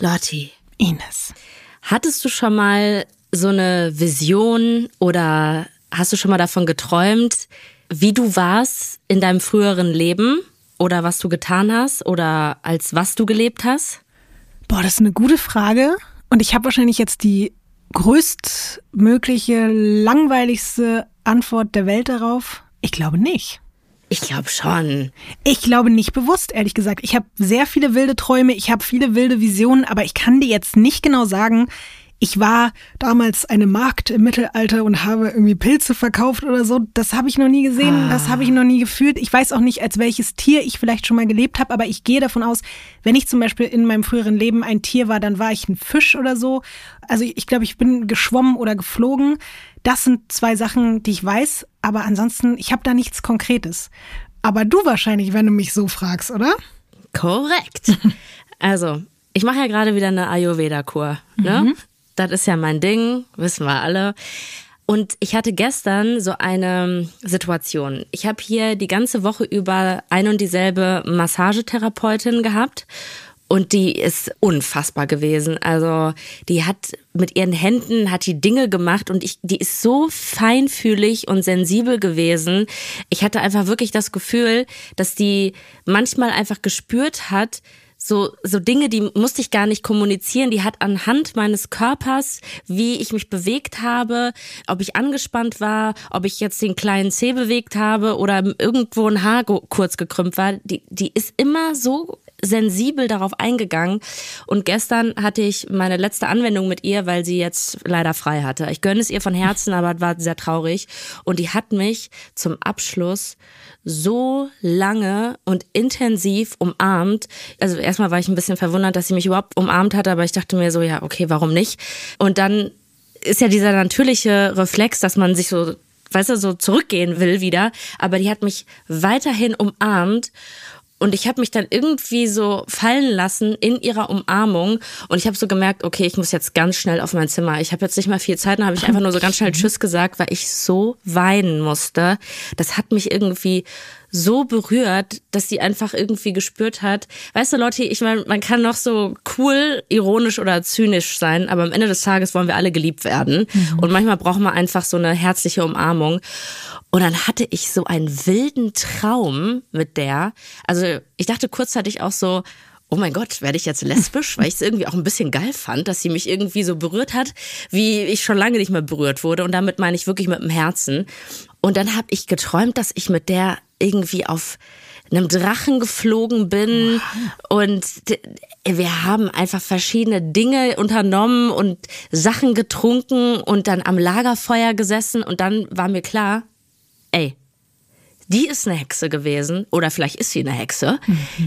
Lotti, Ines. hattest du schon mal so eine Vision oder hast du schon mal davon geträumt, wie du warst in deinem früheren Leben oder was du getan hast oder als was du gelebt hast? Boah, das ist eine gute Frage. Und ich habe wahrscheinlich jetzt die größtmögliche, langweiligste Antwort der Welt darauf. Ich glaube nicht. Ich glaube schon. Ich glaube nicht bewusst, ehrlich gesagt. Ich habe sehr viele wilde Träume, ich habe viele wilde Visionen, aber ich kann dir jetzt nicht genau sagen, ich war damals eine Magd im Mittelalter und habe irgendwie Pilze verkauft oder so. Das habe ich noch nie gesehen, das habe ich noch nie gefühlt. Ich weiß auch nicht, als welches Tier ich vielleicht schon mal gelebt habe, aber ich gehe davon aus, wenn ich zum Beispiel in meinem früheren Leben ein Tier war, dann war ich ein Fisch oder so. Also ich glaube, ich bin geschwommen oder geflogen. Das sind zwei Sachen, die ich weiß, aber ansonsten, ich habe da nichts Konkretes. Aber du wahrscheinlich, wenn du mich so fragst, oder? Korrekt. Also, ich mache ja gerade wieder eine Ayurveda-Kur. Ne? Das ist ja mein Ding, wissen wir alle. Und ich hatte gestern so eine Situation. Ich habe hier die ganze Woche über ein und dieselbe Massagetherapeutin gehabt. Und die ist unfassbar gewesen. Also die hat mit ihren Händen hat die Dinge gemacht und ich, die ist so feinfühlig und sensibel gewesen. Ich hatte einfach wirklich das Gefühl, dass die manchmal einfach gespürt hat, so, so Dinge, die musste ich gar nicht kommunizieren. Die hat anhand meines Körpers, wie ich mich bewegt habe, ob ich angespannt war, ob ich jetzt den kleinen Zeh bewegt habe oder irgendwo ein Haar kurz gekrümmt war, die, die ist immer so sensibel darauf eingegangen. Und gestern hatte ich meine letzte Anwendung mit ihr, weil sie jetzt leider frei hatte. Ich gönne es ihr von Herzen, aber es war sehr traurig. Und die hat mich zum Abschluss so lange und intensiv umarmt. Also erstmal war ich ein bisschen verwundert, dass sie mich überhaupt umarmt hat, aber ich dachte mir so, ja, okay, warum nicht? Und dann ist ja dieser natürliche Reflex, dass man sich so, weißt du, so zurückgehen will wieder. Aber die hat mich weiterhin umarmt. Und ich habe mich dann irgendwie so fallen lassen in ihrer Umarmung. Und ich habe so gemerkt, okay, ich muss jetzt ganz schnell auf mein Zimmer. Ich habe jetzt nicht mal viel Zeit. Dann habe ich einfach nur so ganz schnell Tschüss gesagt, weil ich so weinen musste. Das hat mich irgendwie so berührt, dass sie einfach irgendwie gespürt hat. Weißt du, Leute, ich meine, man kann noch so cool, ironisch oder zynisch sein, aber am Ende des Tages wollen wir alle geliebt werden. Und manchmal braucht man einfach so eine herzliche Umarmung. Und dann hatte ich so einen wilden Traum mit der. Also ich dachte kurzzeitig auch so, oh mein Gott, werde ich jetzt lesbisch? Weil ich es irgendwie auch ein bisschen geil fand, dass sie mich irgendwie so berührt hat, wie ich schon lange nicht mehr berührt wurde. Und damit meine ich wirklich mit dem Herzen. Und dann habe ich geträumt, dass ich mit der irgendwie auf einem Drachen geflogen bin. Und wir haben einfach verschiedene Dinge unternommen und Sachen getrunken und dann am Lagerfeuer gesessen. Und dann war mir klar, ey, die ist eine Hexe gewesen oder vielleicht ist sie eine Hexe.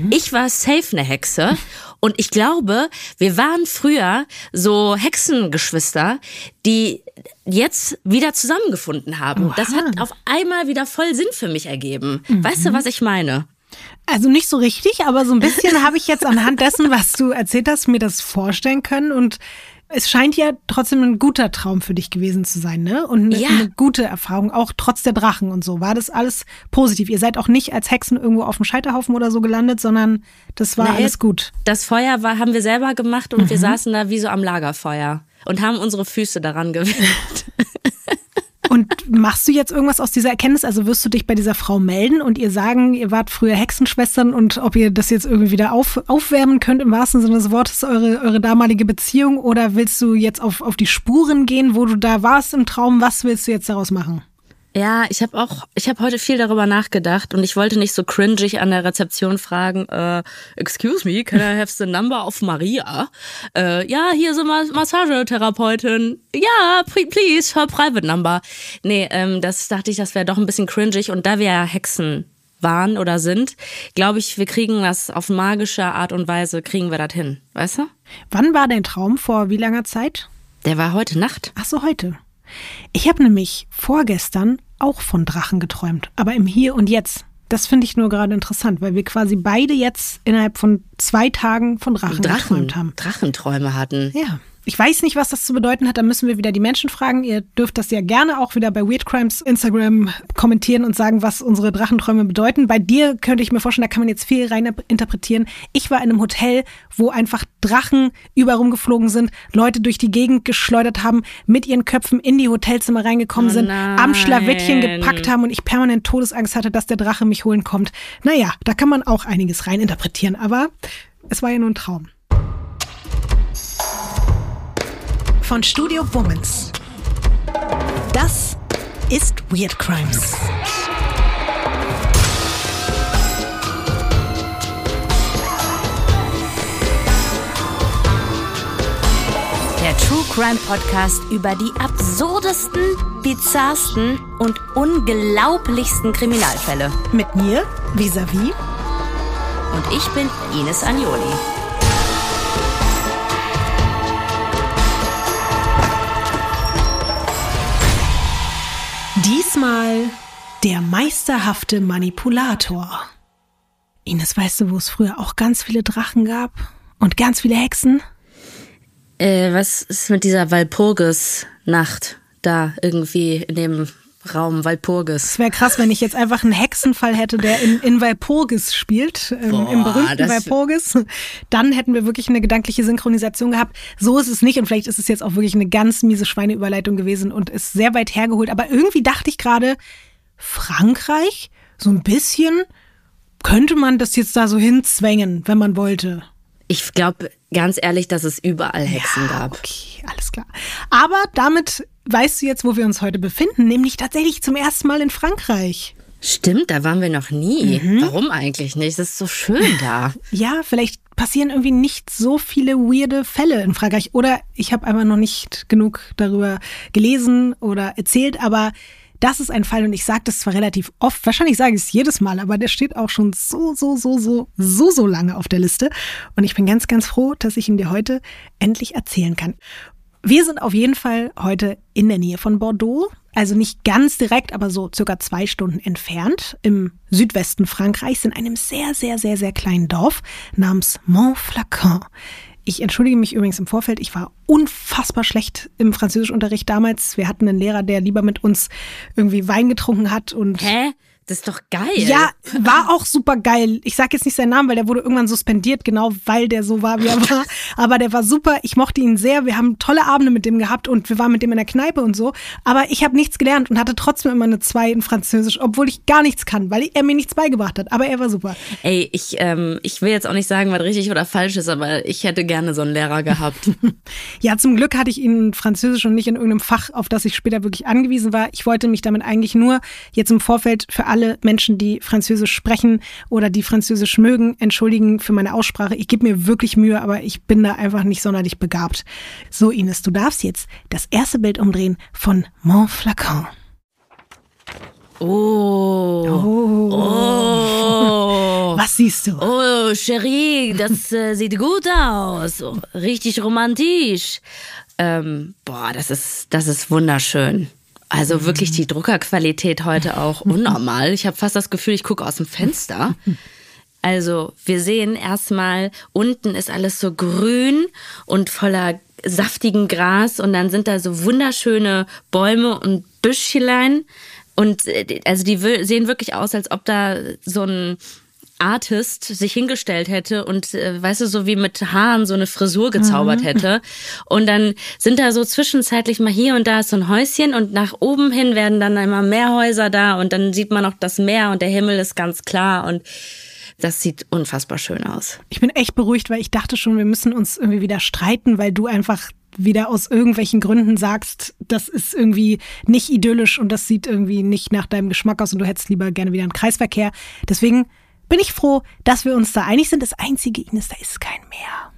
Ich war safe eine Hexe und ich glaube, wir waren früher so Hexengeschwister, die jetzt wieder zusammengefunden haben. Das hat auf einmal wieder voll Sinn für mich ergeben. Weißt du, was ich meine? Also nicht so richtig, aber so ein bisschen habe ich jetzt anhand dessen, was du erzählt hast, mir das vorstellen können. Und es scheint ja trotzdem ein guter Traum für dich gewesen zu sein, ne? Und eine, Ja. eine gute Erfahrung, auch trotz der Drachen und so. War das alles positiv? Ihr seid auch nicht als Hexen irgendwo auf dem Scheiterhaufen oder so gelandet, sondern das war Nee. alles gut. Das Feuer war, haben wir selber gemacht und wir saßen da wie so am Lagerfeuer und haben unsere Füße daran gewärmt. Machst du jetzt irgendwas aus dieser Erkenntnis? Also wirst du dich bei dieser Frau melden und ihr sagen, ihr wart früher Hexenschwestern und ob ihr das jetzt irgendwie wieder auf, aufwärmen könnt im wahrsten Sinne des Wortes, eure, eure damalige Beziehung? Oder willst du jetzt auf, auf die Spuren gehen, wo du da warst im Traum? Was willst du jetzt daraus machen? Ja, ich habe auch, ich habe heute viel darüber nachgedacht und ich wollte nicht so cringig an der Rezeption fragen, äh, excuse me, can I have the number of Maria? Äh, ja, hier ist eine Massagetherapeutin. Ja, please, her private number. Nee, ähm, das dachte ich, das wäre doch ein bisschen cringig und da wir ja Hexen waren oder sind, glaube ich, wir kriegen das auf magische Art und Weise, kriegen wir das hin, weißt du? Wann war dein Traum? Vor wie langer Zeit? Der war heute Nacht. Ach so, heute. Ich habe nämlich vorgestern auch von Drachen geträumt, aber im Hier und Jetzt. Das finde ich nur gerade interessant, weil wir quasi beide jetzt innerhalb von zwei Tagen von Drachen, Drachen, geträumt haben. Drachenträume hatten. Ja. Ich weiß nicht, was das zu bedeuten hat. Da müssen wir wieder die Menschen fragen. Ihr dürft das ja gerne auch wieder bei Weird Crimes Instagram kommentieren und sagen, was unsere Drachenträume bedeuten. Bei dir könnte ich mir vorstellen, da kann man jetzt viel rein interpretieren. Ich war in einem Hotel, wo einfach Drachen überall rumgeflogen sind, Leute durch die Gegend geschleudert haben, mit ihren Köpfen in die Hotelzimmer reingekommen Oh sind, am Schlawittchen gepackt haben und ich permanent Todesangst hatte, dass der Drache mich holen kommt. Naja, da kann man auch einiges rein interpretieren, aber es war ja nur ein Traum. Von Studio Womans. Das ist Weird Crimes. Der True Crime Podcast über die absurdesten, bizarrsten und unglaublichsten Kriminalfälle. Mit mir, vis-à-vis. Und ich bin Ines Agnoli. Diesmal der meisterhafte Manipulator. Ines, weißt du, wo es früher auch ganz viele Drachen gab? Und ganz viele Hexen? Äh, was ist mit dieser Walpurgis-Nacht da irgendwie in dem Raum Walpurgis? Es wäre krass, wenn ich jetzt einfach einen Hexenfall hätte, der in, in Walpurgis spielt, ähm, Boah, im berühmten Walpurgis. Dann hätten wir wirklich eine gedankliche Synchronisation gehabt. So ist es nicht und vielleicht ist es jetzt auch wirklich eine ganz miese Schweineüberleitung gewesen und ist sehr weit hergeholt. Aber irgendwie dachte ich gerade, Frankreich, so ein bisschen, könnte man das jetzt da so hinzwängen, wenn man wollte. Ich glaube ganz ehrlich, dass es überall Hexen gab. Okay, alles klar. Aber damit weißt du jetzt, wo wir uns heute befinden, nämlich tatsächlich zum ersten Mal in Frankreich. Stimmt, da waren wir noch nie. Mhm. Warum eigentlich nicht? Es ist so schön da. Ja, vielleicht passieren irgendwie nicht so viele weirde Fälle in Frankreich. Oder ich habe einfach noch nicht genug darüber gelesen oder erzählt, aber das ist ein Fall und ich sage das zwar relativ oft, wahrscheinlich sage ich es jedes Mal, aber der steht auch schon so, so, so, so, so, so lange auf der Liste. Und ich bin ganz, ganz froh, dass ich ihn dir heute endlich erzählen kann. Wir sind auf jeden Fall heute in der Nähe von Bordeaux, also nicht ganz direkt, aber so circa zwei Stunden entfernt im Südwesten Frankreichs in einem sehr, sehr, sehr, sehr kleinen Dorf namens Montflacon. Ich entschuldige mich übrigens im Vorfeld, ich war unfassbar schlecht im Französischunterricht damals. Wir hatten einen Lehrer, der lieber mit uns irgendwie Wein getrunken hat und Hä? Das ist doch geil. ja, war auch super geil. Ich sage jetzt nicht seinen Namen, weil der wurde irgendwann suspendiert, genau weil der so war, wie er war. Aber der war super. Ich mochte ihn sehr. Wir haben tolle Abende mit dem gehabt und wir waren mit dem in der Kneipe und so. Aber ich habe nichts gelernt und hatte trotzdem immer eine 2 in Französisch, obwohl ich gar nichts kann, weil er mir nichts beigebracht hat. Aber er war super. Ey, ich, ähm, ich will jetzt auch nicht sagen, was richtig oder falsch ist, aber ich hätte gerne so einen Lehrer gehabt. Ja, zum Glück hatte ich ihn in Französisch und nicht in irgendeinem Fach, auf das ich später wirklich angewiesen war. Ich wollte mich damit eigentlich nur jetzt im Vorfeld für alle Menschen, die Französisch sprechen oder die Französisch mögen, entschuldigen für meine Aussprache. Ich gebe mir wirklich Mühe, aber ich bin da einfach nicht sonderlich begabt. So, Ines, du darfst jetzt das erste Bild umdrehen von Montflacon. Oh. Oh. Was siehst du? Oh, Cherie, das äh, sieht gut aus. Oh, richtig romantisch. Ähm, boah, das ist, das ist wunderschön. Also wirklich die Druckerqualität heute auch unnormal. Ich habe fast das Gefühl, ich gucke aus dem Fenster. Also wir sehen erstmal, unten ist alles so grün und voller saftigen Gras und dann sind da so wunderschöne Bäume und Büschelein. Und äh, also die sehen wirklich aus, als ob da so ein Artist sich hingestellt hätte und äh, weißt du, so wie mit Haaren so eine Frisur gezaubert hätte. Und dann sind da so zwischenzeitlich mal hier und da ist so ein Häuschen und nach oben hin werden dann immer mehr Häuser da und dann sieht man auch das Meer und der Himmel ist ganz klar und das sieht unfassbar schön aus. Ich bin echt beruhigt, weil ich dachte schon, wir müssen uns irgendwie wieder streiten, weil du einfach wieder aus irgendwelchen Gründen sagst, das ist irgendwie nicht idyllisch und das sieht irgendwie nicht nach deinem Geschmack aus und du hättest lieber gerne wieder einen Kreisverkehr. Deswegen bin ich froh, dass wir uns da einig sind. Das einzige, Ines, da ist kein Meer.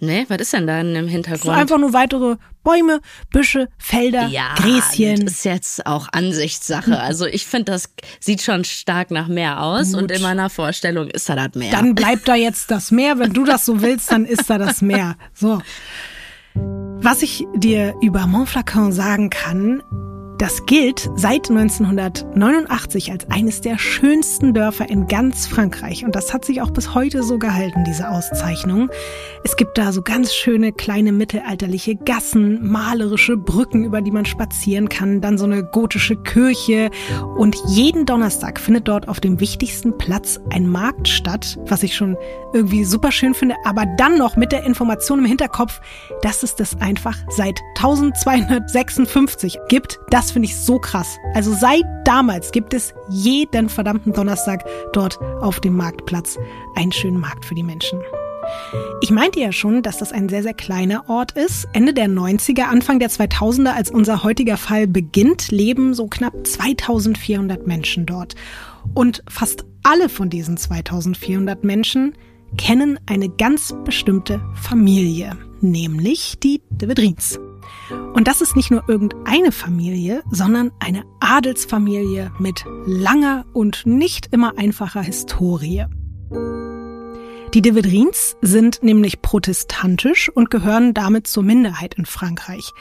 Ne, was ist denn da im Es sind Hintergrund? einfach nur weitere Bäume, Büsche, Felder, ja, Gräschen. Das ist jetzt auch Ansichtssache. Also ich finde, das sieht schon stark nach Meer aus und Gut. in meiner Vorstellung ist da das Meer. Dann bleibt da jetzt das Meer. Wenn du das so willst, dann ist da das Meer. So. Was ich dir über Montflacon sagen kann, Das gilt seit 1989 als eines der schönsten Dörfer in ganz Frankreich. Und das hat sich auch bis heute so gehalten, diese Auszeichnung. Es gibt da so ganz schöne kleine mittelalterliche Gassen, malerische Brücken, über die man spazieren kann, dann so eine gotische Kirche. Und jeden Donnerstag findet dort auf dem wichtigsten Platz ein Markt statt, was ich schon irgendwie super schön finde. Aber dann noch mit der Information im Hinterkopf, dass es das einfach seit 1256 gibt. Das das finde ich so krass. Also seit damals gibt es jeden verdammten Donnerstag dort auf dem Marktplatz einen schönen Markt für die Menschen. Ich meinte ja schon, dass das ein sehr, sehr kleiner Ort ist. Ende der 90er, Anfang der 2000er, als unser heutiger Fall beginnt, leben so knapp 2400 Menschen dort. Und fast alle von diesen 2400 Menschen kennen eine ganz bestimmte Familie, nämlich die de Vedrins. Und das ist nicht nur irgendeine Familie, sondern eine Adelsfamilie mit langer und nicht immer einfacher Historie. Die de Vedrins sind nämlich protestantisch und gehören damit zur Minderheit in Frankreich.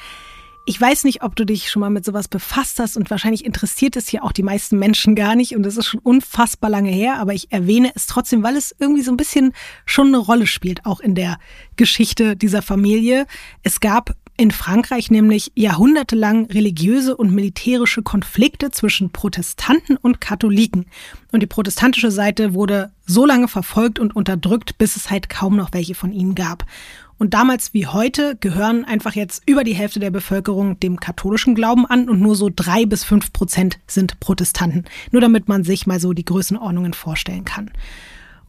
Ich weiß nicht, ob du dich schon mal mit sowas befasst hast und wahrscheinlich interessiert es hier auch die meisten Menschen gar nicht und es ist schon unfassbar lange her, aber ich erwähne es trotzdem, weil es irgendwie so ein bisschen schon eine Rolle spielt, auch in der Geschichte dieser Familie. Es gab in Frankreich nämlich jahrhundertelang religiöse und militärische Konflikte zwischen Protestanten und Katholiken. Und die protestantische Seite wurde so lange verfolgt und unterdrückt, bis es halt kaum noch welche von ihnen gab. Und damals wie heute gehören einfach jetzt über die Hälfte der Bevölkerung dem katholischen Glauben an und nur so drei bis fünf Prozent sind Protestanten. Nur damit man sich mal so die Größenordnungen vorstellen kann.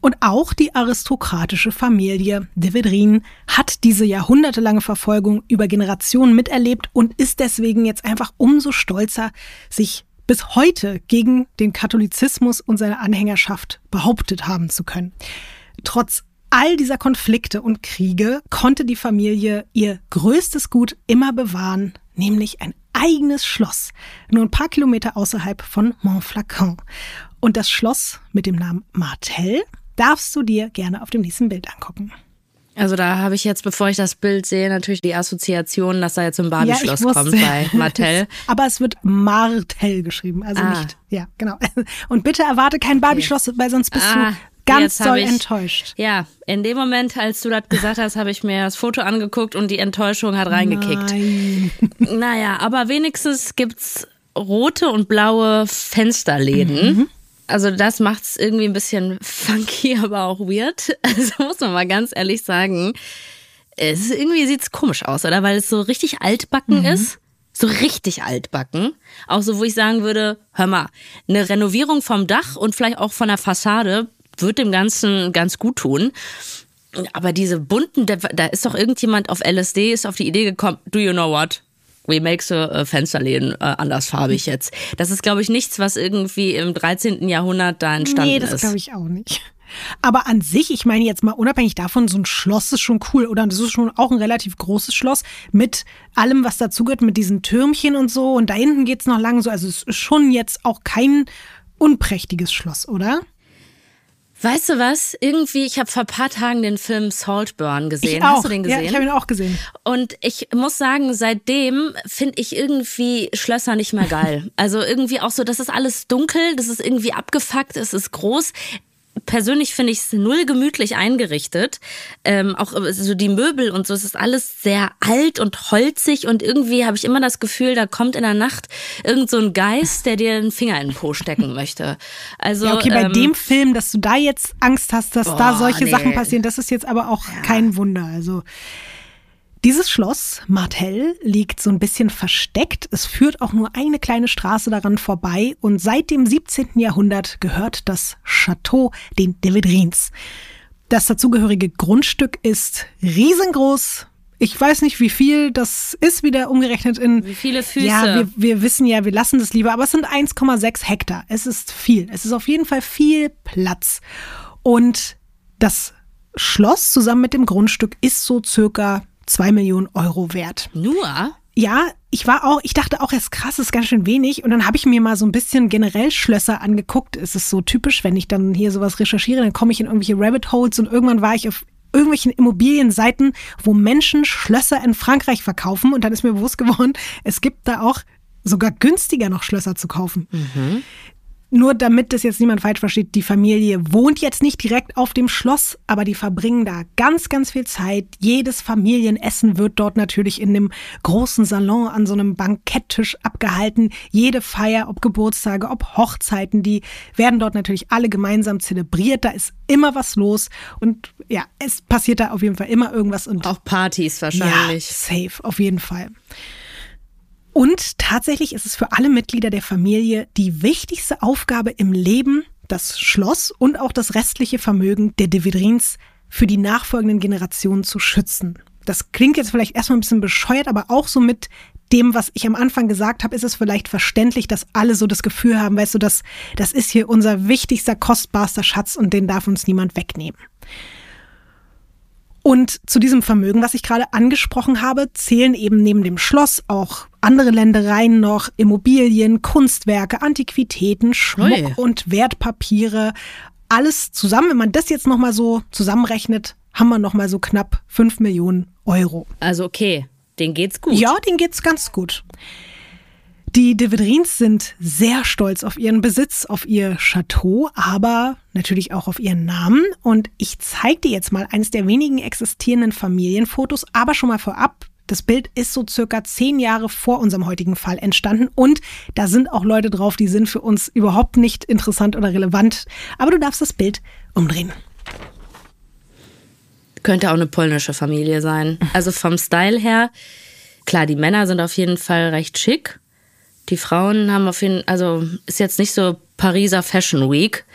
Und auch die aristokratische Familie de Vedrin hat diese jahrhundertelange Verfolgung über Generationen miterlebt und ist deswegen jetzt einfach umso stolzer, sich bis heute gegen den Katholizismus und seine Anhängerschaft behauptet haben zu können. Trotz all dieser Konflikte und Kriege konnte die Familie ihr größtes Gut immer bewahren, nämlich ein eigenes Schloss, nur ein paar Kilometer außerhalb von Montflacon. Und das Schloss mit dem Namen Martel darfst du dir gerne auf dem nächsten Bild angucken. Also da habe ich jetzt, bevor ich das Bild sehe, natürlich die Assoziation, dass da jetzt ein Barbie-Schloss ja, kommt bei Martell. Aber es wird Martell geschrieben, also ah. nicht. Ja, genau. Und bitte erwarte kein Barbie-Schloss, weil sonst bist ah. du ganz doll ich, enttäuscht. Ja, in dem Moment, als du das gesagt hast, habe ich mir das Foto angeguckt und die Enttäuschung hat reingekickt. Nein. Naja, aber wenigstens gibt's rote und blaue Fensterläden. Mhm. Also das macht es irgendwie ein bisschen funky, aber auch weird. Also muss man mal ganz ehrlich sagen. Es ist, irgendwie sieht's komisch aus, oder? Weil es so richtig altbacken mhm. ist. So richtig altbacken. Auch so, wo ich sagen würde, hör mal, eine Renovierung vom Dach und vielleicht auch von der Fassade wird dem Ganzen ganz gut tun. Aber diese bunten, da ist doch irgendjemand auf LSD, ist auf die Idee gekommen, do you know what? We make the äh, Fensterläden äh, andersfarbig jetzt. Das ist, glaube ich, nichts, was irgendwie im 13. Jahrhundert da entstanden ist. Nee, das glaube ich auch nicht. Aber an sich, ich meine jetzt mal unabhängig davon, so ein Schloss ist schon cool, oder? Das ist schon auch ein relativ großes Schloss mit allem, was dazugehört, mit diesen Türmchen und so. Und da hinten geht es noch lang so. Also es ist schon jetzt auch kein unprächtiges Schloss, oder? Weißt du was? Irgendwie, ich habe vor paar Tagen den Film Saltburn gesehen. Hast du den gesehen? Ja, ich habe ihn auch gesehen. Und ich muss sagen, seitdem finde ich irgendwie Schlösser nicht mehr geil. Also irgendwie auch so, das ist alles dunkel, das ist irgendwie abgefuckt, es ist groß persönlich finde ich es null gemütlich eingerichtet. Ähm, auch äh, so die Möbel und so, es ist alles sehr alt und holzig und irgendwie habe ich immer das Gefühl, da kommt in der Nacht irgend so ein Geist, der dir einen Finger in den Po stecken möchte. Also ja, okay, bei ähm, dem Film, dass du da jetzt Angst hast, dass boah, da solche nee. Sachen passieren, das ist jetzt aber auch ja. kein Wunder. Also dieses Schloss, Martel, liegt so ein bisschen versteckt. Es führt auch nur eine kleine Straße daran vorbei und seit dem 17. Jahrhundert gehört das Château den de Vedrins. Das dazugehörige Grundstück ist riesengroß. Ich weiß nicht, wie viel das ist, wieder umgerechnet in. Wie viele Füße? Ja, wir, wir wissen ja, wir lassen das lieber, aber es sind 1,6 Hektar. Es ist viel. Es ist auf jeden Fall viel Platz. Und das Schloss zusammen mit dem Grundstück ist so circa zwei Millionen Euro wert. Nur? Ja, ich war auch, ich dachte auch, es krass, ist ganz schön wenig. Und dann habe ich mir mal so ein bisschen generell Schlösser angeguckt. Es ist so typisch, wenn ich dann hier sowas recherchiere, dann komme ich in irgendwelche Rabbit Holes und irgendwann war ich auf irgendwelchen Immobilienseiten, wo Menschen Schlösser in Frankreich verkaufen. Und dann ist mir bewusst geworden, es gibt da auch sogar günstiger noch Schlösser zu kaufen. Nur damit das jetzt niemand falsch versteht, die Familie wohnt jetzt nicht direkt auf dem Schloss, aber die verbringen da ganz, ganz viel Zeit. Jedes Familienessen wird dort natürlich in dem großen Salon an so einem Banketttisch abgehalten. Jede Feier, ob Geburtstage, ob Hochzeiten, die werden dort natürlich alle gemeinsam zelebriert. Da ist immer was los und ja, es passiert da auf jeden Fall immer irgendwas und Auch Partys wahrscheinlich. ja, safe, auf jeden Fall. Und tatsächlich ist es für alle Mitglieder der Familie die wichtigste Aufgabe im Leben, das Schloss und auch das restliche Vermögen der de Vedrins für die nachfolgenden Generationen zu schützen. Das klingt jetzt vielleicht erstmal ein bisschen bescheuert, aber auch so mit dem, was ich am Anfang gesagt habe, ist es vielleicht verständlich, dass alle so das Gefühl haben, weißt du, das, das ist hier unser wichtigster, kostbarster Schatz und den darf uns niemand wegnehmen. Und zu diesem Vermögen, was ich gerade angesprochen habe, zählen eben neben dem Schloss auch andere Ländereien noch, Immobilien, Kunstwerke, Antiquitäten, Schmuck Ui. und Wertpapiere. Alles zusammen, wenn man das jetzt nochmal so zusammenrechnet, haben wir nochmal so knapp 5 Millionen Euro. Also okay, denen geht's gut. Ja, denen geht's ganz gut. Die de Vedrins sind sehr stolz auf ihren Besitz, auf ihr Chateau, aber natürlich auch auf ihren Namen. Und ich zeige dir jetzt mal eines der wenigen existierenden Familienfotos, aber schon mal vorab. Das Bild ist so circa zehn Jahre vor unserem heutigen Fall entstanden und da sind auch Leute drauf, die sind für uns überhaupt nicht interessant oder relevant. Aber du darfst das Bild umdrehen. Könnte auch eine polnische Familie sein. Also vom Style her, klar, die Männer sind auf jeden Fall recht schick. Die Frauen haben auf jeden also ist jetzt nicht so Pariser Fashion Week.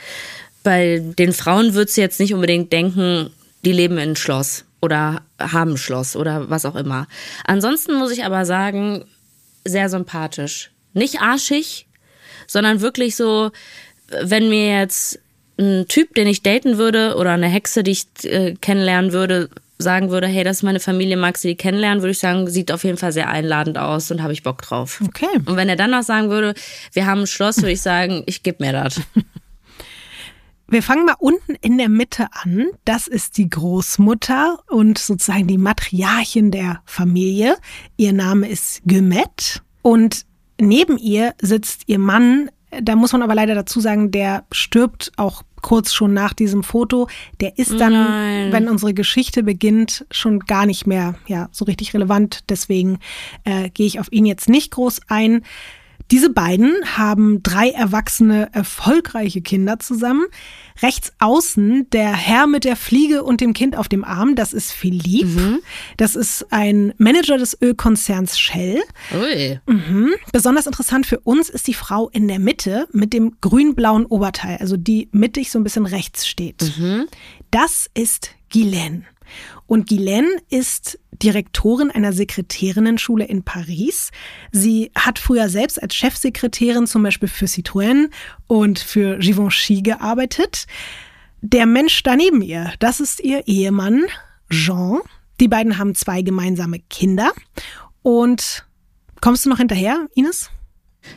Bei den Frauen würdest du jetzt nicht unbedingt denken, die leben in Schloss oder haben Schloss oder was auch immer. Ansonsten muss ich aber sagen, sehr sympathisch. Nicht arschig, sondern wirklich so, wenn mir jetzt ein Typ, den ich daten würde oder eine Hexe, die ich äh, kennenlernen würde, sagen würde, hey, das ist meine Familie, magst du die kennenlernen, würde ich sagen, sieht auf jeden Fall sehr einladend aus und habe ich Bock drauf. Okay. Und wenn er dann noch sagen würde, wir haben ein Schloss, würde ich sagen, ich gebe mir das. Wir fangen mal unten in der Mitte an. Das ist die Großmutter und sozusagen die Matriarchin der Familie. Ihr Name ist Gümet und neben ihr sitzt ihr Mann. Da muss man aber leider dazu sagen, der stirbt auch kurz schon nach diesem Foto. Der ist dann, Nein. wenn unsere Geschichte beginnt, schon gar nicht mehr ja, so richtig relevant. Deswegen äh, gehe ich auf ihn jetzt nicht groß ein. Diese beiden haben drei erwachsene, erfolgreiche Kinder zusammen. Rechts außen der Herr mit der Fliege und dem Kind auf dem Arm, das ist Philippe. Das ist ein Manager des Ölkonzerns Shell. Ui. Mhm. Besonders interessant für uns ist die Frau in der Mitte mit dem grün-blauen Oberteil, also die mittig so ein bisschen rechts steht. Das ist Guylaine. Und Guylaine ist Direktorin einer Sekretärinnenschule in Paris. Sie hat früher selbst als Chefsekretärin zum Beispiel für Citroën und für Givenchy gearbeitet. Der Mensch daneben ihr, das ist ihr Ehemann Jean. Die beiden haben zwei gemeinsame Kinder. Und kommst du noch hinterher, Ines?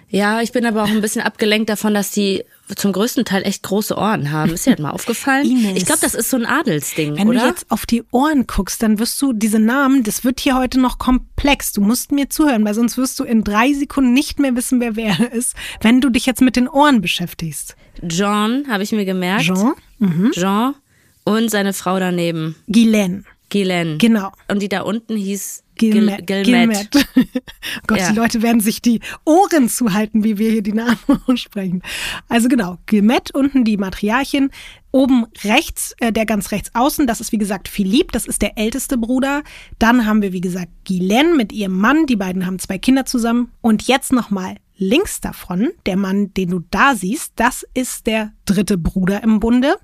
Ja, ich bin aber auch ein bisschen abgelenkt davon, dass die zum größten Teil echt große Ohren haben. Ist dir das mal aufgefallen? Ines. Ich glaube, das ist so ein Adelsding, Wenn oder? du jetzt auf die Ohren guckst, dann wirst du diese Namen, das wird hier heute noch komplex. Du musst mir zuhören, weil sonst wirst du in drei Sekunden nicht mehr wissen, wer wer ist, wenn du dich jetzt mit den Ohren beschäftigst. John, habe ich mir gemerkt. Jean, mhm. Jean und seine Frau daneben, Guylaine, Guylaine. genau. Und die da unten hieß Gilmet. Gil Gilmet. Gott, Ja. die Leute werden sich die Ohren zuhalten, wie wir hier die Namen aussprechen. Also genau, Gilmet, unten die Matriarchin, oben rechts, äh, der ganz rechts außen, das ist wie gesagt Philippe, das ist der älteste Bruder. Dann haben wir wie gesagt Guylaine mit ihrem Mann, die beiden haben zwei Kinder zusammen. Und jetzt nochmal links davon, der Mann, den du da siehst, das ist der dritte Bruder im Bunde.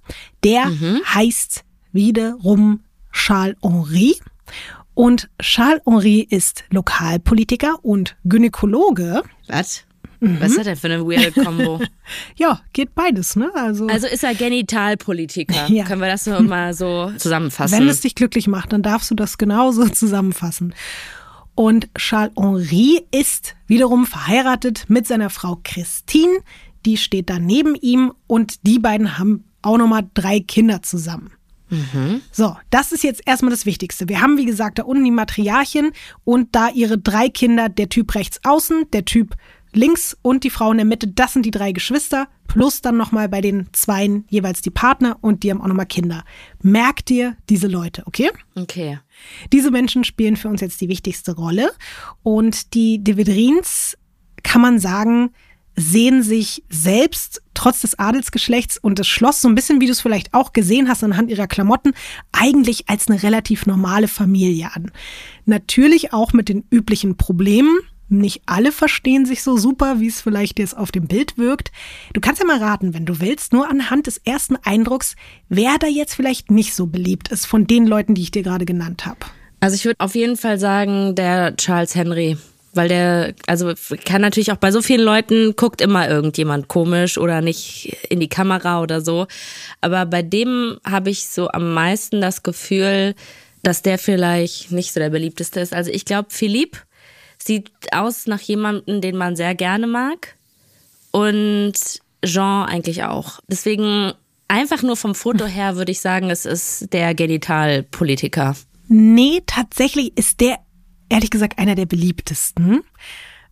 Der heißt wiederum Charles Henri. Und Charles Henri ist Lokalpolitiker und Gynäkologe. Was? Mhm. Was ist das denn für eine weirde Kombo? Ja, geht beides, ne? Also, Also ist er Genitalpolitiker. Ja. Können wir das nur mal so zusammenfassen? wenn es dich glücklich macht, dann darfst du das genauso zusammenfassen. Und Charles Henri ist wiederum verheiratet mit seiner Frau Christine. Die steht da neben ihm und die beiden haben auch nochmal drei Kinder zusammen. So, das ist jetzt erstmal das Wichtigste. Wir haben, wie gesagt, da unten die Matriarchin und da ihre drei Kinder, der Typ rechts außen, der Typ links und die Frau in der Mitte. Das sind die drei Geschwister, plus dann nochmal bei den Zweien jeweils die Partner und die haben auch nochmal Kinder. Merk dir diese Leute, okay? Okay. Diese Menschen spielen für uns jetzt die wichtigste Rolle und die Devedrins, kann man sagen, sehen sich selbst trotz des Adelsgeschlechts und des Schloss so ein bisschen, wie du es vielleicht auch gesehen hast anhand ihrer Klamotten, eigentlich als eine relativ normale Familie an. Natürlich auch mit den üblichen Problemen. Nicht alle verstehen sich so super, wie es vielleicht jetzt auf dem Bild wirkt. Du kannst ja mal raten, wenn du willst, nur anhand des ersten Eindrucks, wer da jetzt vielleicht nicht so beliebt ist von den Leuten, die ich dir gerade genannt habe. Also ich würde auf jeden Fall sagen, der Charles Henry. Weil der, also kann natürlich auch bei so vielen Leuten guckt immer irgendjemand komisch oder nicht in die Kamera oder so. Aber bei dem habe ich so am meisten das Gefühl, dass der vielleicht nicht so der beliebteste ist. Also ich glaube, Philippe sieht aus nach jemandem, den man sehr gerne mag. Und Jean eigentlich auch. Deswegen einfach nur vom Foto her würde ich sagen, es ist der Genitalpolitiker. Nee, tatsächlich ist der ehrlich gesagt einer der beliebtesten.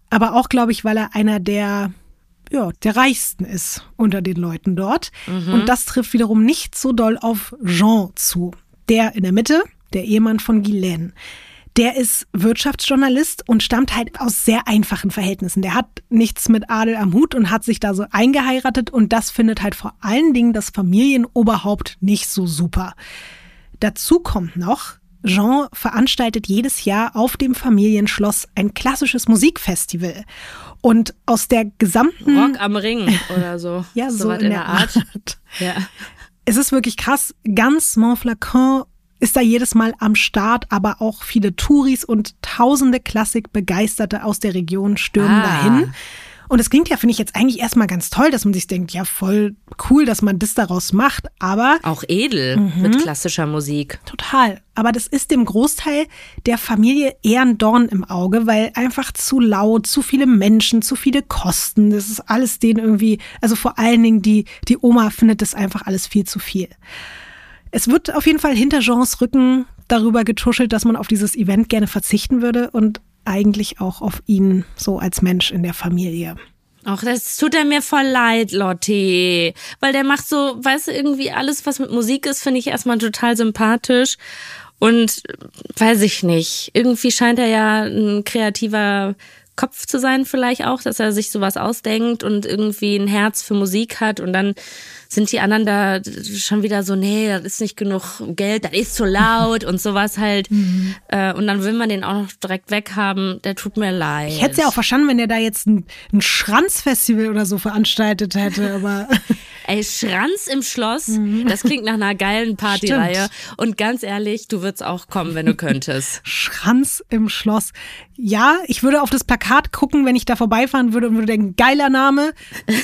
Aber auch, glaube ich, weil er einer der, ja, der reichsten ist unter den Leuten dort. Und das trifft wiederum nicht so doll auf Jean zu. Der in der Mitte, der Ehemann von Guylaine. Der ist Wirtschaftsjournalist und stammt halt aus sehr einfachen Verhältnissen. Der hat nichts mit Adel am Hut und hat sich da so eingeheiratet und das findet halt vor allen Dingen das Familienoberhaupt nicht so super. Dazu kommt noch, Jean veranstaltet jedes Jahr auf dem Familienschloss ein klassisches Musikfestival. Und aus der gesamten. Rock am Ring oder so. Ja, so, was in, der Art. Ja. Es ist wirklich krass. Ganz Montflacon ist da jedes Mal am Start, aber auch viele Touris und tausende Klassikbegeisterte aus der Region stürmen Ah. dahin. Und es klingt ja, finde ich, jetzt eigentlich erstmal ganz toll, dass man sich denkt, ja, voll cool, dass man das daraus macht. Aber Auch edel mit klassischer Musik. Total. Aber das ist dem Großteil der Familie eher ein Dorn im Auge, weil einfach zu laut, zu viele Menschen, zu viele Kosten. Das ist alles denen irgendwie, also vor allen Dingen die, die Oma findet das einfach alles viel zu viel. Es wird auf jeden Fall hinter Jeans Rücken darüber getuschelt, dass man auf dieses Event gerne verzichten würde und eigentlich auch auf ihn so als Mensch in der Familie. Ach, das tut er mir voll leid, Lotti. Weil der macht so, weißt du, irgendwie alles, was mit Musik ist, finde ich erstmal total sympathisch. Und äh, weiß ich nicht. Irgendwie scheint er ja ein kreativer Kopf zu sein, vielleicht auch, dass er sich sowas ausdenkt und irgendwie ein Herz für Musik hat. Und dann sind die anderen da schon wieder so, nee, das ist nicht genug Geld, das ist zu laut und sowas halt. Äh, Und dann will man den auch noch direkt weghaben. Der tut mir leid. Ich hätte es ja auch verstanden, wenn er da jetzt ein, ein Schranzfestival oder so veranstaltet hätte, aber Ey, Schranz im Schloss, das klingt nach einer geilen Partyreihe. Und ganz ehrlich, du würdest auch kommen, wenn du könntest. Schranz im Schloss. Ja, ich würde auf das Plakat gucken, wenn ich da vorbeifahren würde und würde denken, geiler Name.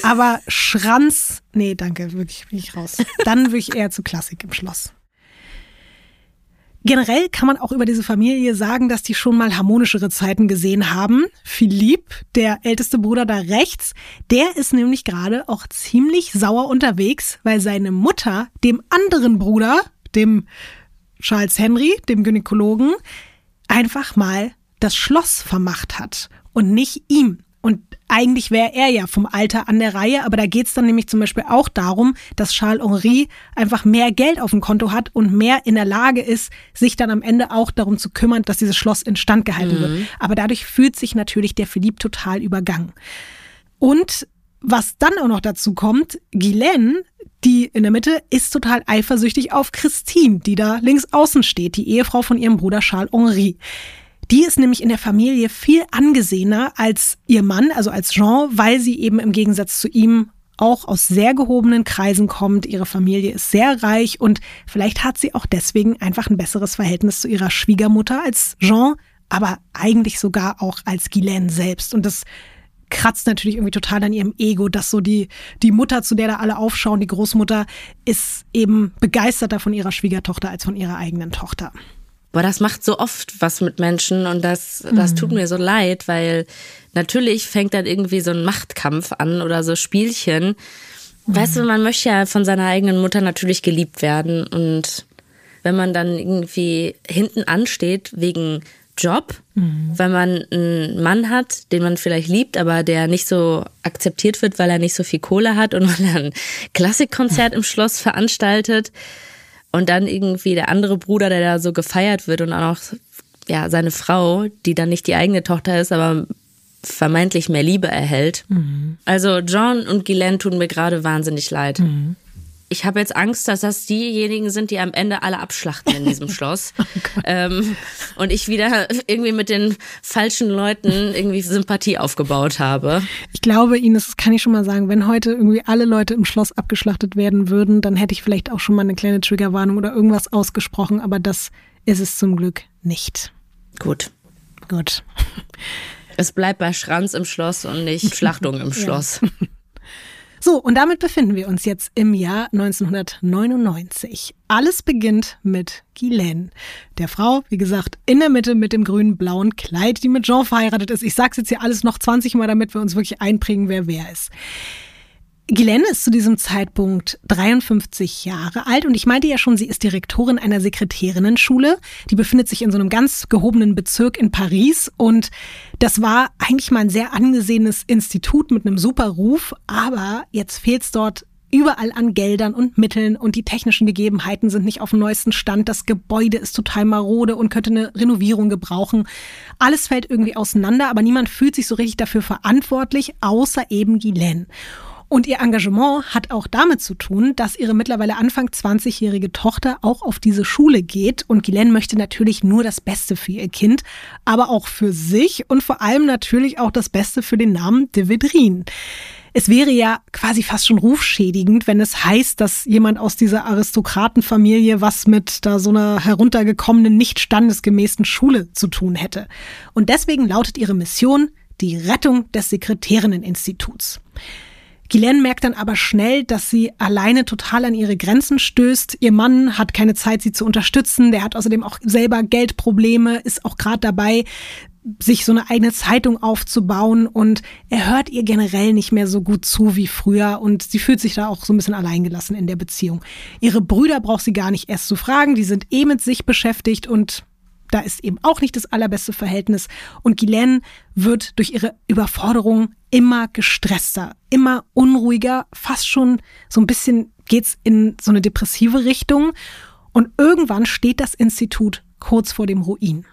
Aber Schranz, nee, danke, wirklich bin ich raus. Dann würde ich eher zu Klassik im Schloss. Generell kann man auch über diese Familie sagen, dass die schon mal harmonischere Zeiten gesehen haben. Philipp, der älteste Bruder da rechts, der ist nämlich gerade auch ziemlich sauer unterwegs, weil seine Mutter dem anderen Bruder, dem Charles Henry, dem Gynäkologen, einfach mal das Schloss vermacht hat und nicht ihm. Und eigentlich wäre er ja vom Alter an der Reihe, aber da geht's dann nämlich zum Beispiel auch darum, dass Charles Henri einfach mehr Geld auf dem Konto hat und mehr in der Lage ist, sich dann am Ende auch darum zu kümmern, dass dieses Schloss instand gehalten wird. Aber dadurch fühlt sich natürlich der Philipp total übergangen. Und was dann auch noch dazu kommt, Guylaine, die in der Mitte, ist total eifersüchtig auf Christine, die da links außen steht, die Ehefrau von ihrem Bruder Charles Henri. Die ist nämlich in der Familie viel angesehener als ihr Mann, also als Jean, weil sie eben im Gegensatz zu ihm auch aus sehr gehobenen Kreisen kommt. Ihre Familie ist sehr reich und vielleicht hat sie auch deswegen einfach ein besseres Verhältnis zu ihrer Schwiegermutter als Jean, aber eigentlich sogar auch als Guylaine selbst. Und das kratzt natürlich irgendwie total an ihrem Ego, dass so die, die Mutter, zu der da alle aufschauen, die Großmutter, ist eben begeisterter von ihrer Schwiegertochter als von ihrer eigenen Tochter. Boah, das macht so oft was mit Menschen und das, das tut mir so leid, weil natürlich fängt dann irgendwie so ein Machtkampf an oder so Spielchen. Weißt du, man möchte ja von seiner eigenen Mutter natürlich geliebt werden und wenn man dann irgendwie hinten ansteht wegen Job, mhm. wenn man einen Mann hat, den man vielleicht liebt, aber der nicht so akzeptiert wird, weil er nicht so viel Kohle hat und weil er ein Klassikkonzert im Schloss veranstaltet und dann irgendwie der andere Bruder, der da so gefeiert wird und auch noch ja, seine Frau, die dann nicht die eigene Tochter ist, aber vermeintlich mehr Liebe erhält. Mhm. Also John und Guylaine tun mir gerade wahnsinnig leid. Mhm ich habe jetzt Angst, dass das diejenigen sind, die am Ende alle abschlachten in diesem Schloss. oh ähm, und ich wieder irgendwie mit den falschen Leuten irgendwie Sympathie aufgebaut habe. Ich glaube, Ines, das kann ich schon mal sagen, wenn heute irgendwie alle Leute im Schloss abgeschlachtet werden würden, dann hätte ich vielleicht auch schon mal eine kleine Triggerwarnung oder irgendwas ausgesprochen, aber das ist es zum Glück nicht. Gut. Gut. Es bleibt bei Schranz im Schloss und nicht Schlachtung im Schloss. Ja. So, und damit befinden wir uns jetzt im Jahr 1999. Alles beginnt mit Guylaine, der Frau, wie gesagt, in der Mitte mit dem grünen-blauen Kleid, die mit Jean verheiratet ist. Ich sag's jetzt hier alles noch 20 Mal, damit wir uns wirklich einprägen, wer wer ist. Glenn ist zu diesem Zeitpunkt 53 Jahre alt und ich meinte ja schon, sie ist Direktorin einer Sekretärinnenschule. Die befindet sich in so einem ganz gehobenen Bezirk in Paris und das war eigentlich mal ein sehr angesehenes Institut mit einem super Ruf, aber jetzt fehlt es dort überall an Geldern und Mitteln und die technischen Gegebenheiten sind nicht auf dem neuesten Stand. Das Gebäude ist total marode und könnte eine Renovierung gebrauchen. Alles fällt irgendwie auseinander, aber niemand fühlt sich so richtig dafür verantwortlich, außer eben Guylaine. Und ihr Engagement hat auch damit zu tun, dass ihre mittlerweile Anfang 20-jährige Tochter auch auf diese Schule geht. Und Guylaine möchte natürlich nur das Beste für ihr Kind, aber auch für sich und vor allem natürlich auch das Beste für den Namen de Vedrin. Es wäre ja quasi fast schon rufschädigend, wenn es heißt, dass jemand aus dieser Aristokratenfamilie was mit da so einer heruntergekommenen, nicht standesgemäßen Schule zu tun hätte. Und deswegen lautet ihre Mission die Rettung des Sekretärinneninstituts. Guylaine merkt dann aber schnell, dass sie alleine total an ihre Grenzen stößt. Ihr Mann hat keine Zeit, sie zu unterstützen. Der hat außerdem auch selber Geldprobleme, ist auch gerade dabei, sich so eine eigene Zeitung aufzubauen und er hört ihr generell nicht mehr so gut zu wie früher und sie fühlt sich da auch so ein bisschen alleingelassen in der Beziehung. Ihre Brüder braucht sie gar nicht erst zu fragen, die sind eh mit sich beschäftigt und da ist eben auch nicht das allerbeste Verhältnis. Und Guylaine wird durch ihre Überforderung immer gestresster, immer unruhiger, fast schon so ein bisschen geht's in so eine depressive Richtung. Und irgendwann steht das Institut kurz vor dem Ruin.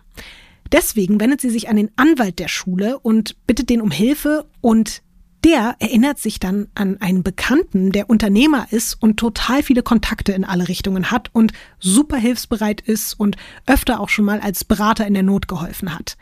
Deswegen wendet sie sich an den Anwalt der Schule und bittet den um Hilfe und der erinnert sich dann an einen Bekannten, der Unternehmer ist und total viele Kontakte in alle Richtungen hat und super hilfsbereit ist und öfter auch schon mal als Berater in der Not geholfen hat.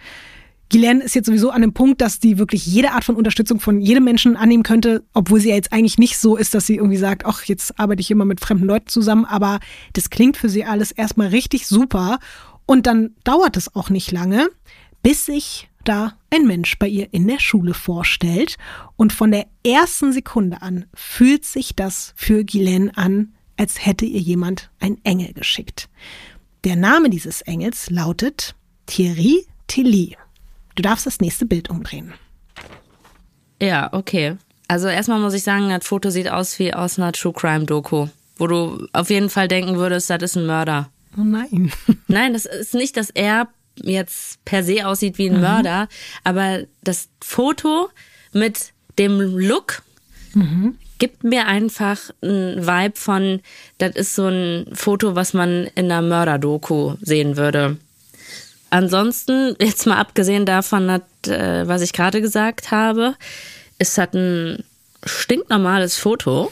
Guylaine ist jetzt sowieso an dem Punkt, dass die wirklich jede Art von Unterstützung von jedem Menschen annehmen könnte, obwohl sie ja jetzt eigentlich nicht so ist, dass sie irgendwie sagt, ach, jetzt arbeite ich immer mit fremden Leuten zusammen, aber das klingt für sie alles erstmal richtig super und dann dauert es auch nicht lange, bis sich da ein Mensch bei ihr in der Schule vorstellt. Und von der ersten Sekunde an fühlt sich das für Guylaine an, als hätte ihr jemand ein Engel geschickt. Der Name dieses Engels lautet Thierry Tilly. Du darfst das nächste Bild umdrehen. Ja, okay. Also erstmal muss ich sagen, das Foto sieht aus wie aus einer True Crime Doku, wo du auf jeden Fall denken würdest, das ist ein Mörder. Oh nein. Nein, das ist nicht, dass er jetzt per se aussieht wie ein mhm. Mörder, aber das Foto mit dem Look mhm. gibt mir einfach ein Vibe von, das ist so ein Foto, was man in einer Mörderdoku sehen würde. Ansonsten, jetzt mal abgesehen davon, äh, was ich gerade gesagt habe, ist das ein stinknormales Foto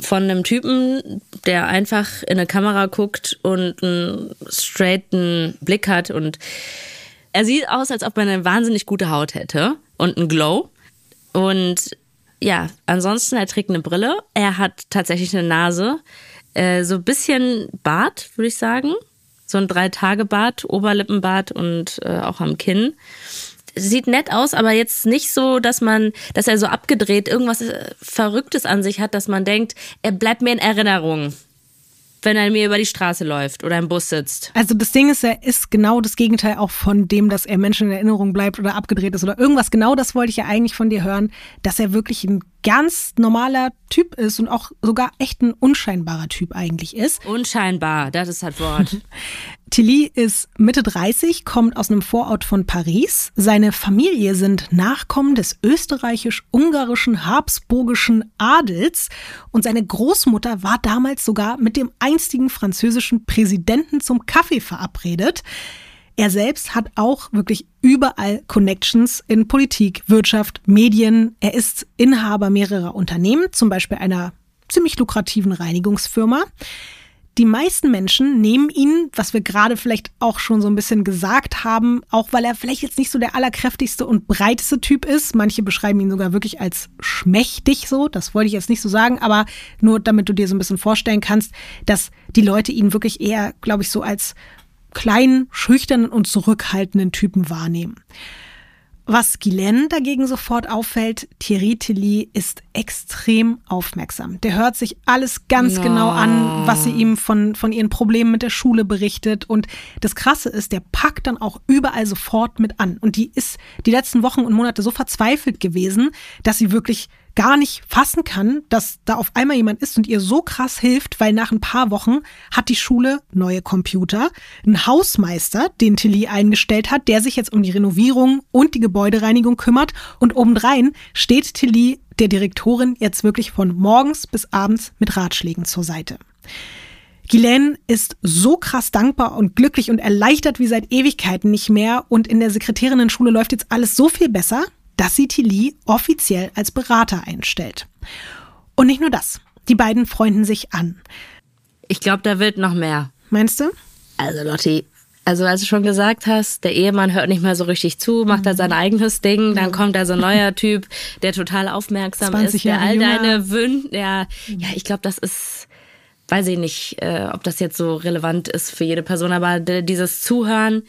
von einem Typen, der einfach in eine Kamera guckt und einen straighten Blick hat und er sieht aus, als ob er eine wahnsinnig gute Haut hätte und einen Glow. Und ja, ansonsten, er trägt eine Brille. Er hat tatsächlich eine Nase. Äh, so ein bisschen Bart, würde ich sagen. So ein Drei-Tage-Bart, Oberlippenbart und äh, auch am Kinn sieht nett aus, aber jetzt nicht so, dass man, dass er so abgedreht irgendwas äh, Verrücktes an sich hat, dass man denkt, er bleibt mir in Erinnerung. wenn er mir über die Straße läuft oder im Bus sitzt. Also das Ding ist, er ist genau das Gegenteil auch von dem, dass er Menschen in Erinnerung bleibt oder abgedreht ist oder irgendwas. Genau das wollte ich ja eigentlich von dir hören, dass er wirklich ein ganz normaler Typ ist und auch sogar echt ein unscheinbarer Typ eigentlich ist. Unscheinbar, das ist das Wort. Tilly ist Mitte 30, kommt aus einem Vorort von Paris. Seine Familie sind Nachkommen des österreichisch-ungarischen habsburgischen Adels und seine Großmutter war damals sogar mit dem einstigen französischen Präsidenten zum Kaffee verabredet. Er selbst hat auch wirklich überall Connections in Politik, Wirtschaft, Medien. Er ist Inhaber mehrerer Unternehmen, zum Beispiel einer ziemlich lukrativen Reinigungsfirma. Die meisten Menschen nehmen ihn, was wir gerade vielleicht auch schon so ein bisschen gesagt haben, auch weil er vielleicht jetzt nicht so der allerkräftigste und breiteste Typ ist. Manche beschreiben ihn sogar wirklich als schmächtig so. Das wollte ich jetzt nicht so sagen, aber nur damit du dir so ein bisschen vorstellen kannst, dass die Leute ihn wirklich eher, glaube ich, so als kleinen, schüchternen und zurückhaltenden Typen wahrnehmen. Was Guylaine dagegen sofort auffällt, Thierry Tilly ist extrem aufmerksam. Der hört sich alles ganz ja. genau an, was sie ihm von, von ihren Problemen mit der Schule berichtet. Und das Krasse ist, der packt dann auch überall sofort mit an. Und die ist die letzten Wochen und Monate so verzweifelt gewesen, dass sie wirklich gar nicht fassen kann, dass da auf einmal jemand ist und ihr so krass hilft, weil nach ein paar Wochen hat die Schule neue Computer, einen Hausmeister, den Tilly eingestellt hat, der sich jetzt um die Renovierung und die Gebäudereinigung kümmert. Und obendrein steht Tilly der Direktorin jetzt wirklich von morgens bis abends mit Ratschlägen zur Seite. Ghislaine ist so krass dankbar und glücklich und erleichtert wie seit Ewigkeiten nicht mehr. Und in der Sekretärinnen-Schule läuft jetzt alles so viel besser, dass sie Tilly offiziell als Berater einstellt. Und nicht nur das, die beiden freunden sich an. Ich glaube, da wird noch mehr. Meinst du? Also Lotti, also als du schon gesagt hast, der Ehemann hört nicht mehr so richtig zu, macht da sein eigenes Ding, dann kommt da so ein neuer Typ, der total aufmerksam ist, der all deine Wünsche, ja, ja, ich glaube, das ist weiß ich nicht, äh, ob das jetzt so relevant ist für jede Person, aber dieses Zuhören,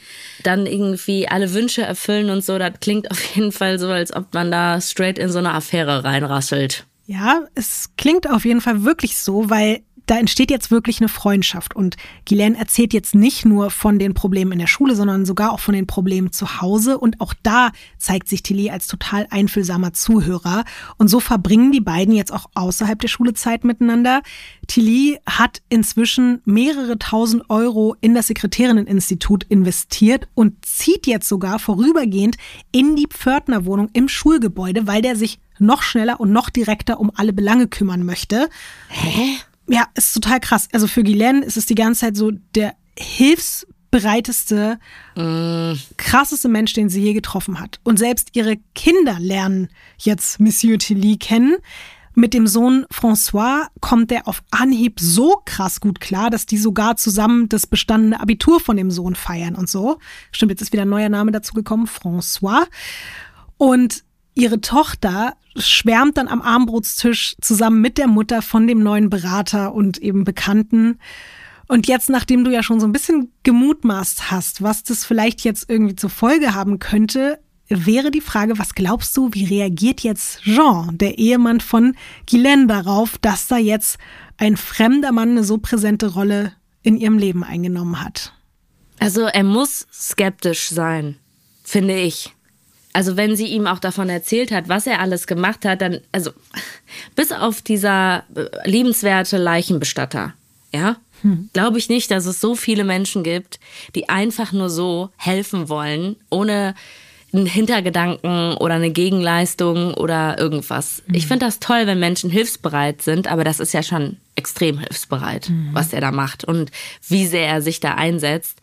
dann irgendwie alle Wünsche erfüllen und so, das klingt auf jeden Fall so, als ob man da straight in so eine Affäre reinrasselt. Ja, es klingt auf jeden Fall wirklich so, weil da entsteht jetzt wirklich eine Freundschaft. Und Ghislaine erzählt jetzt nicht nur von den Problemen in der Schule, sondern sogar auch von den Problemen zu Hause. Und auch da zeigt sich Tilly als total einfühlsamer Zuhörer. Und so verbringen die beiden jetzt auch außerhalb der Schulezeit miteinander. Tilly hat inzwischen mehrere tausend Euro in das Sekretärinneninstitut investiert und zieht jetzt sogar vorübergehend in die Pförtnerwohnung im Schulgebäude, weil der sich noch schneller und noch direkter um alle Belange kümmern möchte. Hä? Ja, ist total krass. Also für Guylaine ist es die ganze Zeit so der hilfsbereiteste, mm. krasseste Mensch, den sie je getroffen hat. Und selbst ihre Kinder lernen jetzt Monsieur Tilly kennen. Mit dem Sohn François kommt er auf Anhieb so krass gut klar, dass die sogar zusammen das bestandene Abitur von dem Sohn feiern und so. Stimmt, jetzt ist wieder ein neuer Name dazu gekommen, François. Und ihre Tochter schwärmt dann am Armbrotstisch zusammen mit der Mutter von dem neuen Berater und eben Bekannten. Und jetzt, nachdem du ja schon so ein bisschen gemutmaßt hast, was das vielleicht jetzt irgendwie zur Folge haben könnte, wäre die Frage, was glaubst du, wie reagiert jetzt Jean, der Ehemann von Guylaine, darauf, dass da jetzt ein fremder Mann eine so präsente Rolle in ihrem Leben eingenommen hat? Also er muss skeptisch sein, finde ich also wenn sie ihm auch davon erzählt hat, was er alles gemacht hat, dann, also bis auf dieser äh, liebenswerte Leichenbestatter, ja, hm. glaube ich nicht, dass es so viele Menschen gibt, die einfach nur so helfen wollen, ohne einen Hintergedanken oder eine Gegenleistung oder irgendwas. Mhm. Ich finde das toll, wenn Menschen hilfsbereit sind, aber das ist ja schon extrem hilfsbereit, mhm. was er da macht und wie sehr er sich da einsetzt.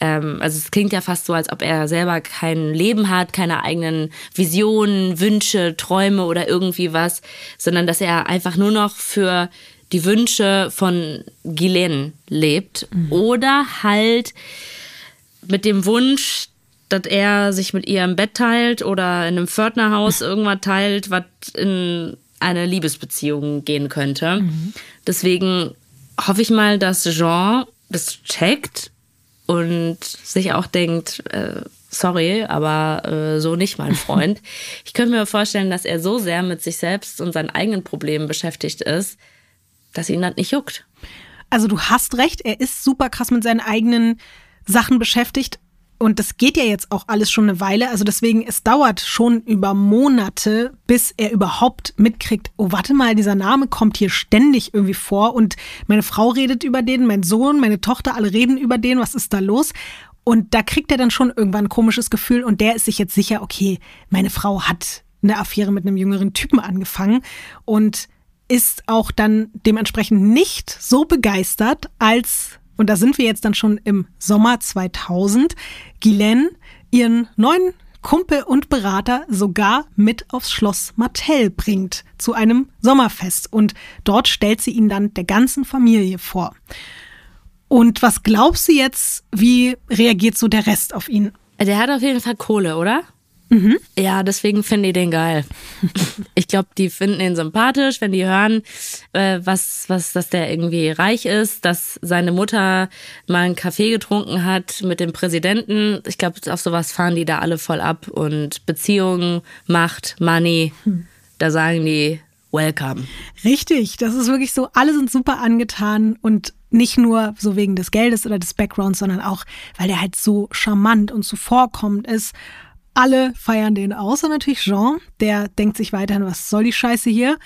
Ähm, also es klingt ja fast so, als ob er selber kein Leben hat, keine eigenen Visionen, Wünsche, Träume oder irgendwie was, sondern dass er einfach nur noch für die Wünsche von Ghislaine lebt mhm. oder halt mit dem Wunsch, dass er sich mit ihr im Bett teilt oder in einem Pförtnerhaus irgendwas teilt, was in eine Liebesbeziehung gehen könnte. Mhm. Deswegen hoffe ich mal, dass Jean das checkt und sich auch denkt, äh, sorry, aber äh, so nicht, mein Freund. ich könnte mir vorstellen, dass er so sehr mit sich selbst und seinen eigenen Problemen beschäftigt ist, dass ihn das nicht juckt. Also du hast recht, er ist super krass mit seinen eigenen Sachen beschäftigt. Und das geht ja jetzt auch alles schon eine Weile. Also deswegen, es dauert schon über Monate, bis er überhaupt mitkriegt, oh, warte mal, dieser Name kommt hier ständig irgendwie vor. Und meine Frau redet über den, mein Sohn, meine Tochter, alle reden über den. Was ist da los? Und da kriegt er dann schon irgendwann ein komisches Gefühl. Und der ist sich jetzt sicher, okay, meine Frau hat eine Affäre mit einem jüngeren Typen angefangen. Und ist auch dann dementsprechend nicht so begeistert, als und da sind wir jetzt dann schon im Sommer 2000, Guylaine ihren neuen Kumpel und Berater sogar mit aufs Schloss Martell bringt zu einem Sommerfest und dort stellt sie ihn dann der ganzen Familie vor. Und was glaubst du jetzt, wie reagiert so der Rest auf ihn? Der hat auf jeden Fall Kohle, oder? Mhm. Ja, deswegen finde ich den geil. ich glaube, die finden ihn sympathisch, wenn die hören, äh, was, was, dass der irgendwie reich ist, dass seine Mutter mal einen Kaffee getrunken hat mit dem Präsidenten. Ich glaube, auf sowas fahren die da alle voll ab und Beziehungen, Macht, Money, hm. da sagen die Welcome. Richtig, das ist wirklich so, alle sind super angetan und nicht nur so wegen des Geldes oder des Backgrounds, sondern auch, weil der halt so charmant und zuvorkommend ist alle feiern den außer natürlich Jean, der denkt sich weiterhin, was soll die Scheiße hier?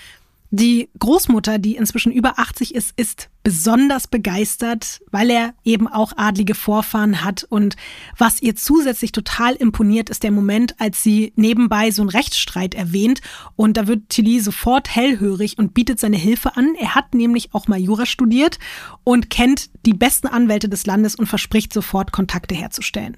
Die Großmutter, die inzwischen über 80 ist, ist besonders begeistert, weil er eben auch adlige Vorfahren hat. Und was ihr zusätzlich total imponiert, ist der Moment, als sie nebenbei so einen Rechtsstreit erwähnt. Und da wird Tilly sofort hellhörig und bietet seine Hilfe an. Er hat nämlich auch mal Jura studiert und kennt die besten Anwälte des Landes und verspricht sofort Kontakte herzustellen.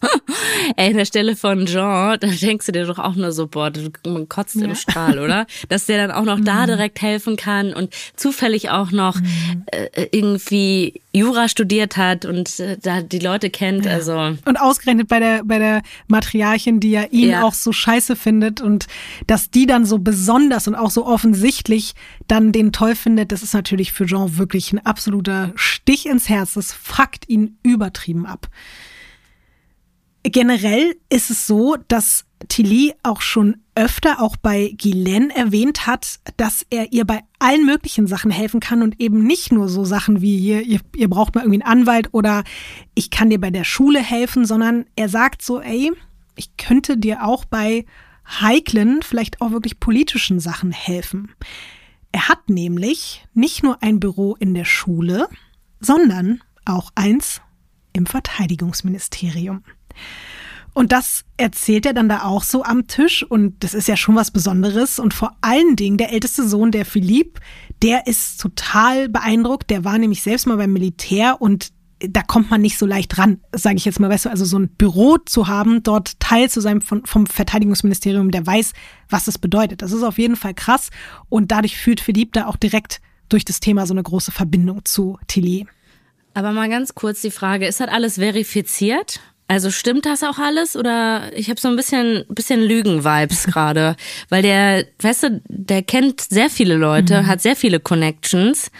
Ey, an der Stelle von Jean, da denkst du dir doch auch nur so, boah, man kotzt ja. im Strahl, oder? Dass der dann auch noch da mhm. direkt helfen kann und zufällig auch noch mhm. äh, irgendwie Jura studiert hat und äh, da die Leute kennt, ja. also. Und ausgerechnet bei der, bei der Matriarchin, die ja ihn ja. auch so scheiße findet und dass die dann so besonders und auch so offensichtlich dann den toll findet, das ist natürlich für Jean wirklich ein absoluter Stich ins Herz. Das fuckt ihn übertrieben ab. Generell ist es so, dass Tilly auch schon öfter auch bei Guylaine erwähnt hat, dass er ihr bei allen möglichen Sachen helfen kann und eben nicht nur so Sachen wie hier, ihr, ihr braucht mal irgendwie einen Anwalt oder ich kann dir bei der Schule helfen, sondern er sagt so, ey, ich könnte dir auch bei heiklen, vielleicht auch wirklich politischen Sachen helfen. Er hat nämlich nicht nur ein Büro in der Schule, sondern auch eins im Verteidigungsministerium. Und das erzählt er dann da auch so am Tisch und das ist ja schon was Besonderes und vor allen Dingen der älteste Sohn, der Philipp, der ist total beeindruckt, der war nämlich selbst mal beim Militär und da kommt man nicht so leicht ran, sage ich jetzt mal, weißt du, also so ein Büro zu haben, dort Teil zu sein von, vom Verteidigungsministerium, der weiß, was es bedeutet. Das ist auf jeden Fall krass und dadurch fühlt Philipp da auch direkt durch das Thema so eine große Verbindung zu Tilly. Aber mal ganz kurz die Frage, ist das alles verifiziert? Also stimmt das auch alles oder ich habe so ein bisschen bisschen Lügen-Vibes gerade, weil der, weißt du, der kennt sehr viele Leute, mhm. hat sehr viele Connections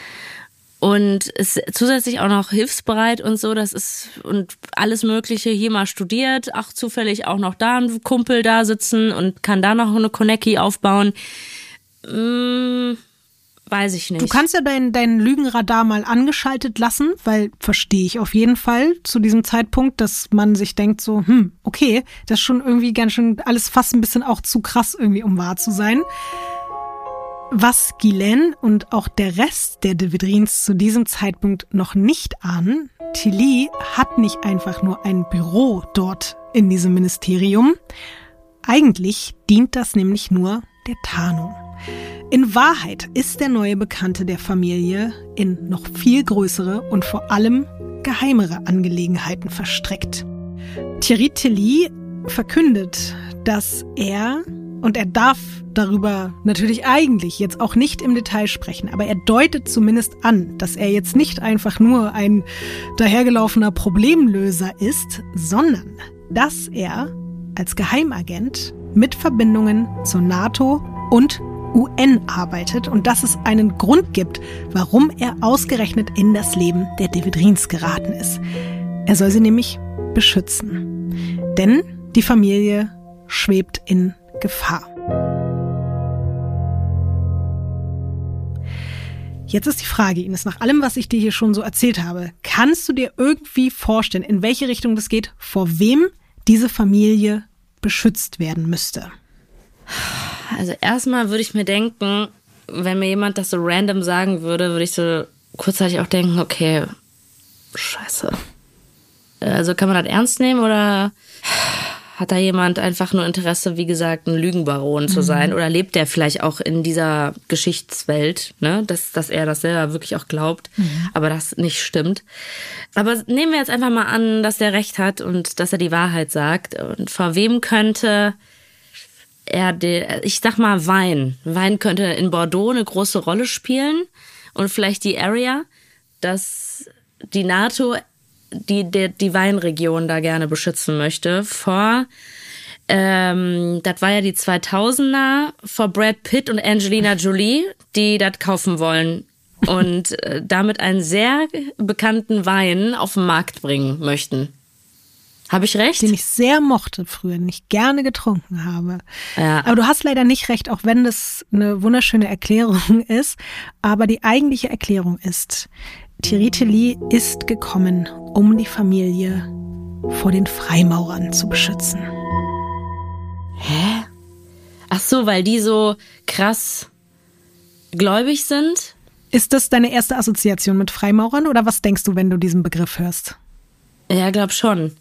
und ist zusätzlich auch noch hilfsbereit und so. Das ist und alles Mögliche hier mal studiert, ach zufällig auch noch da ein Kumpel da sitzen und kann da noch eine Konecki aufbauen. Mmh Weiß ich nicht. Du kannst ja dein, dein Lügenradar mal angeschaltet lassen, weil verstehe ich auf jeden Fall zu diesem Zeitpunkt, dass man sich denkt so, hm, okay, das ist schon irgendwie ganz schön alles fast ein bisschen auch zu krass irgendwie, um wahr zu sein. Was Guylaine und auch der Rest der de Vidrins zu diesem Zeitpunkt noch nicht ahnen, Tilly hat nicht einfach nur ein Büro dort in diesem Ministerium. Eigentlich dient das nämlich nur der Tarnung. In Wahrheit ist der neue Bekannte der Familie in noch viel größere und vor allem geheimere Angelegenheiten verstrickt. Thierry Tilly verkündet, dass er, und er darf darüber natürlich eigentlich jetzt auch nicht im Detail sprechen, aber er deutet zumindest an, dass er jetzt nicht einfach nur ein dahergelaufener Problemlöser ist, sondern dass er als Geheimagent mit Verbindungen zur NATO und UN arbeitet und dass es einen Grund gibt, warum er ausgerechnet in das Leben der Devedrins geraten ist. Er soll sie nämlich beschützen. Denn die Familie schwebt in Gefahr. Jetzt ist die Frage, Ines, nach allem, was ich dir hier schon so erzählt habe, kannst du dir irgendwie vorstellen, in welche Richtung das geht, vor wem diese Familie beschützt werden müsste? Also erstmal würde ich mir denken, wenn mir jemand das so random sagen würde, würde ich so kurzzeitig auch denken, okay, scheiße. Also kann man das ernst nehmen oder hat da jemand einfach nur Interesse, wie gesagt, ein Lügenbaron zu sein? Mhm. Oder lebt der vielleicht auch in dieser Geschichtswelt, ne? dass, dass er das selber wirklich auch glaubt, mhm. aber das nicht stimmt? Aber nehmen wir jetzt einfach mal an, dass der recht hat und dass er die Wahrheit sagt. Und vor wem könnte er, die, ich sag mal Wein. Wein könnte in Bordeaux eine große Rolle spielen und vielleicht die Area, dass die NATO die, die, die Weinregion da gerne beschützen möchte vor ähm, das war ja die 2000er vor Brad Pitt und Angelina Jolie, die das kaufen wollen und äh, damit einen sehr bekannten Wein auf den Markt bringen möchten. Habe ich recht? Den ich sehr mochte früher, den ich gerne getrunken habe. Ja. Aber du hast leider nicht recht, auch wenn das eine wunderschöne Erklärung ist. Aber die eigentliche Erklärung ist, Thierry Tilly ist gekommen, um die Familie vor den Freimaurern zu beschützen. Hä? Ach so, weil die so krass gläubig sind? Ist das deine erste Assoziation mit Freimaurern oder was denkst du, wenn du diesen Begriff hörst? Ja, glaub schon.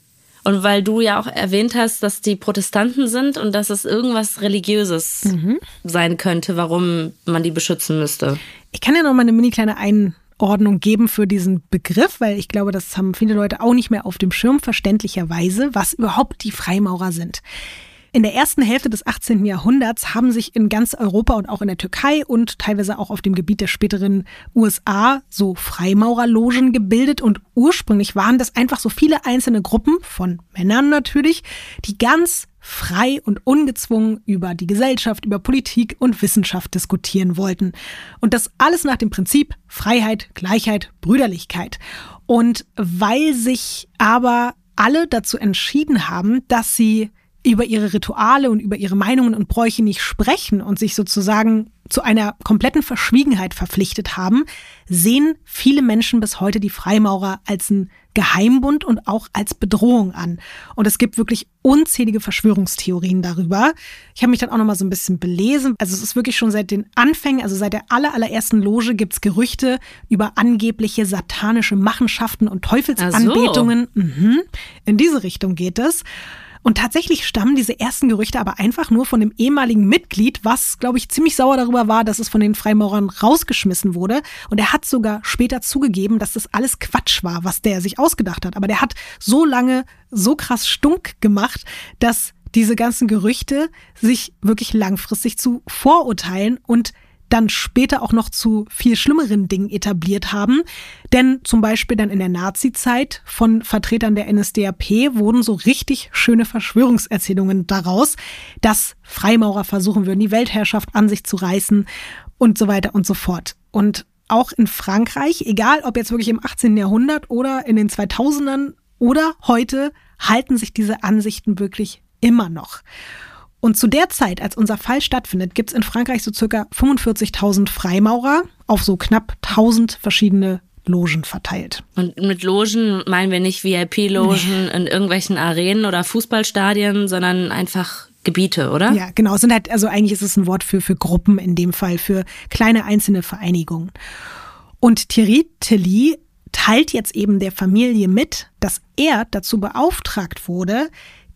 Und weil du ja auch erwähnt hast, dass die Protestanten sind und dass es irgendwas Religiöses mhm. sein könnte, warum man die beschützen müsste. Ich kann ja noch mal eine mini kleine Einordnung geben für diesen Begriff, weil ich glaube, das haben viele Leute auch nicht mehr auf dem Schirm, verständlicherweise, was überhaupt die Freimaurer sind. In der ersten Hälfte des 18. Jahrhunderts haben sich in ganz Europa und auch in der Türkei und teilweise auch auf dem Gebiet der späteren USA so Freimaurerlogen gebildet und ursprünglich waren das einfach so viele einzelne Gruppen von Männern natürlich, die ganz frei und ungezwungen über die Gesellschaft, über Politik und Wissenschaft diskutieren wollten. Und das alles nach dem Prinzip Freiheit, Gleichheit, Brüderlichkeit. Und weil sich aber alle dazu entschieden haben, dass sie über ihre Rituale und über ihre Meinungen und Bräuche nicht sprechen und sich sozusagen zu einer kompletten Verschwiegenheit verpflichtet haben, sehen viele Menschen bis heute die Freimaurer als ein Geheimbund und auch als Bedrohung an. Und es gibt wirklich unzählige Verschwörungstheorien darüber. Ich habe mich dann auch noch mal so ein bisschen belesen. Also es ist wirklich schon seit den Anfängen, also seit der aller, allerersten Loge gibt's Gerüchte über angebliche satanische Machenschaften und Teufelsanbetungen. So. Mhm. In diese Richtung geht es. Und tatsächlich stammen diese ersten Gerüchte aber einfach nur von dem ehemaligen Mitglied, was, glaube ich, ziemlich sauer darüber war, dass es von den Freimaurern rausgeschmissen wurde. Und er hat sogar später zugegeben, dass das alles Quatsch war, was der sich ausgedacht hat. Aber der hat so lange so krass stunk gemacht, dass diese ganzen Gerüchte sich wirklich langfristig zu Vorurteilen und dann später auch noch zu viel schlimmeren Dingen etabliert haben. Denn zum Beispiel dann in der Nazi-Zeit von Vertretern der NSDAP wurden so richtig schöne Verschwörungserzählungen daraus, dass Freimaurer versuchen würden, die Weltherrschaft an sich zu reißen und so weiter und so fort. Und auch in Frankreich, egal ob jetzt wirklich im 18. Jahrhundert oder in den 2000ern oder heute, halten sich diese Ansichten wirklich immer noch. Und zu der Zeit, als unser Fall stattfindet, gibt es in Frankreich so circa 45.000 Freimaurer auf so knapp 1000 verschiedene Logen verteilt. Und mit Logen meinen wir nicht VIP-Logen nee. in irgendwelchen Arenen oder Fußballstadien, sondern einfach Gebiete, oder? Ja, genau. Es sind halt, also eigentlich ist es ein Wort für, für Gruppen in dem Fall, für kleine einzelne Vereinigungen. Und Thierry Tilly teilt jetzt eben der Familie mit, dass er dazu beauftragt wurde,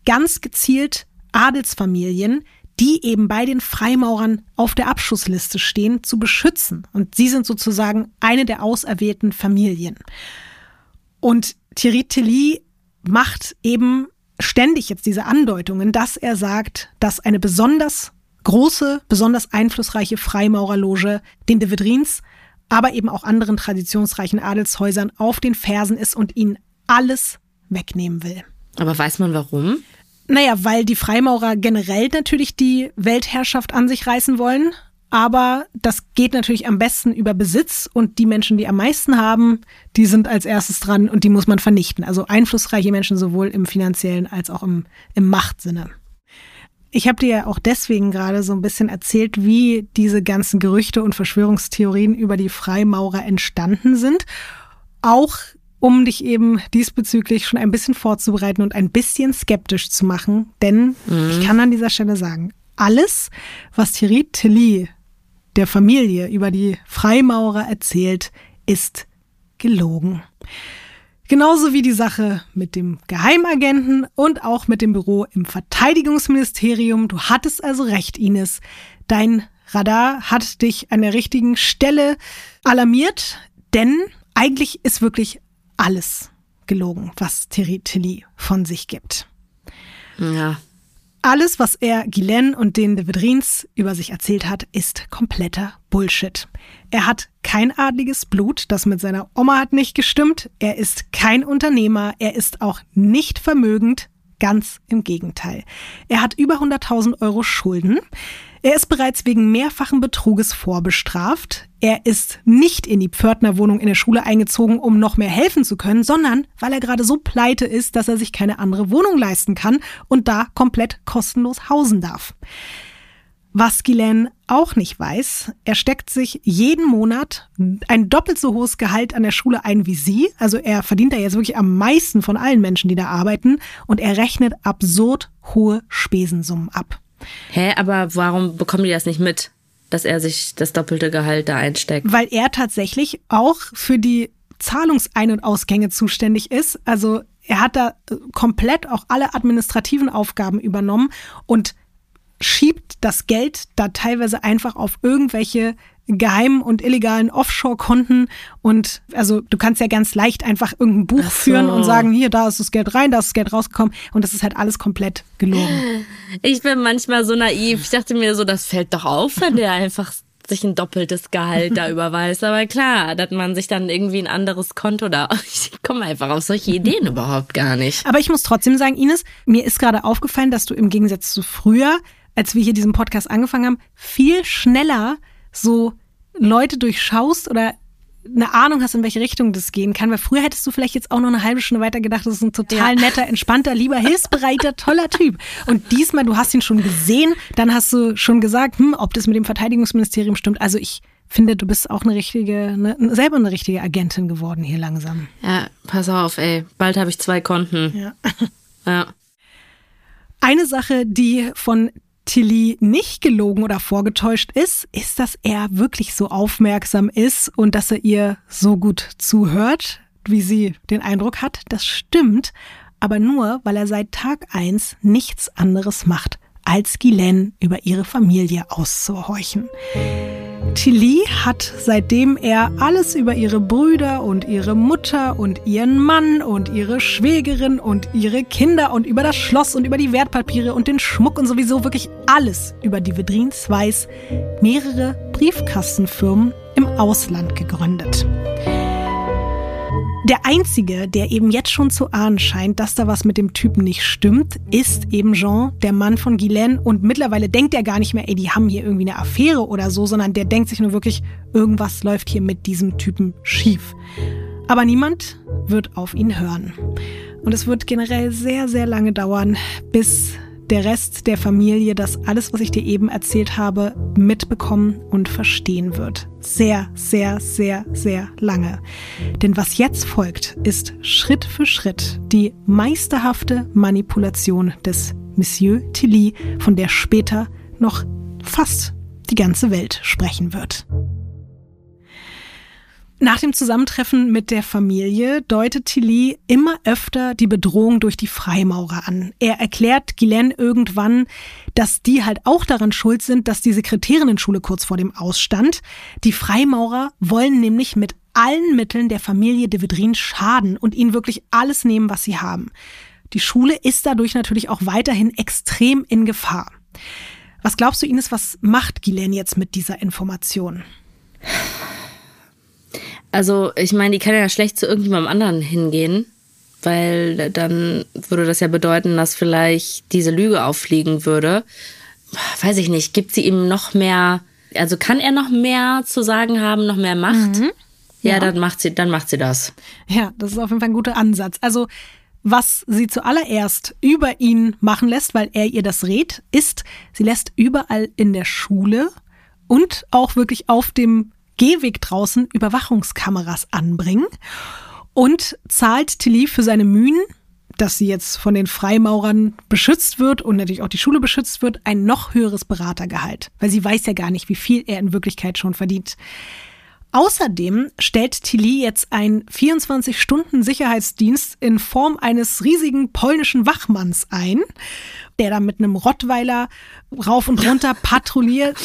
ganz gezielt Adelsfamilien, die eben bei den Freimaurern auf der Abschussliste stehen, zu beschützen. Und sie sind sozusagen eine der auserwählten Familien. Und Thierry Tilly macht eben ständig jetzt diese Andeutungen, dass er sagt, dass eine besonders große, besonders einflussreiche Freimaurerloge den de Vedrins, aber eben auch anderen traditionsreichen Adelshäusern auf den Fersen ist und ihnen alles wegnehmen will. Aber weiß man warum? Naja, weil die Freimaurer generell natürlich die Weltherrschaft an sich reißen wollen. Aber das geht natürlich am besten über Besitz und die Menschen, die am meisten haben, die sind als erstes dran und die muss man vernichten. Also einflussreiche Menschen sowohl im finanziellen als auch im, im Machtsinne. Ich habe dir ja auch deswegen gerade so ein bisschen erzählt, wie diese ganzen Gerüchte und Verschwörungstheorien über die Freimaurer entstanden sind. Auch um dich eben diesbezüglich schon ein bisschen vorzubereiten und ein bisschen skeptisch zu machen. Denn mhm. ich kann an dieser Stelle sagen, alles, was Thierry Tilly der Familie über die Freimaurer erzählt, ist gelogen. Genauso wie die Sache mit dem Geheimagenten und auch mit dem Büro im Verteidigungsministerium. Du hattest also recht, Ines. Dein Radar hat dich an der richtigen Stelle alarmiert, denn eigentlich ist wirklich alles gelogen, was Terry Tilly von sich gibt. Ja, alles, was er Guylaine und den de Vedrins über sich erzählt hat, ist kompletter Bullshit. Er hat kein adliges Blut, das mit seiner Oma hat nicht gestimmt. Er ist kein Unternehmer, er ist auch nicht vermögend, ganz im Gegenteil. Er hat über 100.000 Euro Schulden. Er ist bereits wegen mehrfachen Betruges vorbestraft. Er ist nicht in die Pförtnerwohnung in der Schule eingezogen, um noch mehr helfen zu können, sondern weil er gerade so pleite ist, dass er sich keine andere Wohnung leisten kann und da komplett kostenlos hausen darf. Was Guylaine auch nicht weiß, er steckt sich jeden Monat ein doppelt so hohes Gehalt an der Schule ein wie sie. Also er verdient da jetzt wirklich am meisten von allen Menschen, die da arbeiten. Und er rechnet absurd hohe Spesensummen ab. Hä, aber warum bekommen die das nicht mit, dass er sich das doppelte Gehalt da einsteckt? Weil er tatsächlich auch für die Zahlungsein- und Ausgänge zuständig ist. Also er hat da äh, komplett auch alle administrativen Aufgaben übernommen und schiebt das Geld da teilweise einfach auf irgendwelche geheimen und illegalen Offshore-Konten und also du kannst ja ganz leicht einfach irgendein Buch so. führen und sagen, hier, da ist das Geld rein, da ist das Geld rausgekommen und das ist halt alles komplett gelogen. Ich bin manchmal so naiv. Ich dachte mir so, das fällt doch auf, wenn der einfach sich ein doppeltes Gehalt da überweist. Aber klar, dass man sich dann irgendwie ein anderes Konto da. Ich komme einfach auf solche Ideen überhaupt gar nicht. Aber ich muss trotzdem sagen, Ines, mir ist gerade aufgefallen, dass du im Gegensatz zu früher, als wir hier diesen Podcast angefangen haben, viel schneller so Leute durchschaust oder eine Ahnung hast, in welche Richtung das gehen kann. Weil früher hättest du vielleicht jetzt auch noch eine halbe Stunde weiter gedacht, das ist ein total netter, entspannter, lieber, hilfsbereiter, toller Typ. Und diesmal, du hast ihn schon gesehen, dann hast du schon gesagt, hm, ob das mit dem Verteidigungsministerium stimmt. Also ich finde, du bist auch eine richtige, eine, selber eine richtige Agentin geworden hier langsam. Ja, pass auf, ey. Bald habe ich zwei Konten. Ja. Ja. Eine Sache, die von Tilly nicht gelogen oder vorgetäuscht ist, ist, dass er wirklich so aufmerksam ist und dass er ihr so gut zuhört, wie sie den Eindruck hat. Das stimmt, aber nur, weil er seit Tag eins nichts anderes macht, als Guylaine über ihre Familie auszuhorchen. Tilly hat, seitdem er alles über ihre Brüder und ihre Mutter und ihren Mann und ihre Schwägerin und ihre Kinder und über das Schloss und über die Wertpapiere und den Schmuck und sowieso wirklich alles über die Vedrins weiß, mehrere Briefkastenfirmen im Ausland gegründet. Der einzige, der eben jetzt schon zu ahnen scheint, dass da was mit dem Typen nicht stimmt, ist eben Jean, der Mann von Guylaine. Und mittlerweile denkt er gar nicht mehr, ey, die haben hier irgendwie eine Affäre oder so, sondern der denkt sich nur wirklich, irgendwas läuft hier mit diesem Typen schief. Aber niemand wird auf ihn hören. Und es wird generell sehr, sehr lange dauern, bis der Rest der Familie das alles, was ich dir eben erzählt habe, mitbekommen und verstehen wird. Sehr, sehr, sehr, sehr lange. Denn was jetzt folgt, ist Schritt für Schritt die meisterhafte Manipulation des Monsieur Tilly, von der später noch fast die ganze Welt sprechen wird. Nach dem Zusammentreffen mit der Familie deutet Tilly immer öfter die Bedrohung durch die Freimaurer an. Er erklärt Guylaine irgendwann, dass die halt auch daran schuld sind, dass die Sekretärinnenschule kurz vor dem Ausstand. Die Freimaurer wollen nämlich mit allen Mitteln der Familie de Vedrin schaden und ihnen wirklich alles nehmen, was sie haben. Die Schule ist dadurch natürlich auch weiterhin extrem in Gefahr. Was glaubst du, Ines, was macht Guylaine jetzt mit dieser Information? Also, ich meine, die kann ja schlecht zu irgendjemandem anderen hingehen, weil dann würde das ja bedeuten, dass vielleicht diese Lüge auffliegen würde. Weiß ich nicht, gibt sie ihm noch mehr, also kann er noch mehr zu sagen haben, noch mehr Macht? Mhm. Ja, ja, dann macht sie, dann macht sie das. Ja, das ist auf jeden Fall ein guter Ansatz. Also, was sie zuallererst über ihn machen lässt, weil er ihr das rät, ist, sie lässt überall in der Schule und auch wirklich auf dem Gehweg draußen Überwachungskameras anbringen und zahlt Tilly für seine Mühen, dass sie jetzt von den Freimaurern beschützt wird und natürlich auch die Schule beschützt wird, ein noch höheres Beratergehalt, weil sie weiß ja gar nicht, wie viel er in Wirklichkeit schon verdient. Außerdem stellt Tilly jetzt einen 24-Stunden-Sicherheitsdienst in Form eines riesigen polnischen Wachmanns ein, der da mit einem Rottweiler rauf und runter patrouilliert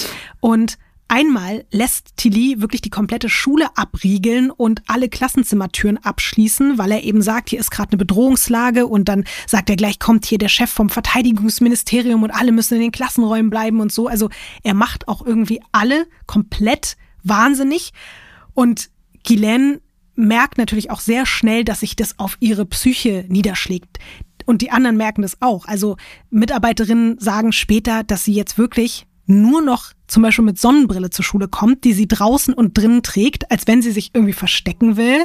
und Einmal lässt Tilly wirklich die komplette Schule abriegeln und alle Klassenzimmertüren abschließen, weil er eben sagt, hier ist gerade eine Bedrohungslage und dann sagt er gleich, kommt hier der Chef vom Verteidigungsministerium und alle müssen in den Klassenräumen bleiben und so. Also er macht auch irgendwie alle komplett wahnsinnig und Ghislaine merkt natürlich auch sehr schnell, dass sich das auf ihre Psyche niederschlägt. Und die anderen merken das auch. Also Mitarbeiterinnen sagen später, dass sie jetzt wirklich nur noch zum Beispiel mit Sonnenbrille zur Schule kommt, die sie draußen und drinnen trägt, als wenn sie sich irgendwie verstecken will.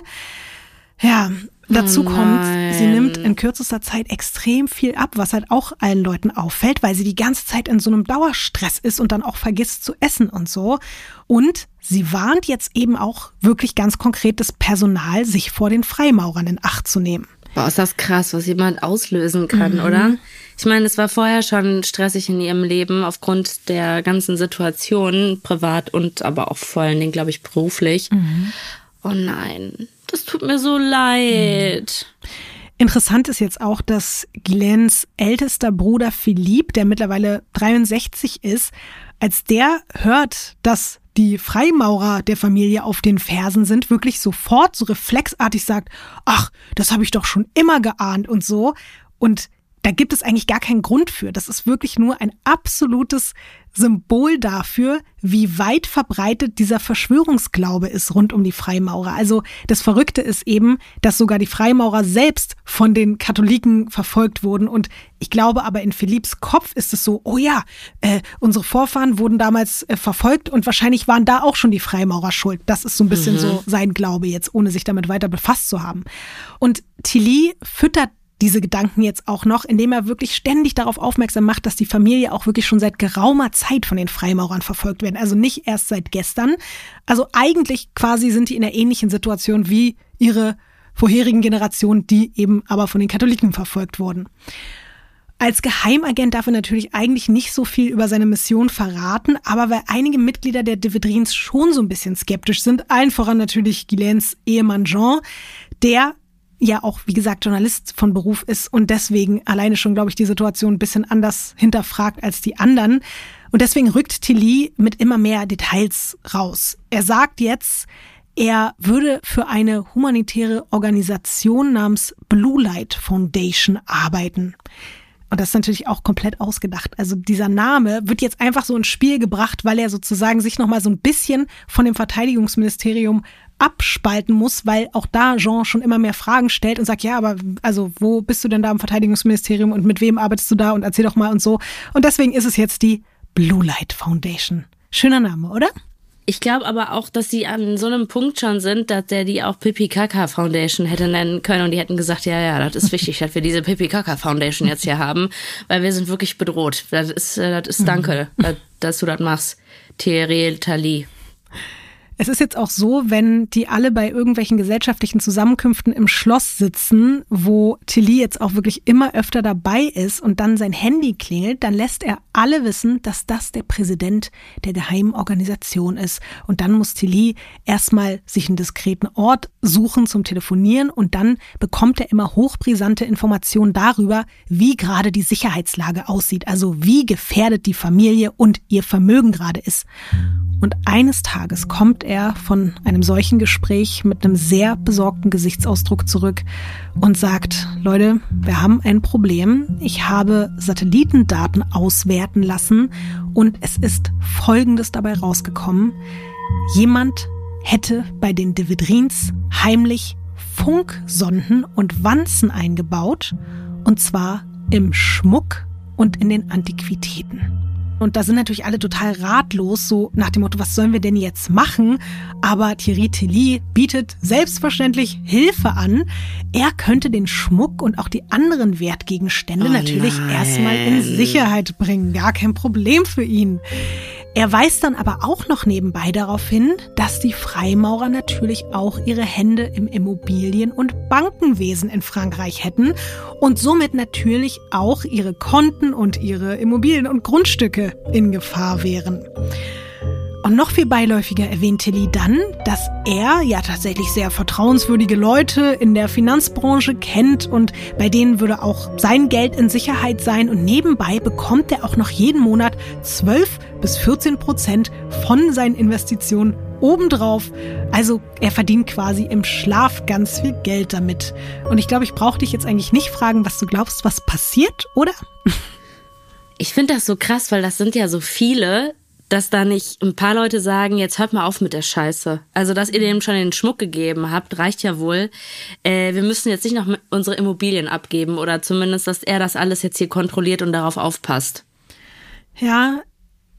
Ja, dazu oh kommt, sie nimmt in kürzester Zeit extrem viel ab, was halt auch allen Leuten auffällt, weil sie die ganze Zeit in so einem Dauerstress ist und dann auch vergisst zu essen und so. Und sie warnt jetzt eben auch wirklich ganz konkret das Personal, sich vor den Freimaurern in Acht zu nehmen. Boah, ist das krass, was jemand auslösen kann, mhm. oder? Ich meine, es war vorher schon stressig in ihrem Leben aufgrund der ganzen Situation, privat und aber auch vor allen Dingen, glaube ich, beruflich. Mhm. Oh nein, das tut mir so leid. Mhm. Interessant ist jetzt auch, dass Glens ältester Bruder Philipp, der mittlerweile 63 ist, als der hört, dass die Freimaurer der Familie auf den Fersen sind, wirklich sofort so reflexartig sagt, ach, das habe ich doch schon immer geahnt und so. Und da gibt es eigentlich gar keinen Grund für. Das ist wirklich nur ein absolutes Symbol dafür, wie weit verbreitet dieser Verschwörungsglaube ist rund um die Freimaurer. Also das Verrückte ist eben, dass sogar die Freimaurer selbst von den Katholiken verfolgt wurden. Und ich glaube aber in Philipps Kopf ist es so, oh ja, äh, unsere Vorfahren wurden damals äh, verfolgt und wahrscheinlich waren da auch schon die Freimaurer schuld. Das ist so ein bisschen mhm. so sein Glaube jetzt, ohne sich damit weiter befasst zu haben. Und Tilly füttert diese Gedanken jetzt auch noch, indem er wirklich ständig darauf aufmerksam macht, dass die Familie auch wirklich schon seit geraumer Zeit von den Freimaurern verfolgt werden. Also nicht erst seit gestern. Also eigentlich quasi sind die in einer ähnlichen Situation wie ihre vorherigen Generationen, die eben aber von den Katholiken verfolgt wurden. Als Geheimagent darf er natürlich eigentlich nicht so viel über seine Mission verraten, aber weil einige Mitglieder der Dividrins schon so ein bisschen skeptisch sind, allen voran natürlich Guilains Ehemann Jean, der ja auch, wie gesagt, Journalist von Beruf ist und deswegen alleine schon, glaube ich, die Situation ein bisschen anders hinterfragt als die anderen. Und deswegen rückt Tilly mit immer mehr Details raus. Er sagt jetzt, er würde für eine humanitäre Organisation namens Blue Light Foundation arbeiten. Und das ist natürlich auch komplett ausgedacht. Also dieser Name wird jetzt einfach so ins Spiel gebracht, weil er sozusagen sich nochmal so ein bisschen von dem Verteidigungsministerium abspalten muss, weil auch da Jean schon immer mehr Fragen stellt und sagt, ja, aber also wo bist du denn da im Verteidigungsministerium und mit wem arbeitest du da und erzähl doch mal und so. Und deswegen ist es jetzt die Blue Light Foundation. Schöner Name, oder? Ich glaube aber auch, dass sie an so einem Punkt schon sind, dass der die auch Pipi Kaka Foundation hätte nennen können und die hätten gesagt, ja, ja, das ist wichtig, dass wir diese Pipi Kaka Foundation jetzt hier haben, weil wir sind wirklich bedroht. Das ist, äh, das ist danke, mhm. dass du das machst. Thierry Tali. Es ist jetzt auch so, wenn die alle bei irgendwelchen gesellschaftlichen Zusammenkünften im Schloss sitzen, wo Tilly jetzt auch wirklich immer öfter dabei ist und dann sein Handy klingelt, dann lässt er alle wissen, dass das der Präsident der geheimen Organisation ist. Und dann muss Tilly erstmal sich einen diskreten Ort suchen zum Telefonieren und dann bekommt er immer hochbrisante Informationen darüber, wie gerade die Sicherheitslage aussieht, also wie gefährdet die Familie und ihr Vermögen gerade ist. Und eines Tages kommt er von einem solchen Gespräch mit einem sehr besorgten Gesichtsausdruck zurück und sagt, Leute, wir haben ein Problem. Ich habe Satellitendaten auswerten lassen und es ist Folgendes dabei rausgekommen. Jemand hätte bei den Dividrins heimlich Funksonden und Wanzen eingebaut, und zwar im Schmuck und in den Antiquitäten. Und da sind natürlich alle total ratlos, so nach dem Motto, was sollen wir denn jetzt machen? Aber Thierry Tilly bietet selbstverständlich Hilfe an. Er könnte den Schmuck und auch die anderen Wertgegenstände Oh natürlich erstmal in Sicherheit bringen. Gar kein Problem für ihn. Er weist dann aber auch noch nebenbei darauf hin, dass die Freimaurer natürlich auch ihre Hände im Immobilien- und Bankenwesen in Frankreich hätten und somit natürlich auch ihre Konten und ihre Immobilien und Grundstücke in Gefahr wären. Und noch viel beiläufiger erwähnt Tilly dann, dass er ja tatsächlich sehr vertrauenswürdige Leute in der Finanzbranche kennt und bei denen würde auch sein Geld in Sicherheit sein und nebenbei bekommt er auch noch jeden Monat 12 bis 14 Prozent von seinen Investitionen obendrauf. Also er verdient quasi im Schlaf ganz viel Geld damit. Und ich glaube, ich brauche dich jetzt eigentlich nicht fragen, was du glaubst, was passiert, oder? Ich finde das so krass, weil das sind ja so viele, dass da nicht ein paar Leute sagen, jetzt hört mal auf mit der Scheiße. Also, dass ihr dem schon den Schmuck gegeben habt, reicht ja wohl. Äh, wir müssen jetzt nicht noch unsere Immobilien abgeben oder zumindest, dass er das alles jetzt hier kontrolliert und darauf aufpasst. Ja,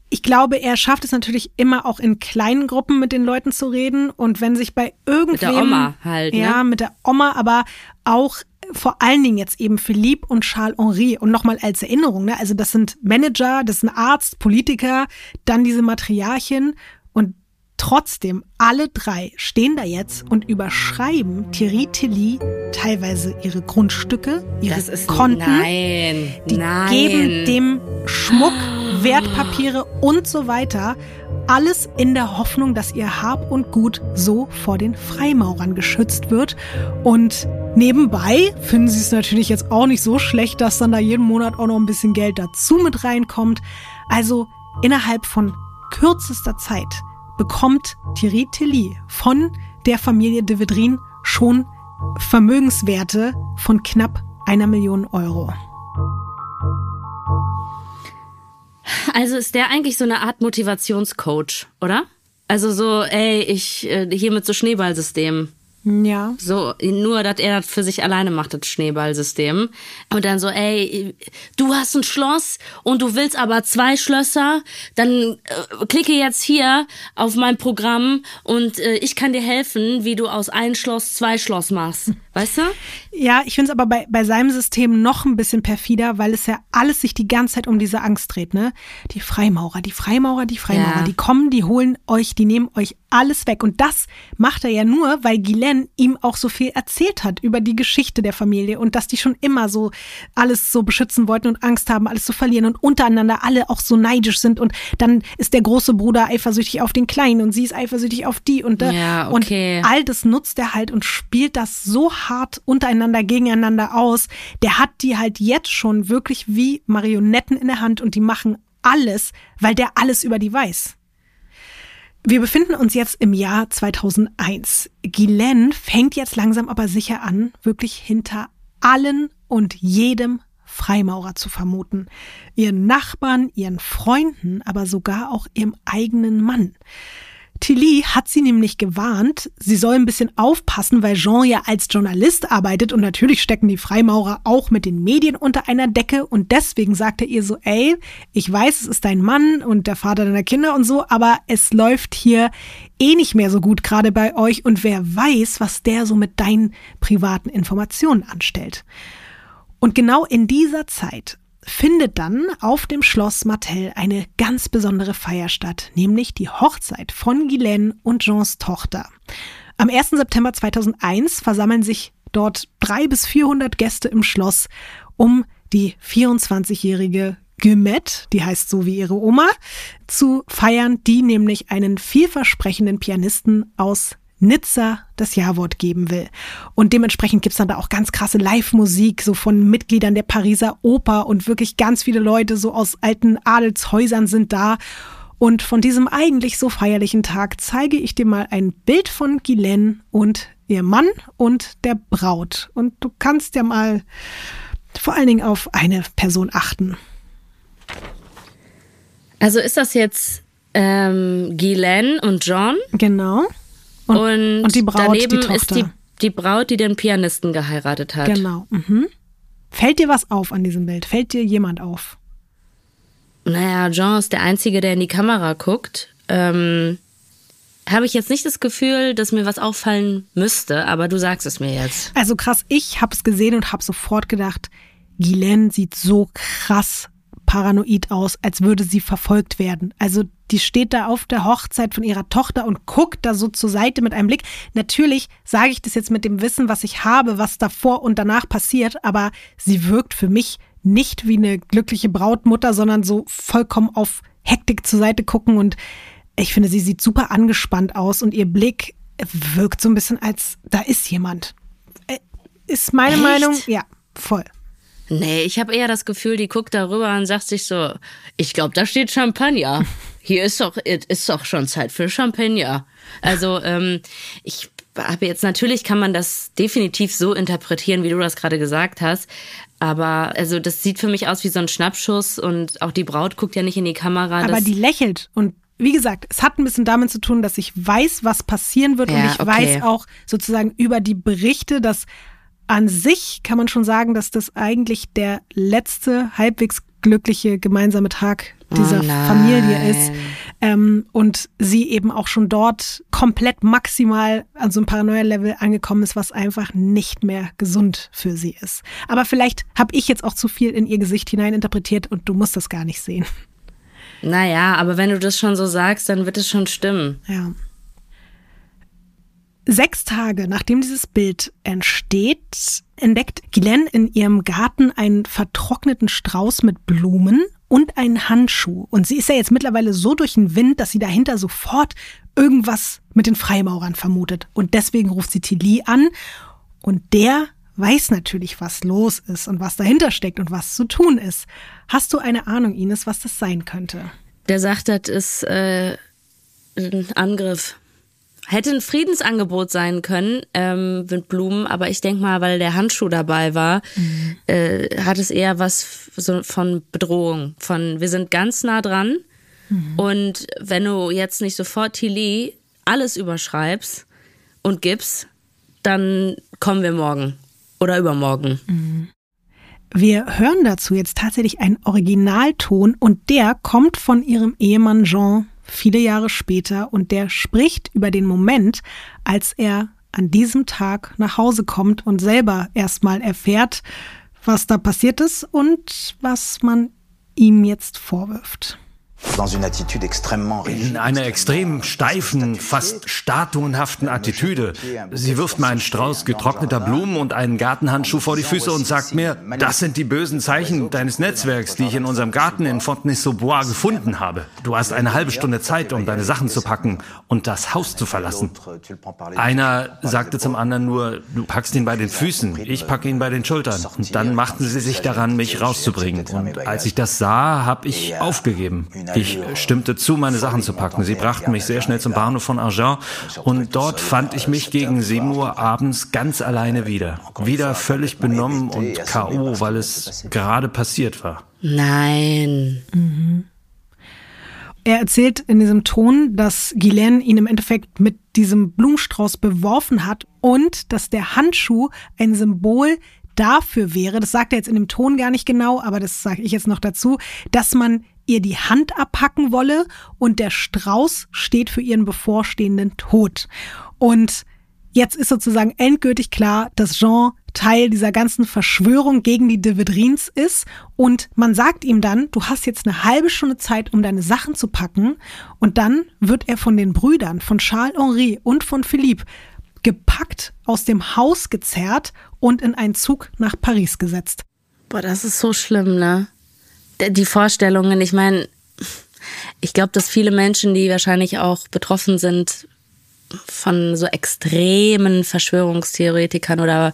ich glaube, er schafft es natürlich immer auch in kleinen Gruppen mit den Leuten zu reden und wenn sich bei irgendwem der Oma halt, ne? ja mit der Oma, aber auch vor allen Dingen jetzt eben Philippe und Charles Henri und nochmal als Erinnerung, ne? also das sind Manager, das sind Arzt, Politiker, dann diese Matriarchin und trotzdem alle drei stehen da jetzt und überschreiben Thierry Tilly teilweise ihre Grundstücke, ihre Das ist Konten. Nein, Die nein. geben dem Schmuck, Wertpapiere und so weiter alles in der Hoffnung, dass ihr Hab und Gut so vor den Freimaurern geschützt wird. Und nebenbei finden sie es natürlich jetzt auch nicht so schlecht, dass dann da jeden Monat auch noch ein bisschen Geld dazu mit reinkommt. Also innerhalb von kürzester Zeit bekommt Thierry Tilly von der Familie de Vedrin schon Vermögenswerte von knapp einer Million Euro. Also ist der eigentlich so eine Art Motivationscoach, oder? Also so, ey, ich äh, hier mit so Schneeballsystem. Ja. So, nur, dass er das für sich alleine macht, das Schneeballsystem. Und dann so, ey, du hast ein Schloss und du willst aber zwei Schlösser, dann äh, klicke jetzt hier auf mein Programm und äh, ich kann dir helfen, wie du aus ein Schloss zwei Schloss machst. Weißt du? Ja, ich finde es aber bei, bei seinem System noch ein bisschen perfider, weil es ja alles sich die ganze Zeit um diese Angst dreht, ne? Die Freimaurer, die Freimaurer, die Freimaurer, Ja. die kommen, die holen euch, die nehmen euch alles weg. Und das macht er ja nur, weil Guylaine ihm auch so viel erzählt hat über die Geschichte der Familie und dass die schon immer so alles so beschützen wollten und Angst haben, alles zu verlieren und untereinander alle auch so neidisch sind. Und dann ist der große Bruder eifersüchtig auf den Kleinen und sie ist eifersüchtig auf die und, da- Ja, okay. und all das nutzt er halt und spielt das so hart untereinander gegeneinander aus. Der hat die halt jetzt schon wirklich wie Marionetten in der Hand und die machen alles, weil der alles über die weiß. Wir befinden uns jetzt im Jahr 2001. Guylaine fängt jetzt langsam aber sicher an, wirklich hinter allen und jedem Freimaurer zu vermuten. Ihren Nachbarn, ihren Freunden, aber sogar auch ihrem eigenen Mann. Tilly hat sie nämlich gewarnt, sie soll ein bisschen aufpassen, weil Jean ja als Journalist arbeitet und natürlich stecken die Freimaurer auch mit den Medien unter einer Decke und deswegen sagt er ihr so, ey, ich weiß, es ist dein Mann und der Vater deiner Kinder und so, aber es läuft hier eh nicht mehr so gut gerade bei euch und wer weiß, was der so mit deinen privaten Informationen anstellt. Und genau in dieser Zeit findet dann auf dem Schloss Martel eine ganz besondere Feier statt, nämlich die Hochzeit von Guylaine und Jeans Tochter. Am 1. September 2001 versammeln sich dort drei bis 400 Gäste im Schloss, um die 24-jährige Guillemette, die heißt so wie ihre Oma, zu feiern, die nämlich einen vielversprechenden Pianisten aus Nizza das Ja-Wort geben will. Und dementsprechend gibt's dann da auch ganz krasse Live-Musik, so von Mitgliedern der Pariser Oper und wirklich ganz viele Leute so aus alten Adelshäusern sind da. Und von diesem eigentlich so feierlichen Tag zeige ich dir mal ein Bild von Guylaine und ihr Mann und der Braut. Und du kannst ja mal vor allen Dingen auf eine Person achten. Also ist das jetzt ähm, Guylaine und John Genau. Und, und die Braut, die daneben Tochter. ist die, die Braut, die den Pianisten geheiratet hat. Genau. Mhm. Fällt dir was auf an diesem Bild? Fällt dir jemand auf? Naja, Argent ist der Einzige, der in die Kamera guckt, ähm, habe ich jetzt nicht das Gefühl, dass mir was auffallen müsste, aber du sagst es mir jetzt. Also krass, ich habe es gesehen und habe sofort gedacht, Guylaine sieht so krass paranoid aus, als würde sie verfolgt werden. Also die steht da auf der Hochzeit von ihrer Tochter und guckt da so zur Seite mit einem Blick. Natürlich sage ich das jetzt mit dem Wissen, was ich habe, was davor und danach passiert, aber sie wirkt für mich nicht wie eine glückliche Brautmutter, sondern so vollkommen auf Hektik zur Seite gucken und ich finde, sie sieht super angespannt aus und ihr Blick wirkt so ein bisschen als da ist jemand. Äh, ist meine Echt? Meinung, ja, voll. Nee, ich habe eher das Gefühl, die guckt darüber und sagt sich so, ich glaube, da steht Champagner. Hier ist doch, ist doch schon Zeit für Champagner. Also, ähm, ich habe jetzt natürlich kann man das definitiv so interpretieren, wie du das gerade gesagt hast. Aber also das sieht für mich aus wie so ein Schnappschuss und auch die Braut guckt ja nicht in die Kamera. Aber die lächelt und wie gesagt, es hat ein bisschen damit zu tun, dass ich weiß, was passieren wird Ja, und ich okay. weiß auch sozusagen über die Berichte, dass an sich kann man schon sagen, dass das eigentlich der letzte halbwegs glückliche gemeinsame Tag dieser Oh. Familie ist ähm, und sie eben auch schon dort komplett maximal an so einem Paranoia-Level angekommen ist, was einfach nicht mehr gesund für sie ist. Aber vielleicht habe ich jetzt auch zu viel in ihr Gesicht hineininterpretiert und du musst das gar nicht sehen. Naja, aber wenn du das schon so sagst, dann wird es schon stimmen. Ja. Sechs Tage nachdem dieses Bild entsteht, entdeckt Glenn in ihrem Garten einen vertrockneten Strauß mit Blumen und einen Handschuh. Und sie ist ja jetzt mittlerweile so durch den Wind, dass sie dahinter sofort irgendwas mit den Freimaurern vermutet. Und deswegen ruft sie Tilly an. Und der weiß natürlich, was los ist und was dahinter steckt und was zu tun ist. Hast du eine Ahnung, Ines, was das sein könnte? Der sagt, das ist äh, ein Angriff. Hätte ein Friedensangebot sein können ähm, mit Blumen, aber ich denk mal, weil der Handschuh dabei war, äh, hat es eher was so von Bedrohung. Von wir sind ganz nah dran und wenn du jetzt nicht sofort Tilly alles überschreibst und gibst, dann kommen wir morgen oder übermorgen. Wir hören dazu jetzt tatsächlich einen Originalton und der kommt von ihrem Ehemann Jean viele Jahre später und der spricht über den Moment, als er an diesem Tag nach Hause kommt und selber erstmal erfährt, was da passiert ist und was man ihm jetzt vorwirft. In einer extrem steifen, fast statuenhaften Attitüde. Sie wirft mir einen Strauß getrockneter Blumen und einen Gartenhandschuh vor die Füße und sagt mir, das sind die bösen Zeichen deines Netzwerks, die ich in unserem Garten in Fontenay-sous-Bois gefunden habe. Du hast eine halbe Stunde Zeit, um deine Sachen zu packen und das Haus zu verlassen. Einer sagte zum anderen nur, du packst ihn bei den Füßen, ich packe ihn bei den Schultern. Und dann machten sie sich daran, mich rauszubringen. Und als ich das sah, habe ich aufgegeben. Ich stimmte zu, meine Sachen zu packen. Sie brachten mich sehr schnell zum Bahnhof von Argent und dort fand ich mich gegen 7 Uhr abends ganz alleine wieder. Wieder völlig benommen und K.O., weil es gerade passiert war. Nein. Er erzählt in diesem Ton, dass Guylaine ihn im Endeffekt mit diesem Blumenstrauß beworfen hat und dass der Handschuh ein Symbol dafür wäre, das sagt er jetzt in dem Ton gar nicht genau, aber das sage ich jetzt noch dazu, dass man ihr die Hand abhacken wolle und der Strauß steht für ihren bevorstehenden Tod. Und jetzt ist sozusagen endgültig klar, dass Jean Teil dieser ganzen Verschwörung gegen die de Vedrins ist und man sagt ihm dann, du hast jetzt eine halbe Stunde Zeit, um deine Sachen zu packen und dann wird er von den Brüdern, von Charles Henri und von Philippe gepackt, aus dem Haus gezerrt und in einen Zug nach Paris gesetzt. Boah, das ist so schlimm, ne? Die Vorstellungen, ich meine, ich glaube, dass viele Menschen, die wahrscheinlich auch betroffen sind von so extremen Verschwörungstheoretikern oder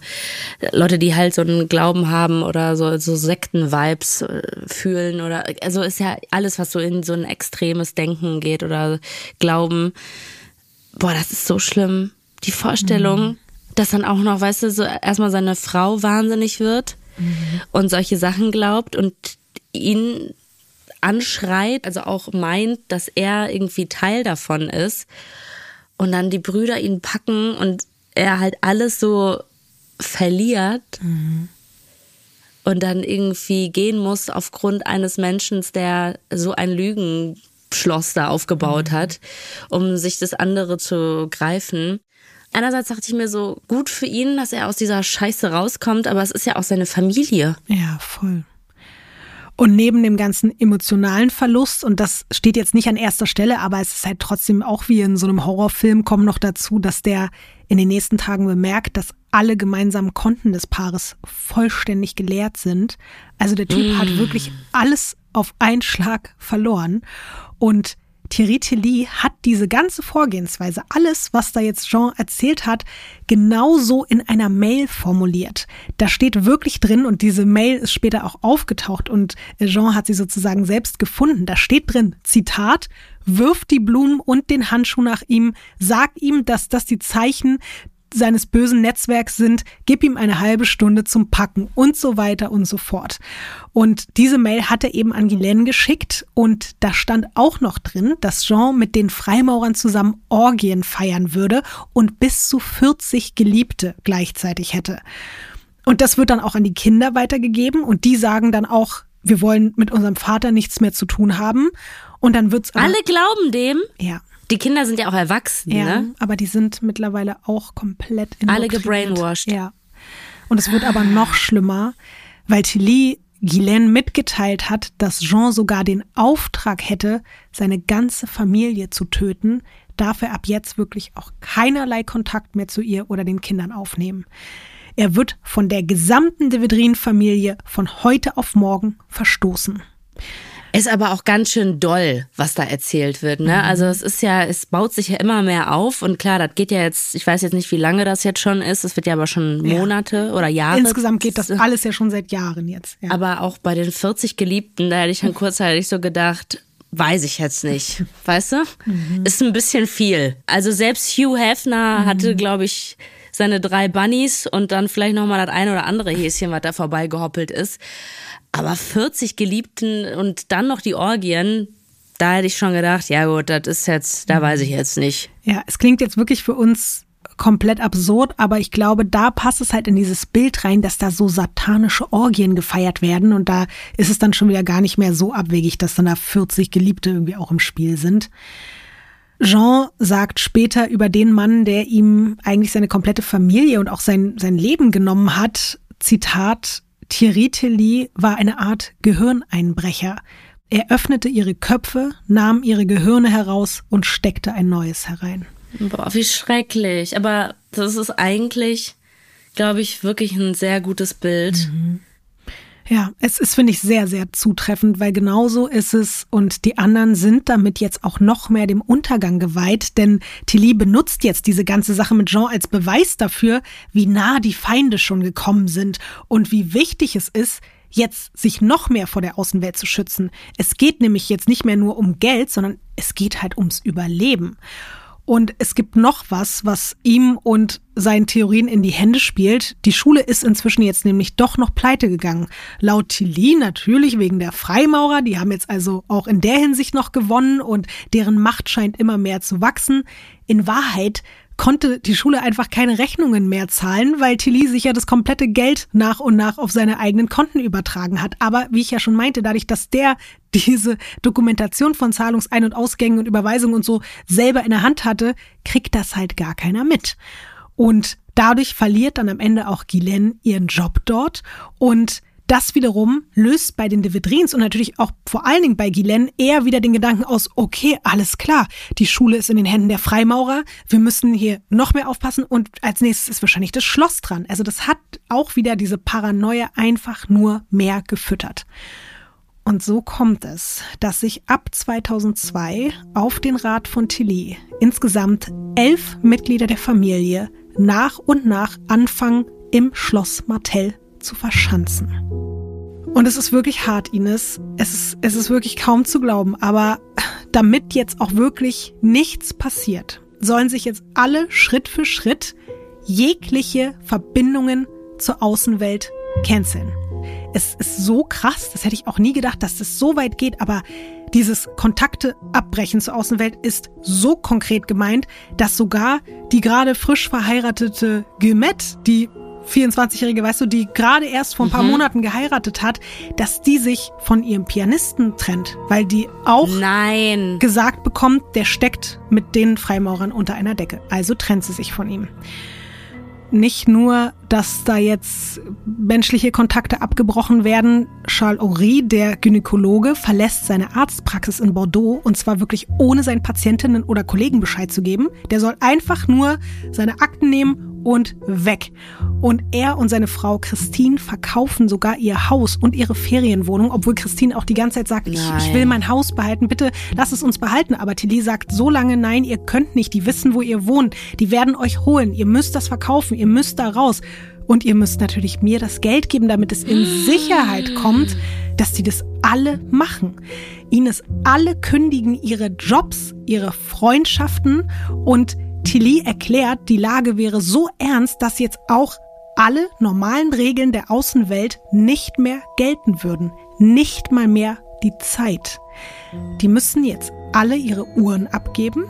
Leute, die halt so einen Glauben haben oder so, so Sekten-Vibes äh, fühlen oder, also ist ja alles, was so in so ein extremes Denken geht oder Glauben. Boah, das ist so schlimm. Die Vorstellung, dass dann auch noch, weißt du, so erstmal seine Frau wahnsinnig wird und solche Sachen glaubt und ihn anschreit, also auch meint, dass er irgendwie Teil davon ist und dann die Brüder ihn packen und er halt alles so verliert. und dann irgendwie gehen muss aufgrund eines Menschen, der so ein Lügenschloss da aufgebaut hat, um sich das andere zu greifen. Einerseits dachte ich mir so, gut für ihn, dass er aus dieser Scheiße rauskommt, aber es ist ja auch seine Familie. Ja, voll. Und neben dem ganzen emotionalen Verlust, und das steht jetzt nicht an erster Stelle, aber es ist halt trotzdem auch wie in so einem Horrorfilm, kommt noch dazu, dass der in den nächsten Tagen bemerkt, dass alle gemeinsamen Konten des Paares vollständig geleert sind. Also der Typ mm. hat wirklich alles auf einen Schlag verloren. Und Thierry Tilly hat diese ganze Vorgehensweise, alles, was da jetzt Jean erzählt hat, genauso in einer Mail formuliert. Da steht wirklich drin und diese Mail ist später auch aufgetaucht und Jean hat sie sozusagen selbst gefunden. Da steht drin, Zitat, wirf die Blumen und den Handschuh nach ihm, sag ihm, dass das die Zeichen seines bösen Netzwerks sind, gib ihm eine halbe Stunde zum Packen und so weiter und so fort. Und diese Mail hat er eben an Guylaine geschickt und da stand auch noch drin, dass Jean mit den Freimaurern zusammen Orgien feiern würde und bis zu 40 Geliebte gleichzeitig hätte. Und das wird dann auch an die Kinder weitergegeben und die sagen dann auch, wir wollen mit unserem Vater nichts mehr zu tun haben. Und dann wird's Alle glauben dem? Ja. Die Kinder sind ja auch erwachsen, ja, ne? aber die sind mittlerweile auch komplett Alle gebrainwashed. Ja. Und es wird aber noch schlimmer, weil Tilly Guylaine mitgeteilt hat, dass Jean sogar den Auftrag hätte, seine ganze Familie zu töten, darf er ab jetzt wirklich auch keinerlei Kontakt mehr zu ihr oder den Kindern aufnehmen. Er wird von der gesamten De Vedrin-Familie von heute auf morgen verstoßen. Ist aber auch ganz schön doll, was da erzählt wird. Ne? Mhm. Also es ist ja, es baut sich ja immer mehr auf und klar, das geht ja jetzt, ich weiß jetzt nicht, wie lange das jetzt schon ist. Es wird ja aber schon Monate ja. oder Jahre. Insgesamt geht das alles ja schon seit Jahren jetzt. Ja. Aber auch bei den 40 Geliebten, da hätte ich dann kurzzeitig so gedacht, weiß ich jetzt nicht. Weißt du? Mhm. Ist ein bisschen viel. Also selbst Hugh Hefner mhm. hatte, glaube ich, seine drei Bunnies und dann vielleicht nochmal das ein oder andere Häschen, was da vorbeigehoppelt ist. Aber 40 Geliebten und dann noch die Orgien, da hätte ich schon gedacht, ja gut, das ist jetzt, da weiß ich jetzt nicht. Ja, es klingt jetzt wirklich für uns komplett absurd, aber ich glaube, da passt es halt in dieses Bild rein, dass da so satanische Orgien gefeiert werden und da ist es dann schon wieder gar nicht mehr so abwegig, dass dann da 40 Geliebte irgendwie auch im Spiel sind. Jean sagt später über den Mann, der ihm eigentlich seine komplette Familie und auch sein, sein Leben genommen hat, Zitat, Thierry Tilly war eine Art Gehirneinbrecher. Er öffnete ihre Köpfe, nahm ihre Gehirne heraus und steckte ein neues herein. Boah, wie schrecklich. Aber das ist eigentlich, glaube ich, wirklich ein sehr gutes Bild. Mhm. Ja, es ist, finde ich, sehr, sehr zutreffend, weil genauso ist es und die anderen sind damit jetzt auch noch mehr dem Untergang geweiht, denn Tilly benutzt jetzt diese ganze Sache mit Jean als Beweis dafür, wie nah die Feinde schon gekommen sind und wie wichtig es ist, jetzt sich noch mehr vor der Außenwelt zu schützen. Es geht nämlich jetzt nicht mehr nur um Geld, sondern es geht halt ums Überleben. Und es gibt noch was, was ihm und seinen Theorien in die Hände spielt. Die Schule ist inzwischen jetzt nämlich doch noch pleite gegangen. Laut Tilly natürlich wegen der Freimaurer. Die haben jetzt also auch in der Hinsicht noch gewonnen und deren Macht scheint immer mehr zu wachsen. In Wahrheit konnte die Schule einfach keine Rechnungen mehr zahlen, weil Tilly sich ja das komplette Geld nach und nach auf seine eigenen Konten übertragen hat. Aber wie ich ja schon meinte, dadurch, dass der diese Dokumentation von Zahlungsein- und Ausgängen und Überweisungen und so selber in der Hand hatte, kriegt das halt gar keiner mit. Und dadurch verliert dann am Ende auch Guylaine ihren Job dort und das wiederum löst bei den Devedrins und natürlich auch vor allen Dingen bei Guylaine eher wieder den Gedanken aus, okay, alles klar, die Schule ist in den Händen der Freimaurer, wir müssen hier noch mehr aufpassen und als nächstes ist wahrscheinlich das Schloss dran. Also das hat auch wieder diese Paranoia einfach nur mehr gefüttert. Und so kommt es, dass sich ab 2002 auf den Rat von Tilly insgesamt elf Mitglieder der Familie nach und nach anfangen, im Schloss Martell zu verschanzen. Und es ist wirklich hart, Ines. Es ist, es ist wirklich kaum zu glauben. Aber damit jetzt auch wirklich nichts passiert, sollen sich jetzt alle Schritt für Schritt jegliche Verbindungen zur Außenwelt canceln. Es ist so krass, das hätte ich auch nie gedacht, dass das so weit geht, aber dieses Kontakte abbrechen zur Außenwelt ist so konkret gemeint, dass sogar die gerade frisch verheiratete Guillemette, die 24-Jährige, weißt du, die gerade erst vor ein paar mhm. Monaten geheiratet hat, dass die sich von ihrem Pianisten trennt, weil die auch Nein. gesagt bekommt, der steckt mit den Freimaurern unter einer Decke. Also trennt sie sich von ihm nicht nur, dass da jetzt menschliche Kontakte abgebrochen werden. Charles Horry, der Gynäkologe, verlässt seine Arztpraxis in Bordeaux und zwar wirklich ohne seinen Patientinnen oder Kollegen Bescheid zu geben. Der soll einfach nur seine Akten nehmen und weg. Und er und seine Frau Christine verkaufen sogar ihr Haus und ihre Ferienwohnung, obwohl Christine auch die ganze Zeit sagt, ich, ich, will mein Haus behalten, bitte lass es uns behalten. Aber Tilly sagt so lange nein, ihr könnt nicht, die wissen, wo ihr wohnt, die werden euch holen, ihr müsst das verkaufen, ihr müsst da raus. Und ihr müsst natürlich mir das Geld geben, damit es in Sicherheit kommt, dass die das alle machen. Ines alle kündigen ihre Jobs, ihre Freundschaften und Tilly erklärt, die Lage wäre so ernst, dass jetzt auch alle normalen Regeln der Außenwelt nicht mehr gelten würden. Nicht mal mehr die Zeit. Die müssen jetzt alle ihre Uhren abgeben.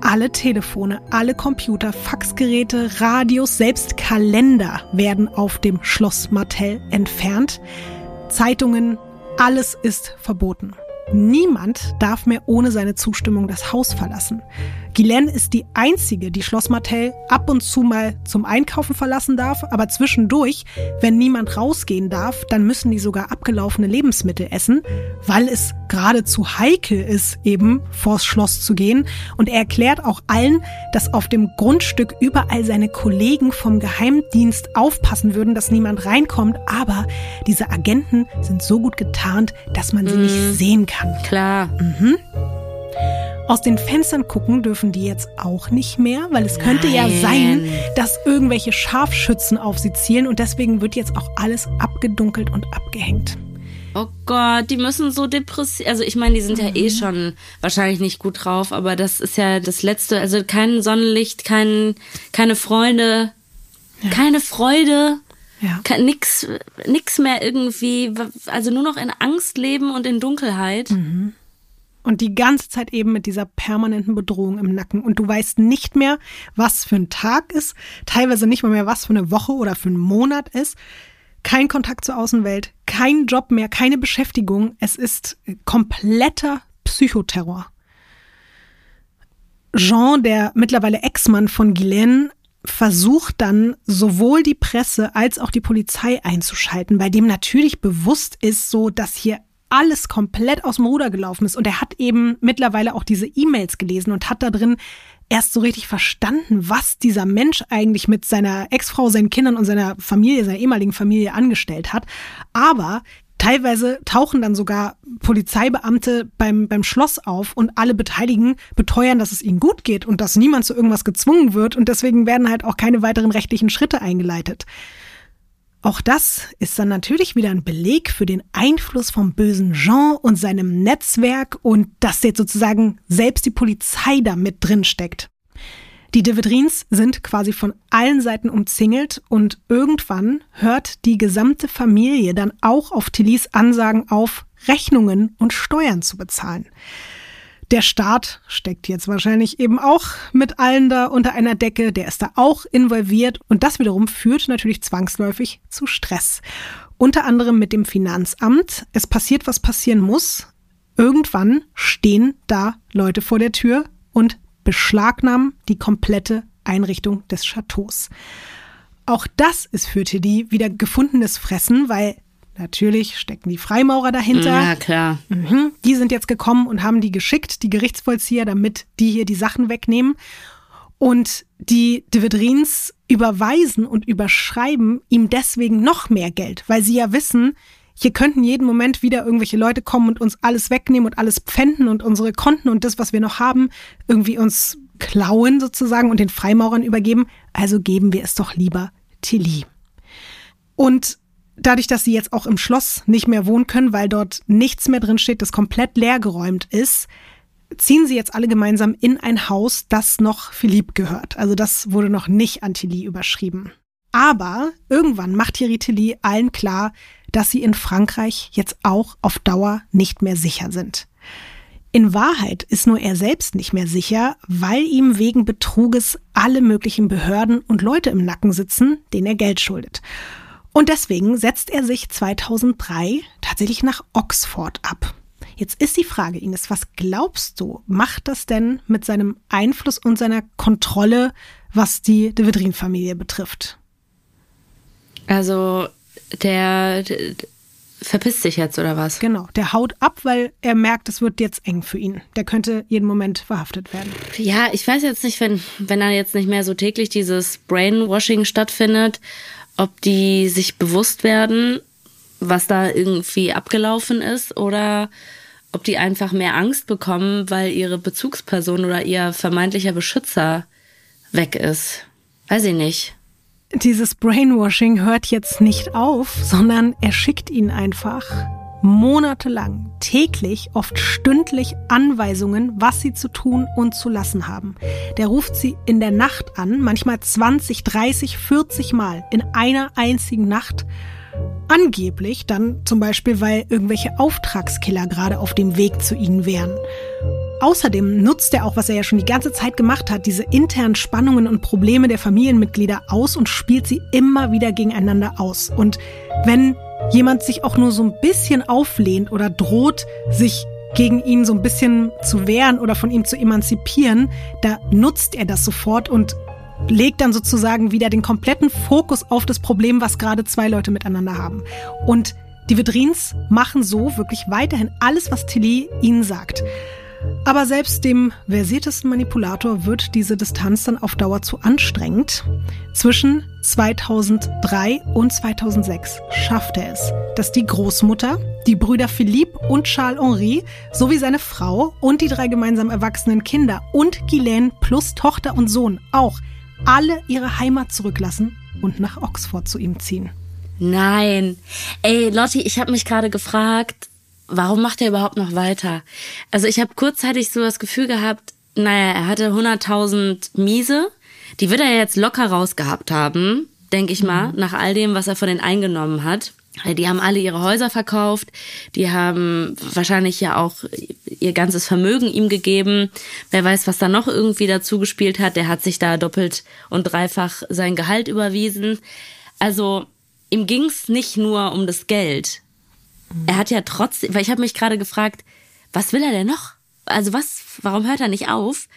Alle Telefone, alle Computer, Faxgeräte, Radios, selbst Kalender werden auf dem Schloss Martell entfernt. Zeitungen, alles ist verboten. Niemand darf mehr ohne seine Zustimmung das Haus verlassen. Guylaine ist die einzige, die Schloss Martell ab und zu mal zum Einkaufen verlassen darf, aber zwischendurch, wenn niemand rausgehen darf, dann müssen die sogar abgelaufene Lebensmittel essen, weil es geradezu heikel ist, eben vors Schloss zu gehen. Und er erklärt auch allen, dass auf dem Grundstück überall seine Kollegen vom Geheimdienst aufpassen würden, dass niemand reinkommt, aber diese Agenten sind so gut getarnt, dass man sie mm. nicht sehen kann. Klar. Mhm. Aus den Fenstern gucken dürfen die jetzt auch nicht mehr, weil es könnte Nein. ja sein, dass irgendwelche Scharfschützen auf sie zielen und deswegen wird jetzt auch alles abgedunkelt und abgehängt. Oh Gott, die müssen so depressiv. Also ich meine, die sind ja eh mhm. schon wahrscheinlich nicht gut drauf, aber das ist ja das Letzte. Also kein Sonnenlicht, kein, keine Freunde, ja. keine Freude. Ja. Nix, nix mehr irgendwie, also nur noch in Angst leben und in Dunkelheit. Mhm. Und die ganze Zeit eben mit dieser permanenten Bedrohung im Nacken. Und du weißt nicht mehr, was für ein Tag ist, teilweise nicht mal mehr, was für eine Woche oder für einen Monat ist. Kein Kontakt zur Außenwelt, kein Job mehr, keine Beschäftigung. Es ist kompletter Psychoterror. Jean, der mittlerweile Ex-Mann von Guylaine, versucht dann sowohl die Presse als auch die Polizei einzuschalten, bei dem natürlich bewusst ist, so dass hier alles komplett aus dem Ruder gelaufen ist. Und er hat eben mittlerweile auch diese E-Mails gelesen und hat da drin erst so richtig verstanden, was dieser Mensch eigentlich mit seiner Ex-Frau, seinen Kindern und seiner Familie, seiner ehemaligen Familie angestellt hat. Aber Teilweise tauchen dann sogar Polizeibeamte beim, beim Schloss auf und alle Beteiligten beteuern, dass es ihnen gut geht und dass niemand zu irgendwas gezwungen wird und deswegen werden halt auch keine weiteren rechtlichen Schritte eingeleitet. Auch das ist dann natürlich wieder ein Beleg für den Einfluss vom bösen Jean und seinem Netzwerk und dass jetzt sozusagen selbst die Polizei da mit drin steckt. Die de Vedrins sind quasi von allen Seiten umzingelt und irgendwann hört die gesamte Familie dann auch auf Tillys Ansagen auf, Rechnungen und Steuern zu bezahlen. Der Staat steckt jetzt wahrscheinlich eben auch mit allen da unter einer Decke, der ist da auch involviert und das wiederum führt natürlich zwangsläufig zu Stress. Unter anderem mit dem Finanzamt. Es passiert, was passieren muss. Irgendwann stehen da Leute vor der Tür und beschlagnahmen die komplette Einrichtung des Chateaus. Auch das ist für Teddy wieder gefundenes Fressen, weil Natürlich stecken die Freimaurer dahinter. Ja, klar. Mhm. Die sind jetzt gekommen und haben die geschickt, die Gerichtsvollzieher, damit die hier die Sachen wegnehmen. Und die Dividrins überweisen und überschreiben ihm deswegen noch mehr Geld, weil sie ja wissen, hier könnten jeden Moment wieder irgendwelche Leute kommen und uns alles wegnehmen und alles pfänden und unsere Konten und das, was wir noch haben, irgendwie uns klauen sozusagen und den Freimaurern übergeben. Also geben wir es doch lieber Tilly. Und dadurch, dass sie jetzt auch im Schloss nicht mehr wohnen können, weil dort nichts mehr drin steht, das komplett leergeräumt ist, ziehen sie jetzt alle gemeinsam in ein Haus, das noch Philippe gehört. Also das wurde noch nicht an Tilly überschrieben. Aber irgendwann macht Thierry Tilly allen klar, dass sie in Frankreich jetzt auch auf Dauer nicht mehr sicher sind. In Wahrheit ist nur er selbst nicht mehr sicher, weil ihm wegen Betruges alle möglichen Behörden und Leute im Nacken sitzen, denen er Geld schuldet. Und deswegen setzt er sich 2003 tatsächlich nach Oxford ab. Jetzt ist die Frage, Ines, was glaubst du, macht das denn mit seinem Einfluss und seiner Kontrolle, was die De Vedrin-Familie betrifft? Also der, der verpisst sich jetzt oder was? Genau, der haut ab, weil er merkt, es wird jetzt eng für ihn. Der könnte jeden Moment verhaftet werden. Ja, ich weiß jetzt nicht, wenn, wenn da jetzt nicht mehr so täglich dieses Brainwashing stattfindet, ob die sich bewusst werden, was da irgendwie abgelaufen ist oder ob die einfach mehr Angst bekommen, weil ihre Bezugsperson oder ihr vermeintlicher Beschützer weg ist. Weiß ich nicht dieses Brainwashing hört jetzt nicht auf, sondern er schickt ihnen einfach monatelang, täglich, oft stündlich Anweisungen, was sie zu tun und zu lassen haben. Der ruft sie in der Nacht an, manchmal 20, 30, 40 Mal in einer einzigen Nacht. Angeblich dann zum Beispiel, weil irgendwelche Auftragskiller gerade auf dem Weg zu ihnen wären. Außerdem nutzt er auch, was er ja schon die ganze Zeit gemacht hat, diese internen Spannungen und Probleme der Familienmitglieder aus und spielt sie immer wieder gegeneinander aus. Und wenn jemand sich auch nur so ein bisschen auflehnt oder droht, sich gegen ihn so ein bisschen zu wehren oder von ihm zu emanzipieren, da nutzt er das sofort und legt dann sozusagen wieder den kompletten Fokus auf das Problem, was gerade zwei Leute miteinander haben. Und die Vedrins machen so wirklich weiterhin alles, was Tilly ihnen sagt. Aber selbst dem versiertesten Manipulator wird diese Distanz dann auf Dauer zu anstrengend. Zwischen 2003 und 2006 schafft er es, dass die Großmutter, die Brüder Philippe und Charles-Henri sowie seine Frau und die drei gemeinsam erwachsenen Kinder und Ghislaine plus Tochter und Sohn auch alle ihre Heimat zurücklassen und nach Oxford zu ihm ziehen. Nein. Ey, Lotti, ich habe mich gerade gefragt, warum macht er überhaupt noch weiter? Also ich habe kurzzeitig so das Gefühl gehabt, naja, er hatte 100.000 Miese, die wird er jetzt locker rausgehabt haben, denke ich mal, mhm. nach all dem, was er von denen eingenommen hat. Die haben alle ihre Häuser verkauft, die haben wahrscheinlich ja auch ihr ganzes Vermögen ihm gegeben. Wer weiß, was da noch irgendwie dazu gespielt hat. Der hat sich da doppelt und dreifach sein Gehalt überwiesen. Also ihm ging's nicht nur um das Geld. Er hat ja trotzdem, weil ich habe mich gerade gefragt, was will er denn noch? Also was, warum hört er nicht auf?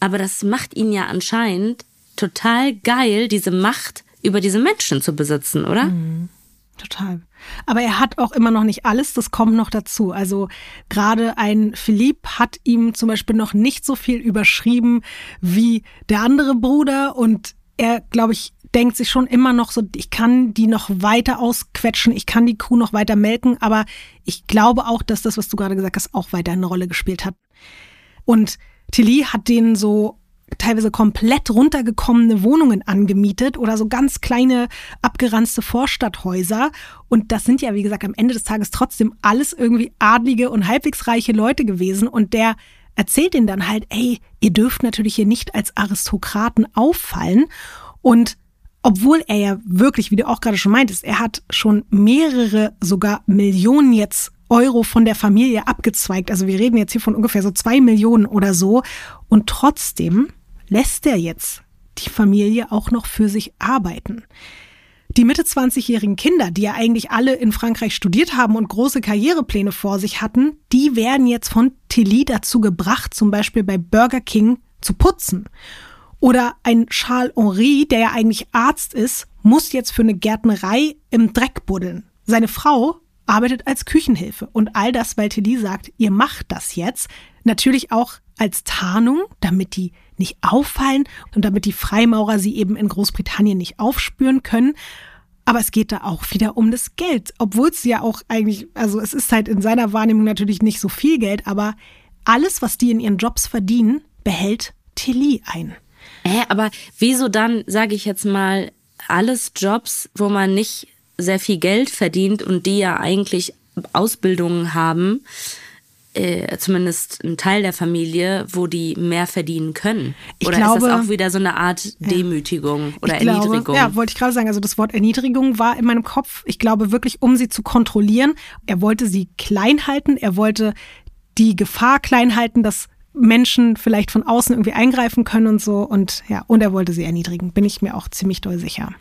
Aber das macht ihn ja anscheinend total geil, diese Macht über diese Menschen zu besitzen, oder? Mhm. Total. Aber er hat auch immer noch nicht alles, das kommt noch dazu. Also gerade ein Philipp hat ihm zum Beispiel noch nicht so viel überschrieben wie der andere Bruder und er, glaube ich, denkt sich schon immer noch so, ich kann die noch weiter ausquetschen, ich kann die Kuh noch weiter melken, aber ich glaube auch, dass das, was du gerade gesagt hast, auch weiter eine Rolle gespielt hat. Und Tilly hat denen so teilweise komplett runtergekommene Wohnungen angemietet oder so ganz kleine abgeranzte Vorstadthäuser. Und das sind ja, wie gesagt, am Ende des Tages trotzdem alles irgendwie adlige und halbwegs reiche Leute gewesen. Und der erzählt ihnen dann halt, ey, ihr dürft natürlich hier nicht als Aristokraten auffallen. Und obwohl er ja wirklich, wie du auch gerade schon meintest, er hat schon mehrere, sogar Millionen jetzt Euro von der Familie abgezweigt. Also wir reden jetzt hier von ungefähr so zwei Millionen oder so. Und trotzdem lässt er jetzt die Familie auch noch für sich arbeiten. Die Mitte 20-jährigen Kinder, die ja eigentlich alle in Frankreich studiert haben und große Karrierepläne vor sich hatten, die werden jetzt von Tilly dazu gebracht, zum Beispiel bei Burger King zu putzen. Oder ein Charles Henri, der ja eigentlich Arzt ist, muss jetzt für eine Gärtnerei im Dreck buddeln. Seine Frau arbeitet als Küchenhilfe. Und all das, weil Tilly sagt, ihr macht das jetzt. Natürlich auch als Tarnung, damit die nicht auffallen und damit die Freimaurer sie eben in Großbritannien nicht aufspüren können. Aber es geht da auch wieder um das Geld, obwohl es ja auch eigentlich, also es ist halt in seiner Wahrnehmung natürlich nicht so viel Geld, aber alles, was die in ihren Jobs verdienen, behält Tilly ein. Hä, aber wieso dann, sage ich jetzt mal, alles Jobs, wo man nicht sehr viel Geld verdient und die ja eigentlich Ausbildungen haben, äh, zumindest ein Teil der Familie, wo die mehr verdienen können? Ich oder glaube, ist das auch wieder so eine Art Demütigung ja. oder ich Erniedrigung? Glaube, ja, wollte ich gerade sagen. Also das Wort Erniedrigung war in meinem Kopf. Ich glaube wirklich, um sie zu kontrollieren. Er wollte sie klein halten. Er wollte die Gefahr klein halten, dass Menschen vielleicht von außen irgendwie eingreifen können und so. Und ja, und er wollte sie erniedrigen, bin ich mir auch ziemlich doll sicher.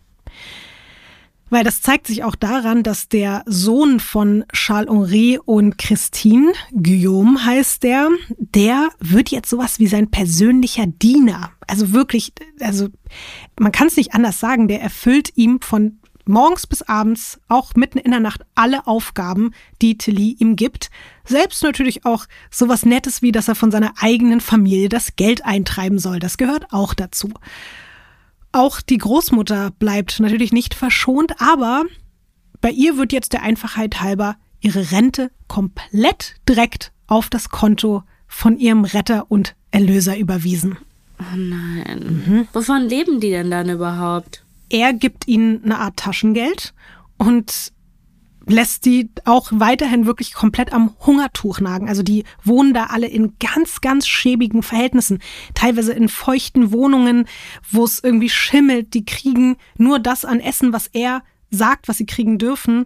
Weil das zeigt sich auch daran, dass der Sohn von Charles-Henri und Christine, Guillaume heißt der, der wird jetzt sowas wie sein persönlicher Diener. Also wirklich, also man kann es nicht anders sagen, der erfüllt ihm von morgens bis abends, auch mitten in der Nacht, alle Aufgaben, die Tilly ihm gibt. Selbst natürlich auch sowas Nettes wie, dass er von seiner eigenen Familie das Geld eintreiben soll. Das gehört auch dazu. Auch die Großmutter bleibt natürlich nicht verschont, aber bei ihr wird jetzt der Einfachheit halber ihre Rente komplett direkt auf das Konto von ihrem Retter und Erlöser überwiesen. Oh nein. Mhm. Wovon leben die denn dann überhaupt? Er gibt ihnen eine Art Taschengeld und lässt die auch weiterhin wirklich komplett am Hungertuch nagen. Also die wohnen da alle in ganz, ganz schäbigen Verhältnissen. Teilweise in feuchten Wohnungen, wo es irgendwie schimmelt. Die kriegen nur das an Essen, was er sagt, was sie kriegen dürfen.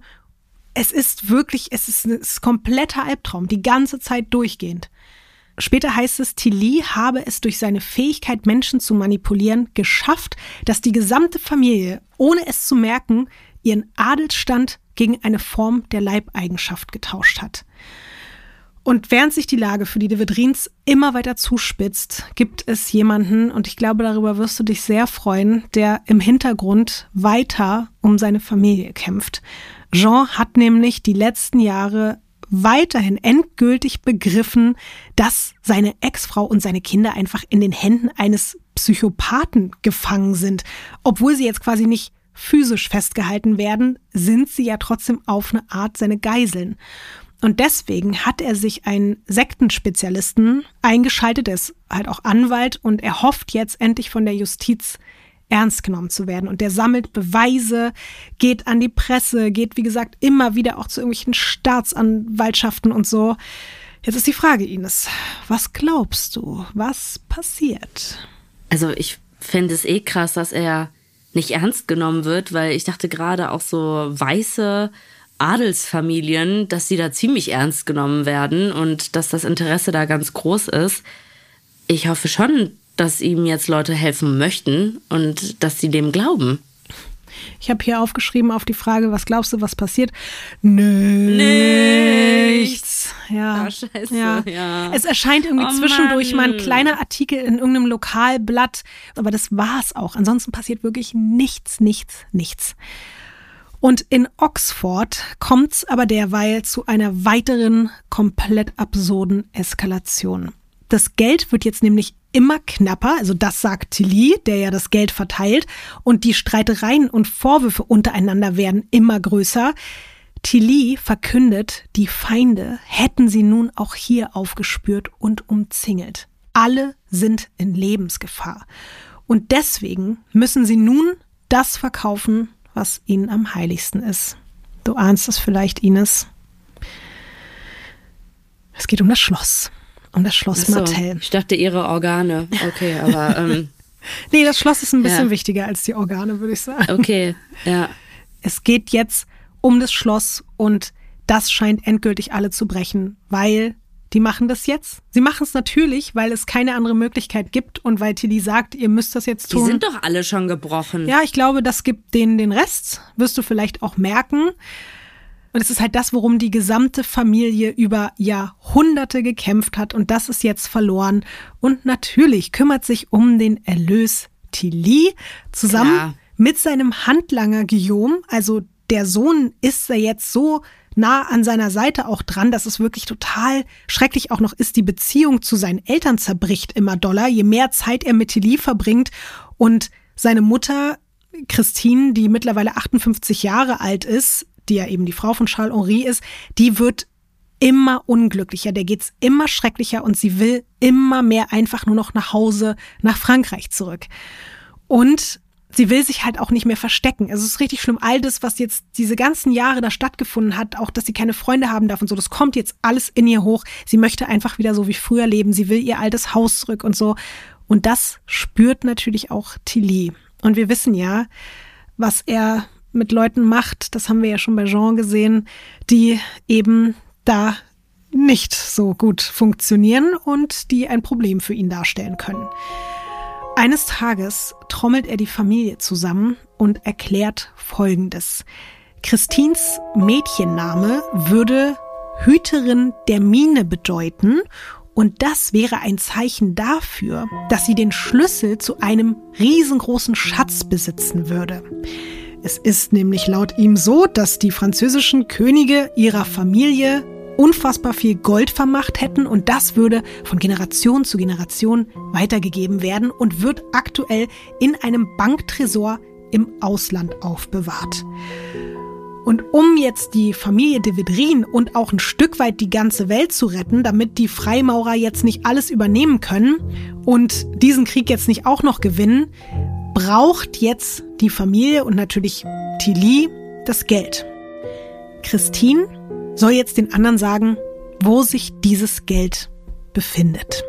Es ist wirklich, es ist ein kompletter Albtraum, die ganze Zeit durchgehend. Später heißt es, Tilly habe es durch seine Fähigkeit, Menschen zu manipulieren, geschafft, dass die gesamte Familie, ohne es zu merken, ihren Adelsstand gegen eine Form der Leibeigenschaft getauscht hat. Und während sich die Lage für die de Vedrins immer weiter zuspitzt, gibt es jemanden, und ich glaube, darüber wirst du dich sehr freuen, der im Hintergrund weiter um seine Familie kämpft. Jean hat nämlich die letzten Jahre weiterhin endgültig begriffen, dass seine Ex-Frau und seine Kinder einfach in den Händen eines Psychopathen gefangen sind, obwohl sie jetzt quasi nicht physisch festgehalten werden, sind sie ja trotzdem auf eine Art seine Geiseln. Und deswegen hat er sich einen Sektenspezialisten eingeschaltet, er ist halt auch Anwalt und er hofft jetzt endlich von der Justiz ernst genommen zu werden. Und der sammelt Beweise, geht an die Presse, geht, wie gesagt, immer wieder auch zu irgendwelchen Staatsanwaltschaften und so. Jetzt ist die Frage, Ines, was glaubst du, was passiert? Also ich finde es eh krass, dass er nicht ernst genommen wird, weil ich dachte gerade auch so weiße Adelsfamilien, dass sie da ziemlich ernst genommen werden und dass das Interesse da ganz groß ist. Ich hoffe schon, dass ihm jetzt Leute helfen möchten und dass sie dem glauben. Ich habe hier aufgeschrieben auf die Frage, was glaubst du, was passiert? Nichts. Nichts. Ja. Ah, scheiße. Ja. Ja. Es erscheint irgendwie Oh zwischendurch Mann. mal ein kleiner Artikel in irgendeinem Lokalblatt, aber das war's auch. Ansonsten passiert wirklich nichts, nichts, nichts. Und in Oxford kommt's aber derweil zu einer weiteren komplett absurden Eskalation. Das Geld wird jetzt nämlich immer knapper, also das sagt Tilly, der ja das Geld verteilt, und die Streitereien und Vorwürfe untereinander werden immer größer. Tilly verkündet, die Feinde hätten sie nun auch hier aufgespürt und umzingelt. Alle sind in Lebensgefahr. Und deswegen müssen sie nun das verkaufen, was ihnen am heiligsten ist. Du ahnst es vielleicht, Ines. Es geht um das Schloss. Um das Schloss so, Martell. ich dachte ihre Organe. Okay, aber ähm, Nee, das Schloss ist ein bisschen Ja. wichtiger als die Organe, würde ich sagen. okay, ja. Es geht jetzt um das Schloss und das scheint endgültig alle zu brechen, weil die machen das jetzt. Sie machen es natürlich, weil es keine andere Möglichkeit gibt und weil Tilly sagt, ihr müsst das jetzt Die tun. sind doch alle schon gebrochen. Ja, ich glaube, das gibt denen den Rest, wirst du vielleicht auch merken. Und es ist halt das, worum die gesamte Familie über Jahrhunderte gekämpft hat und das ist jetzt verloren. Und natürlich kümmert sich um den Erlös Tilly zusammen Klar. mit seinem Handlanger Guillaume. Also der Sohn ist da jetzt so nah an seiner Seite auch dran, dass es wirklich total schrecklich auch noch ist. Die Beziehung zu seinen Eltern zerbricht immer doller, je mehr Zeit er mit Tilly verbringt und seine Mutter Christine, die mittlerweile 58 Jahre alt ist, die ja eben die Frau von Charles Henri ist, die wird immer unglücklicher, der geht's immer schrecklicher und sie will immer mehr einfach nur noch nach Hause, nach Frankreich zurück. Und sie will sich halt auch nicht mehr verstecken. Also es ist richtig schlimm. All das, was jetzt diese ganzen Jahre da stattgefunden hat, auch dass sie keine Freunde haben darf und so, das kommt jetzt alles in ihr hoch. Sie möchte einfach wieder so wie früher leben. Sie will ihr altes Haus zurück und so. Und das spürt natürlich auch Tilly. Und wir wissen ja, was er mit Leuten macht. Das haben wir ja schon bei Jean gesehen, die eben da nicht so gut funktionieren und die ein Problem für ihn darstellen können. Eines Tages trommelt er die Familie zusammen und erklärt Folgendes. Christins Mädchenname würde Hüterin der Mine bedeuten und das wäre ein Zeichen dafür, dass sie den Schlüssel zu einem riesengroßen Schatz besitzen würde. Es ist nämlich laut ihm so, dass die französischen Könige ihrer Familie unfassbar viel Gold vermacht hätten und das würde von Generation zu Generation weitergegeben werden und wird aktuell in einem Banktresor im Ausland aufbewahrt. Und um jetzt die Familie de Vedrin und auch ein Stück weit die ganze Welt zu retten, damit die Freimaurer jetzt nicht alles übernehmen können und diesen Krieg jetzt nicht auch noch gewinnen, braucht jetzt die Familie und natürlich Tilly das Geld. Christine soll jetzt den anderen sagen, wo sich dieses Geld befindet.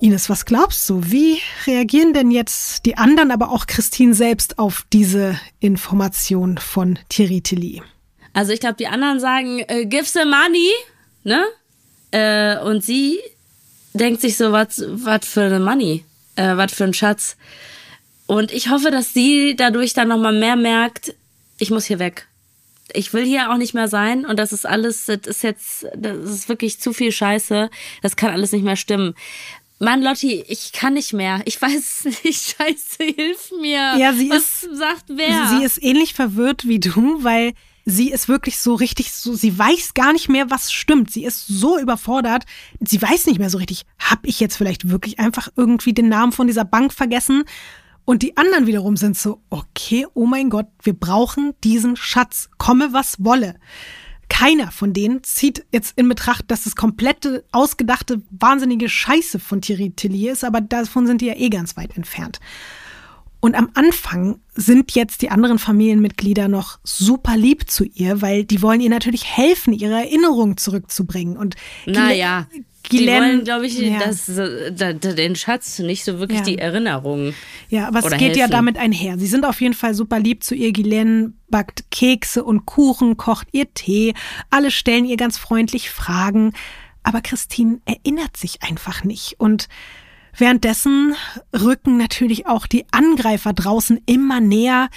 Ines, was glaubst du? Wie reagieren denn jetzt die anderen, aber auch Christine selbst auf diese Information von Thierry Tilly? Also ich glaube, die anderen sagen, äh, give the money, ne? Äh, und sie denkt sich so, was für eine Money, äh, was für ein Schatz. Und ich hoffe, dass sie dadurch dann nochmal mehr merkt, ich muss hier weg ich will hier auch nicht mehr sein und das ist alles, das ist jetzt, das ist wirklich zu viel Scheiße. Das kann alles nicht mehr stimmen. Mann, Lotti, ich kann nicht mehr. Ich weiß nicht. Scheiße, hilf mir. Ja, sie Was ist, sagt wer? Sie ist ähnlich verwirrt wie du, weil sie ist wirklich so richtig so, sie weiß gar nicht mehr, was stimmt. Sie ist so überfordert. Sie weiß nicht mehr so richtig, hab ich jetzt vielleicht wirklich einfach irgendwie den Namen von dieser Bank vergessen? Und die anderen wiederum sind so, okay, oh mein Gott, wir brauchen diesen Schatz, komme was wolle. Keiner von denen zieht jetzt in Betracht, dass das komplette, ausgedachte, wahnsinnige Scheiße von Thierry Tilly ist, aber davon sind die ja eh ganz weit entfernt. Und am Anfang sind jetzt die anderen Familienmitglieder noch super lieb zu ihr, weil die wollen ihr natürlich helfen, ihre Erinnerungen zurückzubringen. Und naja, Guylaine, die wollen, glaube ich, ja. das, da, da, den Schatz, nicht so wirklich ja. die Erinnerung. Ja, aber es geht helfen. ja damit einher. Sie sind auf jeden Fall super lieb zu ihr. Guylaine backt Kekse und Kuchen, kocht ihr Tee. Alle stellen ihr ganz freundlich Fragen. Aber Christine erinnert sich einfach nicht. Und währenddessen rücken natürlich auch die Angreifer draußen immer näher.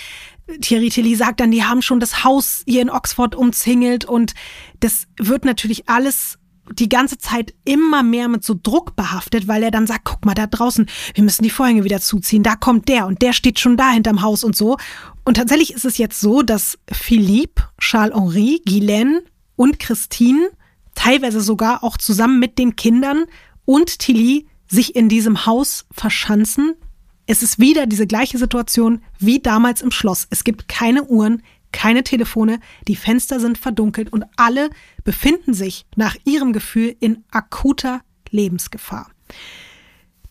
Thierry Tilly sagt dann, die haben schon das Haus hier in Oxford umzingelt und das wird natürlich alles die ganze Zeit immer mehr mit so Druck behaftet, weil er dann sagt, guck mal da draußen, wir müssen die Vorhänge wieder zuziehen, da kommt der und der steht schon da hinterm Haus und so. Und tatsächlich ist es jetzt so, dass Philippe, Charles-Henri, Guylaine und Christine teilweise sogar auch zusammen mit den Kindern und Tilly sich in diesem Haus verschanzen. Es ist wieder diese gleiche Situation wie damals im Schloss. Es gibt keine Uhren, keine Telefone, die Fenster sind verdunkelt und alle befinden sich nach ihrem Gefühl in akuter Lebensgefahr.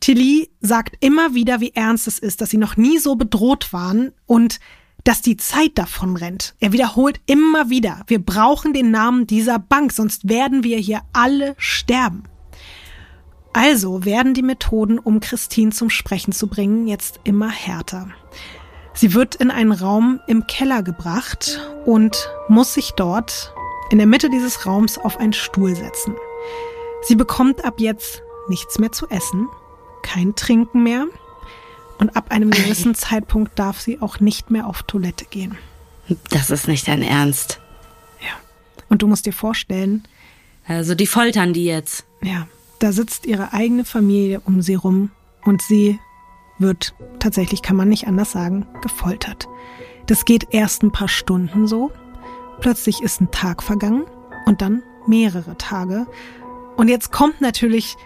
Tilly sagt immer wieder, wie ernst es ist, dass sie noch nie so bedroht waren und dass die Zeit davon rennt. Er wiederholt immer wieder, wir brauchen den Namen dieser Bank, sonst werden wir hier alle sterben. Also werden die Methoden, um Christine zum Sprechen zu bringen, jetzt immer härter. Sie wird in einen Raum im Keller gebracht und muss sich dort in der Mitte dieses Raums auf einen Stuhl setzen. Sie bekommt ab jetzt nichts mehr zu essen, kein Trinken mehr und ab einem gewissen Zeitpunkt darf sie auch nicht mehr auf Toilette gehen. Das ist nicht dein Ernst. Ja. Und du musst dir vorstellen. Also die foltern die jetzt. Ja. Da sitzt ihre eigene Familie um sie rum und sie wird, tatsächlich kann man nicht anders sagen, gefoltert. Das geht erst ein paar Stunden so, plötzlich ist ein Tag vergangen und dann mehrere Tage. Und jetzt kommt natürlich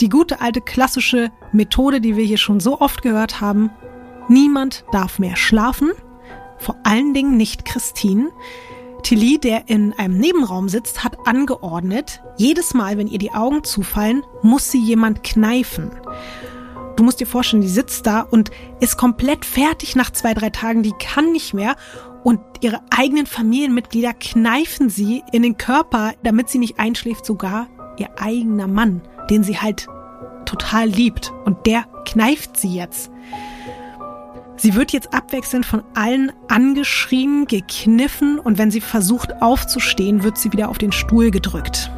die gute alte klassische Methode, die wir hier schon so oft gehört haben. Niemand darf mehr schlafen, vor allen Dingen nicht Christine. Tilly, der in einem Nebenraum sitzt, hat angeordnet, jedes Mal, wenn ihr die Augen zufallen, muss sie jemand kneifen. Du musst dir vorstellen, die sitzt da und ist komplett fertig nach zwei, drei Tagen, die kann nicht mehr. Und ihre eigenen Familienmitglieder kneifen sie in den Körper, damit sie nicht einschläft, sogar ihr eigener Mann, den sie halt total liebt. Und der kneift sie jetzt. Sie wird jetzt abwechselnd von allen angeschrien, gekniffen und wenn sie versucht aufzustehen, wird sie wieder auf den Stuhl gedrückt.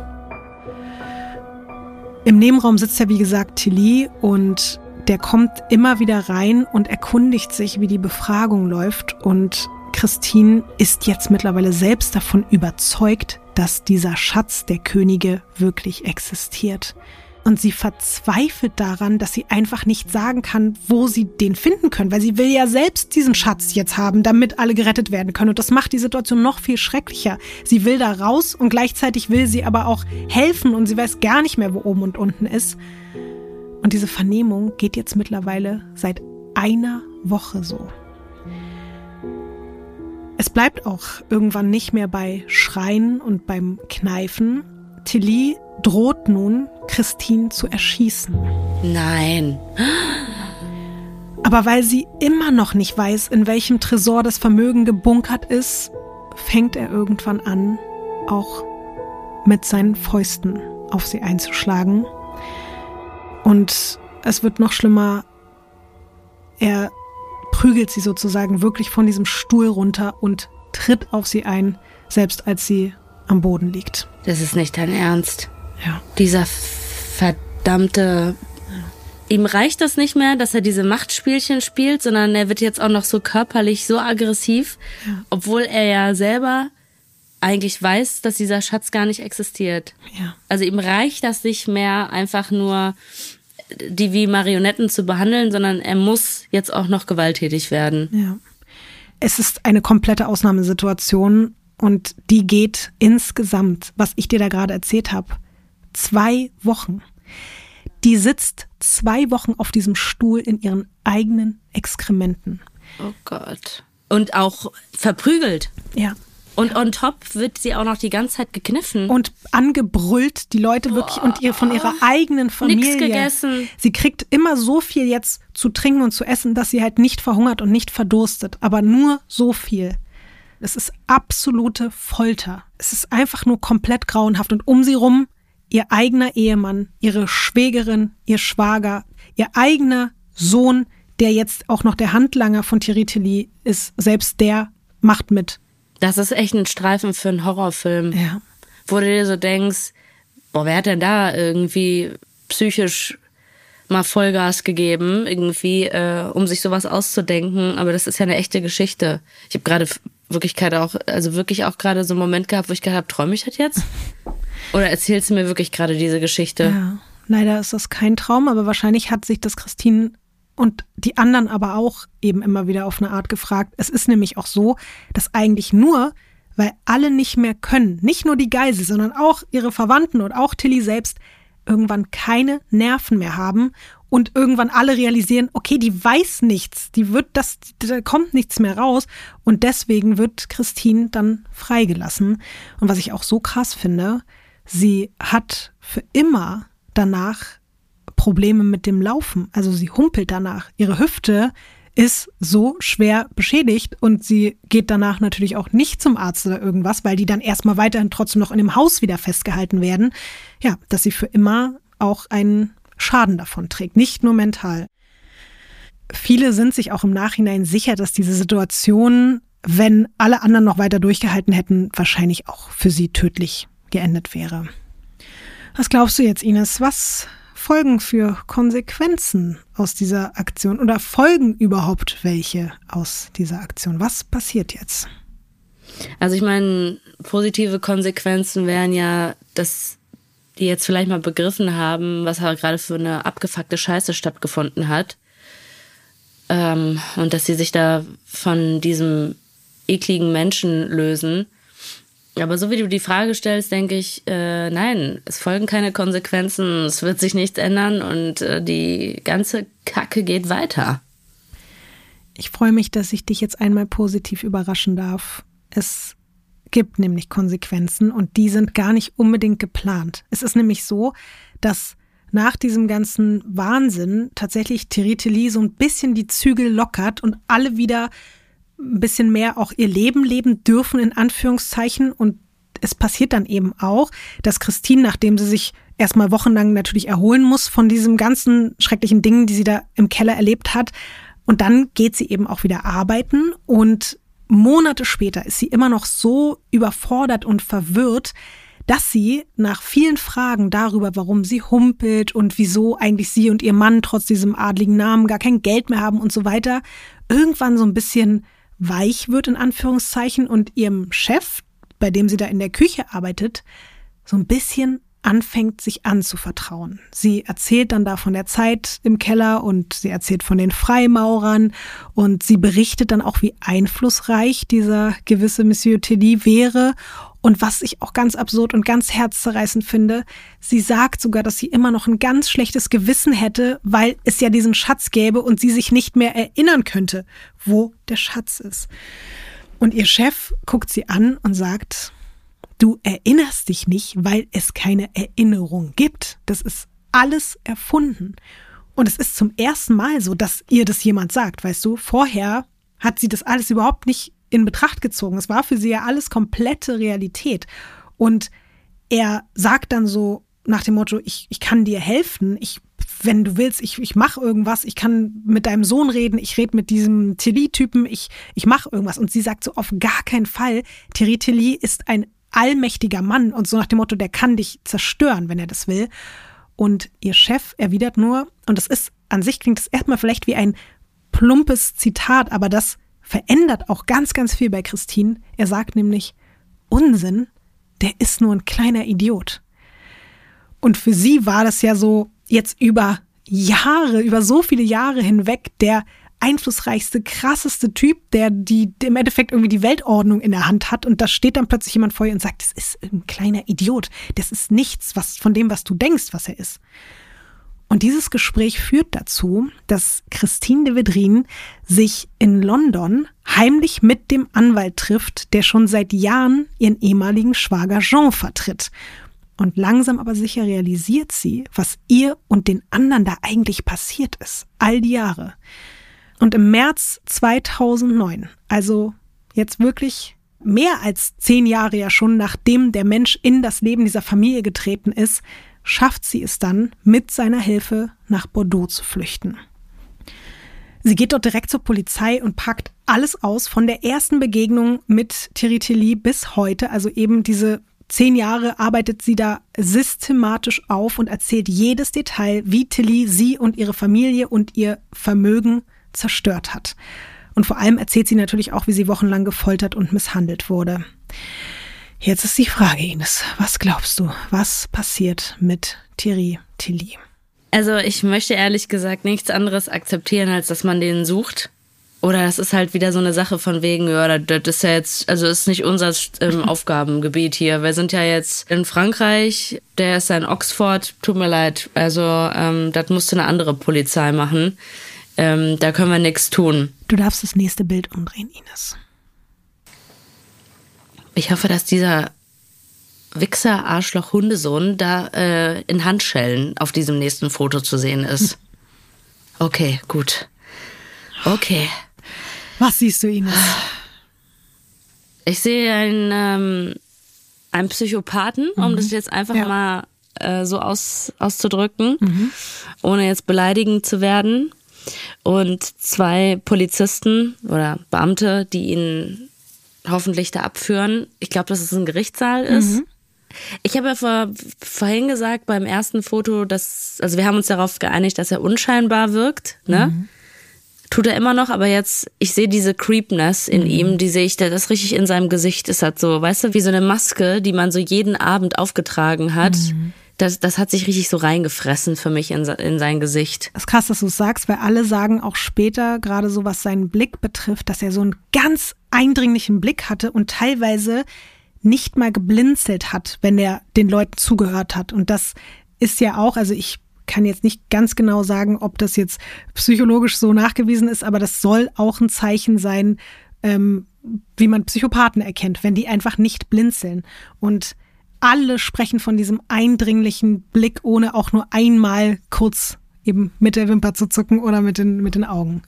Im Nebenraum sitzt ja wie gesagt Tilly und der kommt immer wieder rein und erkundigt sich, wie die Befragung läuft und Christine ist jetzt mittlerweile selbst davon überzeugt, dass dieser Schatz der Könige wirklich existiert. Und sie verzweifelt daran, dass sie einfach nicht sagen kann, wo sie den finden können, weil sie will ja selbst diesen Schatz jetzt haben, damit alle gerettet werden können. Und das macht die Situation noch viel schrecklicher. Sie will da raus und gleichzeitig will sie aber auch helfen und sie weiß gar nicht mehr, wo oben und unten ist. Und diese Vernehmung geht jetzt mittlerweile seit einer Woche so. Es bleibt auch irgendwann nicht mehr bei Schreien und beim Kneifen. Tilly droht nun, Christine zu erschießen. Nein. Aber weil sie immer noch nicht weiß, in welchem Tresor das Vermögen gebunkert ist, fängt er irgendwann an, auch mit seinen Fäusten auf sie einzuschlagen. Und es wird noch schlimmer. Er prügelt sie sozusagen wirklich von diesem Stuhl runter und tritt auf sie ein, selbst als sie am Boden liegt. Das ist nicht dein Ernst. Ja. Dieser verdammte. Ihm reicht das nicht mehr, dass er diese Machtspielchen spielt, sondern er wird jetzt auch noch so körperlich so aggressiv, Ja. obwohl er ja selber eigentlich weiß, dass dieser Schatz gar nicht existiert. Ja. Also ihm reicht das nicht mehr, einfach nur die wie Marionetten zu behandeln, sondern er muss jetzt auch noch gewalttätig werden. Ja. Es ist eine komplette Ausnahmesituation und die geht insgesamt, was ich dir da gerade erzählt habe, zwei Wochen. Die sitzt zwei Wochen auf diesem Stuhl in ihren eigenen Exkrementen. Oh Gott. Und auch verprügelt. Ja. Und on top wird sie auch noch die ganze Zeit gekniffen. Und angebrüllt, die Leute wirklich und ihr von ihrer eigenen Familie. gegessen. Sie kriegt immer so viel jetzt zu trinken und zu essen, dass sie halt nicht verhungert und nicht verdurstet. Aber nur so viel. Es ist absolute Folter. Es ist einfach nur komplett grauenhaft. Und um sie rum ihr eigener Ehemann, ihre Schwägerin, ihr Schwager, ihr eigener Sohn, der jetzt auch noch der Handlanger von Thierry Tilly ist, selbst der macht mit. Das ist echt ein Streifen für einen Horrorfilm. Ja. Wo du dir so denkst, boah, wer hat denn da irgendwie psychisch mal Vollgas gegeben, irgendwie, äh, um sich sowas auszudenken. Aber das ist ja eine echte Geschichte. Ich habe gerade wirklich gerade auch, also wirklich auch gerade so einen Moment gehabt, wo ich gedacht habe, träume ich das jetzt? Oder erzählst du mir wirklich gerade diese Geschichte? Ja, leider ist das kein Traum, aber wahrscheinlich hat sich das Christine und die anderen aber auch eben immer wieder auf eine Art gefragt. Es ist nämlich auch so, dass eigentlich nur, weil alle nicht mehr können, nicht nur die Geisel, sondern auch ihre Verwandten und auch Tilly selbst irgendwann keine Nerven mehr haben und irgendwann alle realisieren, okay, die weiß nichts, die wird das, da kommt nichts mehr raus und deswegen wird Christine dann freigelassen. Und was ich auch so krass finde, sie hat für immer danach Probleme mit dem Laufen. Also sie humpelt danach. Ihre Hüfte ist so schwer beschädigt und sie geht danach natürlich auch nicht zum Arzt oder irgendwas, weil die dann erstmal weiterhin trotzdem noch in dem Haus wieder festgehalten werden. Ja, dass sie für immer auch einen Schaden davon trägt, nicht nur mental. Viele sind sich auch im Nachhinein sicher, dass diese Situation, wenn alle anderen noch weiter durchgehalten hätten, wahrscheinlich auch für sie tödlich geendet wäre. Was glaubst du jetzt, Ines? Was folgen für Konsequenzen aus dieser Aktion oder folgen überhaupt welche aus dieser Aktion? Was passiert jetzt? Also ich meine, positive Konsequenzen wären ja, dass die jetzt vielleicht mal begriffen haben, was halt gerade für eine abgefuckte Scheiße stattgefunden hat. Ähm, und dass sie sich da von diesem ekligen Menschen lösen. Aber so wie du die Frage stellst, denke ich, äh, nein, es folgen keine Konsequenzen, es wird sich nichts ändern und äh, die ganze Kacke geht weiter. Ich freue mich, dass ich dich jetzt einmal positiv überraschen darf. Es gibt nämlich Konsequenzen und die sind gar nicht unbedingt geplant. Es ist nämlich so, dass nach diesem ganzen Wahnsinn tatsächlich Tilly so ein bisschen die Zügel lockert und alle wieder ein bisschen mehr auch ihr Leben leben dürfen, in Anführungszeichen. Und es passiert dann eben auch, dass Christine, nachdem sie sich erstmal wochenlang natürlich erholen muss von diesem ganzen schrecklichen Dingen, die sie da im Keller erlebt hat, Und dann geht sie eben auch wieder arbeiten und Monate später ist sie immer noch so überfordert und verwirrt, dass sie nach vielen Fragen darüber, warum sie humpelt und wieso eigentlich sie und ihr Mann trotz diesem adligen Namen gar kein Geld mehr haben und so weiter, irgendwann so ein bisschen weich wird in Anführungszeichen und ihrem Chef, bei dem sie da in der Küche arbeitet, so ein bisschen anfängt, sich anzuvertrauen. Sie erzählt dann da von der Zeit im Keller und sie erzählt von den Freimaurern und sie berichtet dann auch, wie einflussreich dieser gewisse Monsieur Tilly wäre und was ich auch ganz absurd und ganz herzzerreißend finde, sie sagt sogar, dass sie immer noch ein ganz schlechtes Gewissen hätte, weil es ja diesen Schatz gäbe und sie sich nicht mehr erinnern könnte, wo der Schatz ist. Und ihr Chef guckt sie an und sagt, Du erinnerst dich nicht, weil es keine Erinnerung gibt. Das ist alles erfunden. Und es ist zum ersten Mal so, dass ihr das jemand sagt, weißt du? Vorher hat sie das alles überhaupt nicht in Betracht gezogen. Es war für sie ja alles komplette Realität. Und er sagt dann so nach dem Motto, ich, ich kann dir helfen, ich, wenn du willst, ich, ich mache irgendwas, ich kann mit deinem Sohn reden, ich rede mit diesem Tilly-Typen, ich, ich mache irgendwas. Und sie sagt so auf gar keinen Fall, Thierry Tilly ist ein allmächtiger Mann und so nach dem Motto, der kann dich zerstören, wenn er das will. Und ihr Chef erwidert nur, und das ist an sich klingt es erstmal vielleicht wie ein plumpes Zitat, aber das verändert auch ganz, ganz viel bei Christine. Er sagt nämlich, Unsinn, der ist nur ein kleiner Idiot. Und für sie war das ja so jetzt über Jahre, über so viele Jahre hinweg der einflussreichste, krasseste Typ, der die im Endeffekt irgendwie die Weltordnung in der Hand hat und da steht dann plötzlich jemand vor ihr und sagt, das ist ein kleiner Idiot, das ist nichts was von dem, was du denkst, was er ist. Und dieses Gespräch führt dazu, dass Christine de Vedrin sich in London heimlich mit dem Anwalt trifft, der schon seit Jahren ihren ehemaligen Schwager Jean vertritt. Und langsam aber sicher realisiert sie, was ihr und den anderen da eigentlich passiert ist, all die Jahre. Und im März 2009, also jetzt wirklich mehr als zehn Jahre ja schon, nachdem der Mensch in das Leben dieser Familie getreten ist, schafft sie es dann, mit seiner Hilfe nach Bordeaux zu flüchten. Sie geht dort direkt zur Polizei und packt alles aus, von der ersten Begegnung mit Thierry Tilly bis heute, also eben diese zehn Jahre arbeitet sie da systematisch auf und erzählt jedes Detail, wie Tilly sie und ihre Familie und ihr Vermögen zerstört hat. Und vor allem erzählt sie natürlich auch, wie sie wochenlang gefoltert und misshandelt wurde. Jetzt ist die Frage, Ines, was glaubst du, was passiert mit Thierry Tilly? Also ich möchte ehrlich gesagt nichts anderes akzeptieren, als dass man den sucht. Oder das ist halt wieder so eine Sache von wegen, ja, das ist ja jetzt, also ist nicht unser ähm, Aufgabengebiet hier. Wir sind ja jetzt in Frankreich, der ist in Oxford, tut mir leid. Also ähm, das musste eine andere Polizei machen. Ähm, da können wir nichts tun. Du darfst das nächste Bild umdrehen, Ines. Ich hoffe, dass dieser Wichser, Arschloch, Hundesohn da äh, in Handschellen auf diesem nächsten Foto zu sehen ist. Okay, gut. Okay. Was siehst du, Ines? Ich sehe einen, ähm, einen Psychopathen, um mhm. das jetzt einfach ja. mal äh, so aus, auszudrücken, mhm. ohne jetzt beleidigend zu werden und zwei Polizisten oder Beamte, die ihn hoffentlich da abführen. Ich glaube, dass es ein Gerichtssaal ist. Mhm. Ich habe ja vor, vorhin gesagt beim ersten Foto, dass, also wir haben uns darauf geeinigt, dass er unscheinbar wirkt, ne? Mhm. Tut er immer noch, aber jetzt, ich sehe diese Creepness in mhm. ihm, die sehe ich, das ist richtig in seinem Gesicht, ist halt so, weißt du, wie so eine Maske, die man so jeden Abend aufgetragen hat. Mhm das, das hat sich richtig so reingefressen für mich in, in sein Gesicht. Das ist krass, dass du es sagst, weil alle sagen auch später, gerade so was seinen Blick betrifft, dass er so einen ganz eindringlichen Blick hatte und teilweise nicht mal geblinzelt hat, wenn er den Leuten zugehört hat. Und das ist ja auch, also ich kann jetzt nicht ganz genau sagen, ob das jetzt psychologisch so nachgewiesen ist, aber das soll auch ein Zeichen sein, ähm, wie man Psychopathen erkennt, wenn die einfach nicht blinzeln. Und alle sprechen von diesem eindringlichen Blick, ohne auch nur einmal kurz eben mit der Wimper zu zucken oder mit den, mit den Augen.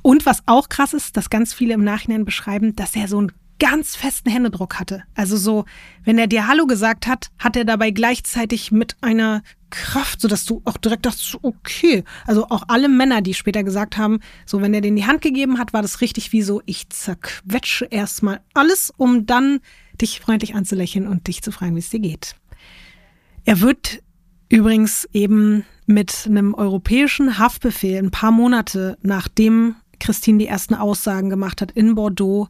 Und was auch krass ist, dass ganz viele im Nachhinein beschreiben, dass er so ein ganz festen Händedruck hatte. Also so, wenn er dir Hallo gesagt hat, hat er dabei gleichzeitig mit einer Kraft, sodass du auch direkt dachtest, okay. Also auch alle Männer, die später gesagt haben, so wenn er in die Hand gegeben hat, war das richtig wie so, ich zerquetsche erstmal alles, um dann dich freundlich anzulächeln und dich zu fragen, wie es dir geht. Er wird übrigens eben mit einem europäischen Haftbefehl ein paar Monate nachdem Christine die ersten Aussagen gemacht hat in Bordeaux,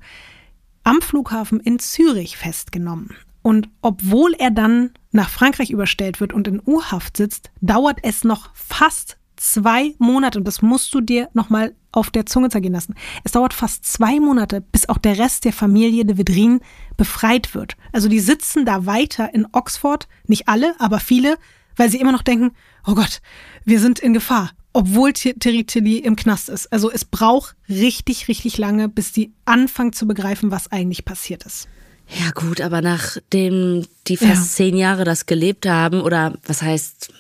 am Flughafen in Zürich festgenommen. Und obwohl er dann nach Frankreich überstellt wird und in U-Haft sitzt, dauert es noch fast zwei Monate, und das musst du dir nochmal auf der Zunge zergehen lassen. Es dauert fast zwei Monate, bis auch der Rest der Familie de Vedrin befreit wird. Also die sitzen da weiter in Oxford, nicht alle, aber viele, weil sie immer noch denken, oh Gott, wir sind in Gefahr obwohl Terry Tilly im Knast ist. Also es braucht richtig, richtig lange, bis die anfangen zu begreifen, was eigentlich passiert ist. Ja gut, aber nachdem die fast ja. zehn Jahre das gelebt haben, oder was heißt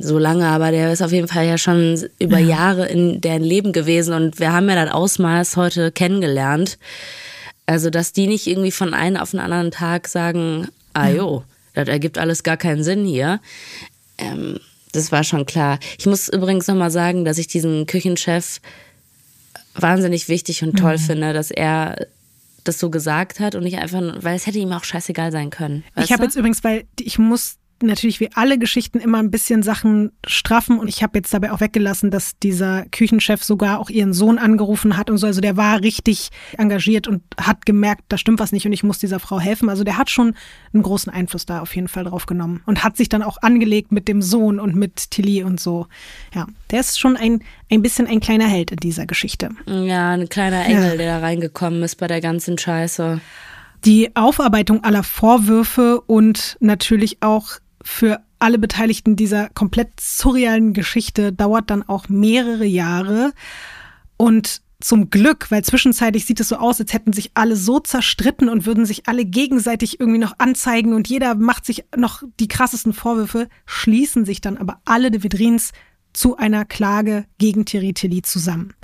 so lange, aber der ist auf jeden Fall ja schon über ja. Jahre in deren Leben gewesen und wir haben ja das Ausmaß heute kennengelernt. Also, dass die nicht irgendwie von einem auf den anderen Tag sagen, ah jo, das ergibt alles gar keinen Sinn hier. Ähm, das war schon klar. Ich muss übrigens nochmal sagen, dass ich diesen Küchenchef wahnsinnig wichtig und toll mhm. finde, dass er das so gesagt hat und nicht einfach, weil es hätte ihm auch scheißegal sein können. Ich habe jetzt übrigens, weil ich muss natürlich wie alle Geschichten immer ein bisschen Sachen straffen und ich habe jetzt dabei auch weggelassen, dass dieser Küchenchef sogar auch ihren Sohn angerufen hat und so. Also der war richtig engagiert und hat gemerkt, da stimmt was nicht und ich muss dieser Frau helfen. Also der hat schon einen großen Einfluss da auf jeden Fall drauf genommen und hat sich dann auch angelegt mit dem Sohn und mit Tilly und so. Ja, der ist schon ein, ein bisschen ein kleiner Held in dieser Geschichte. Ja, ein kleiner Engel, ja. der da reingekommen ist bei der ganzen Scheiße. Die Aufarbeitung aller Vorwürfe und natürlich auch für alle Beteiligten dieser komplett surrealen Geschichte dauert dann auch mehrere Jahre. Und zum Glück, weil zwischenzeitlich sieht es so aus, als hätten sich alle so zerstritten und würden sich alle gegenseitig irgendwie noch anzeigen und jeder macht sich noch die krassesten Vorwürfe, schließen sich dann aber alle de Vidrins zu einer Klage gegen Thierry Tilly zusammen.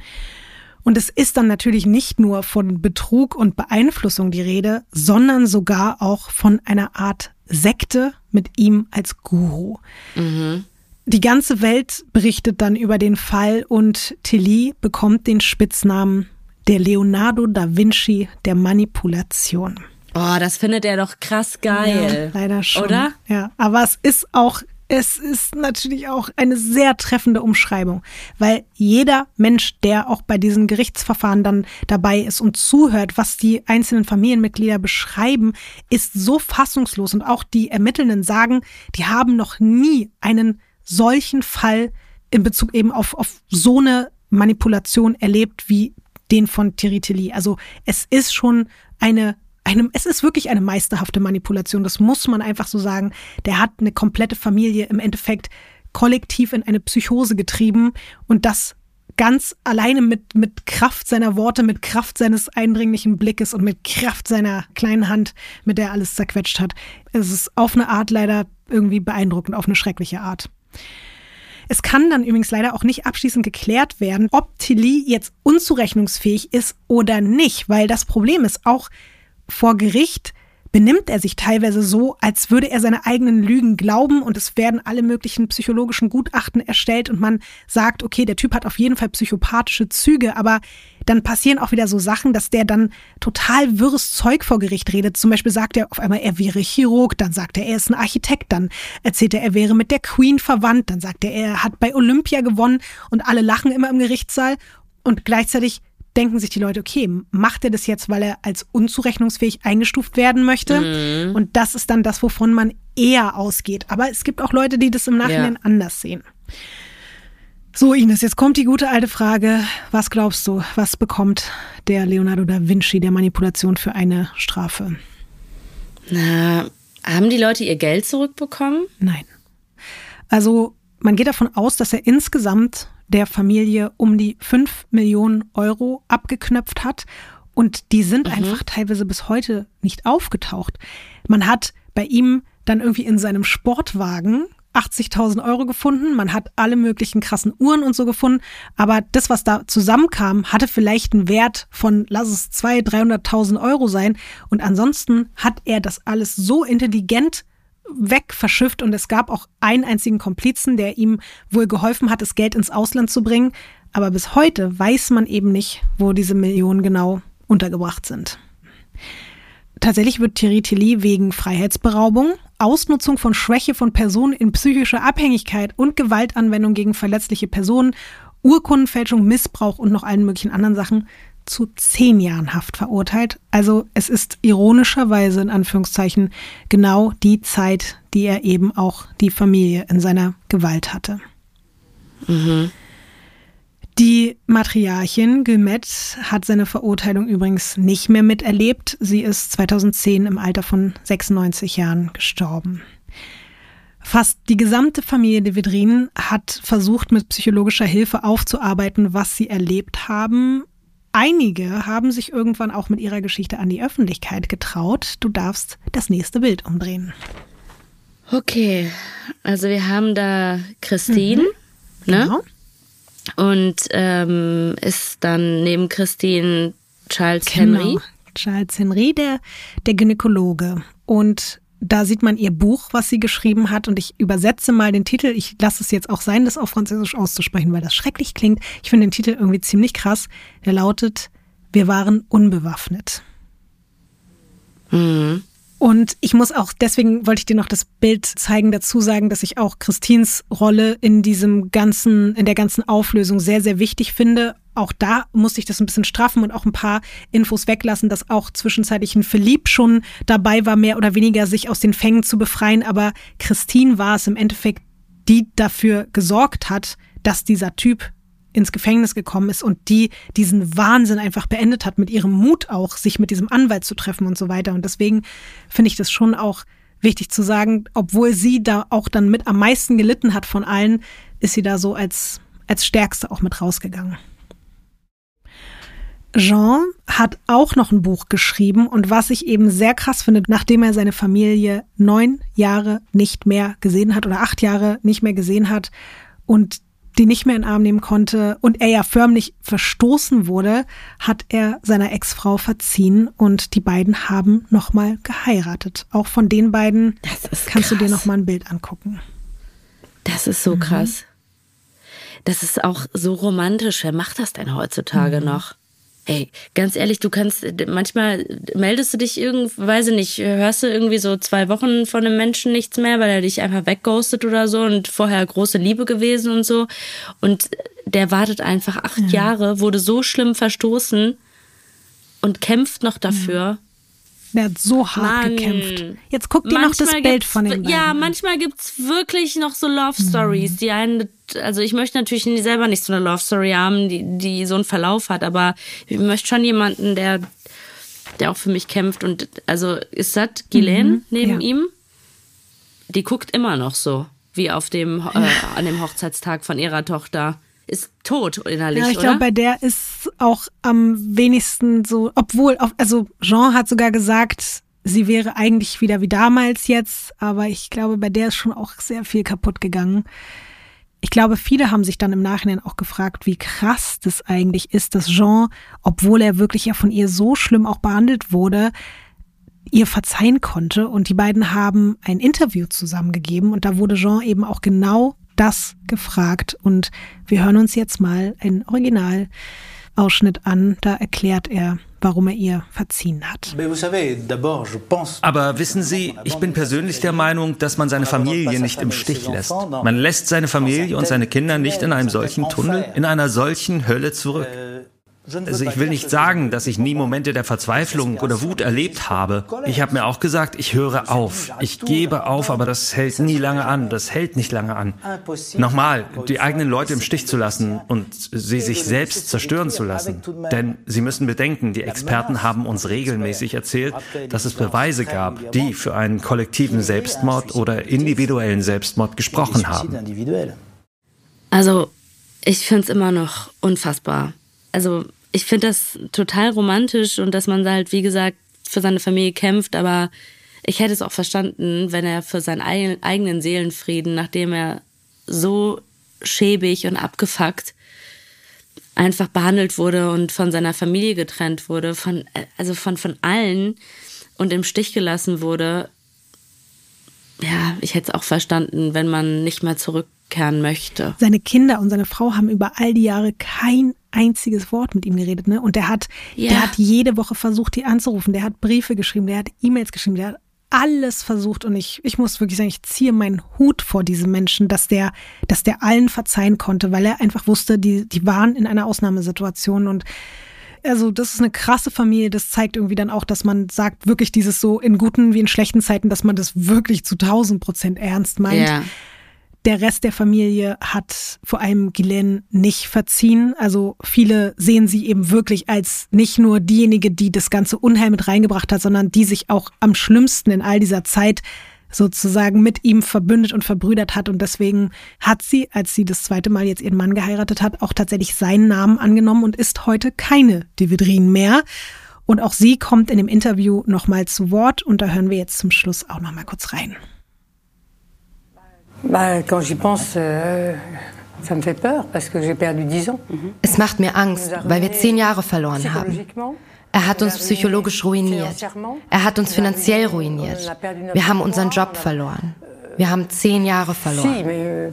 Und es ist dann natürlich nicht nur von Betrug und Beeinflussung die Rede, sondern sogar auch von einer Art Sekte mit ihm als Guru. Mhm. Die ganze Welt berichtet dann über den Fall und Tilly bekommt den Spitznamen der Leonardo da Vinci der Manipulation. Oh, das findet er doch krass geil. Ja, leider schon. Oder? Ja, aber es ist auch es ist natürlich auch eine sehr treffende Umschreibung, weil jeder Mensch, der auch bei diesen Gerichtsverfahren dann dabei ist und zuhört, was die einzelnen Familienmitglieder beschreiben, ist so fassungslos. Und auch die Ermittelnden sagen, die haben noch nie einen solchen Fall in Bezug eben auf, auf so eine Manipulation erlebt wie den von Tiritili. Also es ist schon eine einem, es ist wirklich eine meisterhafte Manipulation, das muss man einfach so sagen. Der hat eine komplette Familie im Endeffekt kollektiv in eine Psychose getrieben und das ganz alleine mit, mit Kraft seiner Worte, mit Kraft seines eindringlichen Blickes und mit Kraft seiner kleinen Hand, mit der er alles zerquetscht hat. Es ist auf eine Art leider irgendwie beeindruckend, auf eine schreckliche Art. Es kann dann übrigens leider auch nicht abschließend geklärt werden, ob Tilly jetzt unzurechnungsfähig ist oder nicht, weil das Problem ist auch, vor Gericht benimmt er sich teilweise so, als würde er seine eigenen Lügen glauben und es werden alle möglichen psychologischen Gutachten erstellt und man sagt, okay, der Typ hat auf jeden Fall psychopathische Züge, aber dann passieren auch wieder so Sachen, dass der dann total wirres Zeug vor Gericht redet. Zum Beispiel sagt er auf einmal, er wäre Chirurg, dann sagt er, er ist ein Architekt, dann erzählt er, er wäre mit der Queen verwandt, dann sagt er, er hat bei Olympia gewonnen und alle lachen immer im Gerichtssaal und gleichzeitig denken sich die Leute, okay, macht er das jetzt, weil er als unzurechnungsfähig eingestuft werden möchte? Mhm. Und das ist dann das, wovon man eher ausgeht. Aber es gibt auch Leute, die das im Nachhinein ja. anders sehen. So, Ines, jetzt kommt die gute alte Frage. Was glaubst du, was bekommt der Leonardo da Vinci der Manipulation für eine Strafe? Na, haben die Leute ihr Geld zurückbekommen? Nein. Also, man geht davon aus, dass er insgesamt der Familie um die 5 Millionen Euro abgeknöpft hat. Und die sind mhm. einfach teilweise bis heute nicht aufgetaucht. Man hat bei ihm dann irgendwie in seinem Sportwagen 80.000 Euro gefunden, man hat alle möglichen krassen Uhren und so gefunden, aber das, was da zusammenkam, hatte vielleicht einen Wert von, lass es 200.000, 300.000 Euro sein und ansonsten hat er das alles so intelligent weg verschifft und es gab auch einen einzigen Komplizen, der ihm wohl geholfen hat, das Geld ins Ausland zu bringen, aber bis heute weiß man eben nicht, wo diese Millionen genau untergebracht sind. Tatsächlich wird Thierry Tilly wegen Freiheitsberaubung, Ausnutzung von Schwäche von Personen in psychischer Abhängigkeit und Gewaltanwendung gegen verletzliche Personen, Urkundenfälschung, Missbrauch und noch allen möglichen anderen Sachen zu zehn Jahren Haft verurteilt. Also es ist ironischerweise in Anführungszeichen genau die Zeit, die er eben auch die Familie in seiner Gewalt hatte. Mhm. Die Matriarchin Gülmet hat seine Verurteilung übrigens nicht mehr miterlebt. Sie ist 2010 im Alter von 96 Jahren gestorben. Fast die gesamte Familie de Vedrin hat versucht, mit psychologischer Hilfe aufzuarbeiten, was sie erlebt haben. Einige haben sich irgendwann auch mit ihrer Geschichte an die Öffentlichkeit getraut. Du darfst das nächste Bild umdrehen. Okay, also wir haben da Christine, mhm. ne? Genau. Und ähm, ist dann neben Christine Charles genau. Henry. Charles Henry, der, der Gynäkologe. Und da sieht man ihr Buch, was sie geschrieben hat. Und ich übersetze mal den Titel. Ich lasse es jetzt auch sein, das auf Französisch auszusprechen, weil das schrecklich klingt. Ich finde den Titel irgendwie ziemlich krass. Der lautet, wir waren unbewaffnet. Mhm. Und ich muss auch, deswegen wollte ich dir noch das Bild zeigen, dazu sagen, dass ich auch Christins Rolle in diesem ganzen, in der ganzen Auflösung sehr, sehr wichtig finde. Auch da musste ich das ein bisschen straffen und auch ein paar Infos weglassen, dass auch zwischenzeitlich ein Philipp schon dabei war, mehr oder weniger sich aus den Fängen zu befreien. Aber Christine war es im Endeffekt, die dafür gesorgt hat, dass dieser Typ ins Gefängnis gekommen ist und die diesen Wahnsinn einfach beendet hat, mit ihrem Mut auch, sich mit diesem Anwalt zu treffen und so weiter. Und deswegen finde ich das schon auch wichtig zu sagen, obwohl sie da auch dann mit am meisten gelitten hat von allen, ist sie da so als, als Stärkste auch mit rausgegangen. Jean hat auch noch ein Buch geschrieben und was ich eben sehr krass finde, nachdem er seine Familie neun Jahre nicht mehr gesehen hat oder acht Jahre nicht mehr gesehen hat und die nicht mehr in den Arm nehmen konnte und er ja förmlich verstoßen wurde, hat er seiner Ex-Frau verziehen und die beiden haben nochmal geheiratet. Auch von den beiden kannst krass. du dir nochmal ein Bild angucken. Das ist so mhm. krass. Das ist auch so romantisch. Wer macht das denn heutzutage mhm. noch? Ey, ganz ehrlich, du kannst, manchmal meldest du dich irgendwie, weiß ich nicht, hörst du irgendwie so zwei Wochen von einem Menschen nichts mehr, weil er dich einfach wegghostet oder so und vorher große Liebe gewesen und so. Und der wartet einfach acht ja. Jahre, wurde so schlimm verstoßen und kämpft noch dafür. Der hat so hart Mann. gekämpft. Jetzt guck dir noch das Bild von den beiden. Ja, manchmal gibt's wirklich noch so Love Stories, mhm. die einen, also ich möchte natürlich selber nicht so eine Love Story haben, die, die so einen Verlauf hat, aber ich möchte schon jemanden, der, der auch für mich kämpft. Und also ist das Ghislaine mhm. neben ja. ihm? Die guckt immer noch so, wie auf dem, äh, an dem Hochzeitstag von ihrer Tochter ist tot innerlich. Ja, ich glaube, bei der ist auch am wenigsten so, obwohl, also Jean hat sogar gesagt, sie wäre eigentlich wieder wie damals jetzt, aber ich glaube, bei der ist schon auch sehr viel kaputt gegangen. Ich glaube, viele haben sich dann im Nachhinein auch gefragt, wie krass das eigentlich ist, dass Jean, obwohl er wirklich ja von ihr so schlimm auch behandelt wurde, ihr verzeihen konnte. Und die beiden haben ein Interview zusammengegeben und da wurde Jean eben auch genau das gefragt. Und wir hören uns jetzt mal einen Originalausschnitt an. Da erklärt er, warum er ihr verziehen hat. Aber wissen Sie, ich bin persönlich der Meinung, dass man seine Familie nicht im Stich lässt. Man lässt seine Familie und seine Kinder nicht in einem solchen Tunnel, in einer solchen Hölle zurück. Also ich will nicht sagen, dass ich nie Momente der Verzweiflung oder Wut erlebt habe. Ich habe mir auch gesagt, ich höre auf. Ich gebe auf, aber das hält nie lange an. Das hält nicht lange an. Nochmal, die eigenen Leute im Stich zu lassen und sie sich selbst zerstören zu lassen. Denn Sie müssen bedenken, die Experten haben uns regelmäßig erzählt, dass es Beweise gab, die für einen kollektiven Selbstmord oder individuellen Selbstmord gesprochen haben. Also, ich finde es immer noch unfassbar also ich finde das total romantisch und dass man halt, wie gesagt, für seine Familie kämpft, aber ich hätte es auch verstanden, wenn er für seinen eigenen Seelenfrieden, nachdem er so schäbig und abgefuckt einfach behandelt wurde und von seiner Familie getrennt wurde, von, also von, von allen und im Stich gelassen wurde. Ja, ich hätte es auch verstanden, wenn man nicht mehr zurückkehren möchte. Seine Kinder und seine Frau haben über all die Jahre kein einziges Wort mit ihm geredet, ne? Und der hat, ja. der hat jede Woche versucht, die anzurufen. Der hat Briefe geschrieben, der hat E-Mails geschrieben, der hat alles versucht und ich, ich muss wirklich sagen, ich ziehe meinen Hut vor diesem Menschen, dass der, dass der allen verzeihen konnte, weil er einfach wusste, die, die waren in einer Ausnahmesituation und also das ist eine krasse Familie. Das zeigt irgendwie dann auch, dass man sagt, wirklich dieses so in guten wie in schlechten Zeiten, dass man das wirklich zu tausend Prozent ernst meint. Ja. Der Rest der Familie hat vor allem Ghislaine nicht verziehen. Also viele sehen sie eben wirklich als nicht nur diejenige, die das ganze Unheil mit reingebracht hat, sondern die sich auch am schlimmsten in all dieser Zeit sozusagen mit ihm verbündet und verbrüdert hat. Und deswegen hat sie, als sie das zweite Mal jetzt ihren Mann geheiratet hat, auch tatsächlich seinen Namen angenommen und ist heute keine Dividrin mehr. Und auch sie kommt in dem Interview nochmal zu Wort und da hören wir jetzt zum Schluss auch nochmal kurz rein. Euh, es macht mir Angst, weil wir zehn Jahre verloren haben. Er hat uns psychologisch ruiniert. Er hat uns finanziell ruiniert. Wir haben unseren Job verloren. Wir haben zehn Jahre verloren. Euh,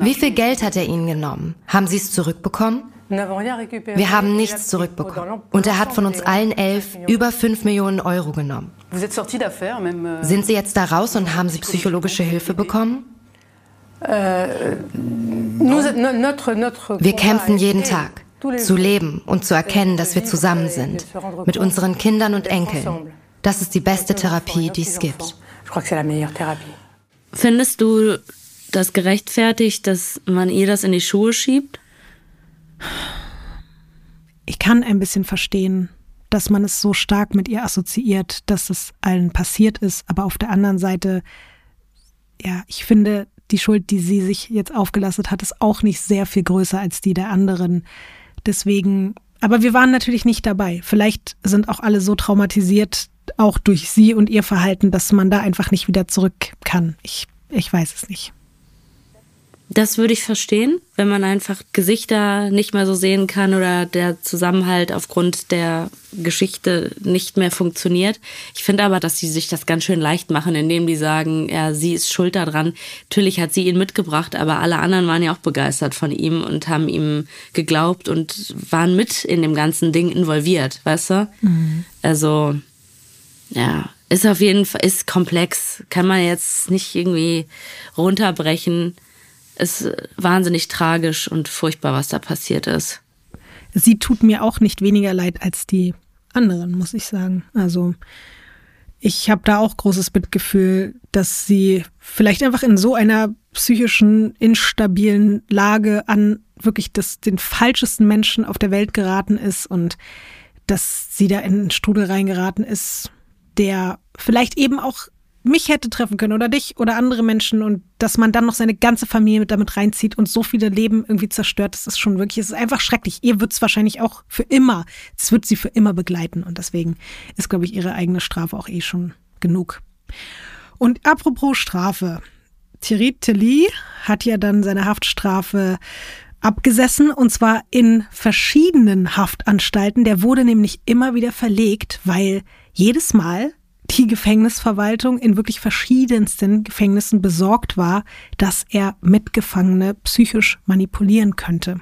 Wie viel Geld hat er Ihnen genommen? Haben Sie es zurückbekommen? Wir haben nichts zurückbekommen. Und er hat von uns allen elf über fünf Millionen Euro genommen. Euh, Sind Sie jetzt da raus und haben Sie psychologische Hilfe bekommen? Euh, wir kämpfen jeden Tag, zu leben und zu erkennen, dass wir zusammen sind, mit unseren Kindern und Enkeln. Das ist die beste Therapie, die es gibt. Findest du das gerechtfertigt, dass man ihr das in die Schuhe schiebt? Ich kann ein bisschen verstehen, dass man es so stark mit ihr assoziiert, dass es allen passiert ist. Aber auf der anderen Seite, ja, ich finde, die Schuld, die sie sich jetzt aufgelastet hat, ist auch nicht sehr viel größer als die der anderen. Deswegen, aber wir waren natürlich nicht dabei. Vielleicht sind auch alle so traumatisiert, auch durch sie und ihr Verhalten, dass man da einfach nicht wieder zurück kann. Ich, ich weiß es nicht. Das würde ich verstehen, wenn man einfach Gesichter nicht mehr so sehen kann oder der Zusammenhalt aufgrund der Geschichte nicht mehr funktioniert. Ich finde aber, dass sie sich das ganz schön leicht machen, indem die sagen, ja, sie ist schuld daran. Natürlich hat sie ihn mitgebracht, aber alle anderen waren ja auch begeistert von ihm und haben ihm geglaubt und waren mit in dem ganzen Ding involviert, weißt du? Mhm. Also, ja, ist auf jeden Fall, ist komplex. Kann man jetzt nicht irgendwie runterbrechen ist wahnsinnig tragisch und furchtbar, was da passiert ist. Sie tut mir auch nicht weniger leid als die anderen, muss ich sagen. Also ich habe da auch großes Mitgefühl, dass sie vielleicht einfach in so einer psychischen, instabilen Lage an wirklich das, den falschesten Menschen auf der Welt geraten ist und dass sie da in einen Strudel reingeraten ist, der vielleicht eben auch mich hätte treffen können oder dich oder andere Menschen und dass man dann noch seine ganze Familie mit damit reinzieht und so viele Leben irgendwie zerstört, das ist schon wirklich, es ist einfach schrecklich. Ihr wird es wahrscheinlich auch für immer, es wird sie für immer begleiten und deswegen ist, glaube ich, ihre eigene Strafe auch eh schon genug. Und apropos Strafe, Thierry Tilly hat ja dann seine Haftstrafe abgesessen und zwar in verschiedenen Haftanstalten. Der wurde nämlich immer wieder verlegt, weil jedes Mal die Gefängnisverwaltung in wirklich verschiedensten Gefängnissen besorgt war, dass er Mitgefangene psychisch manipulieren könnte.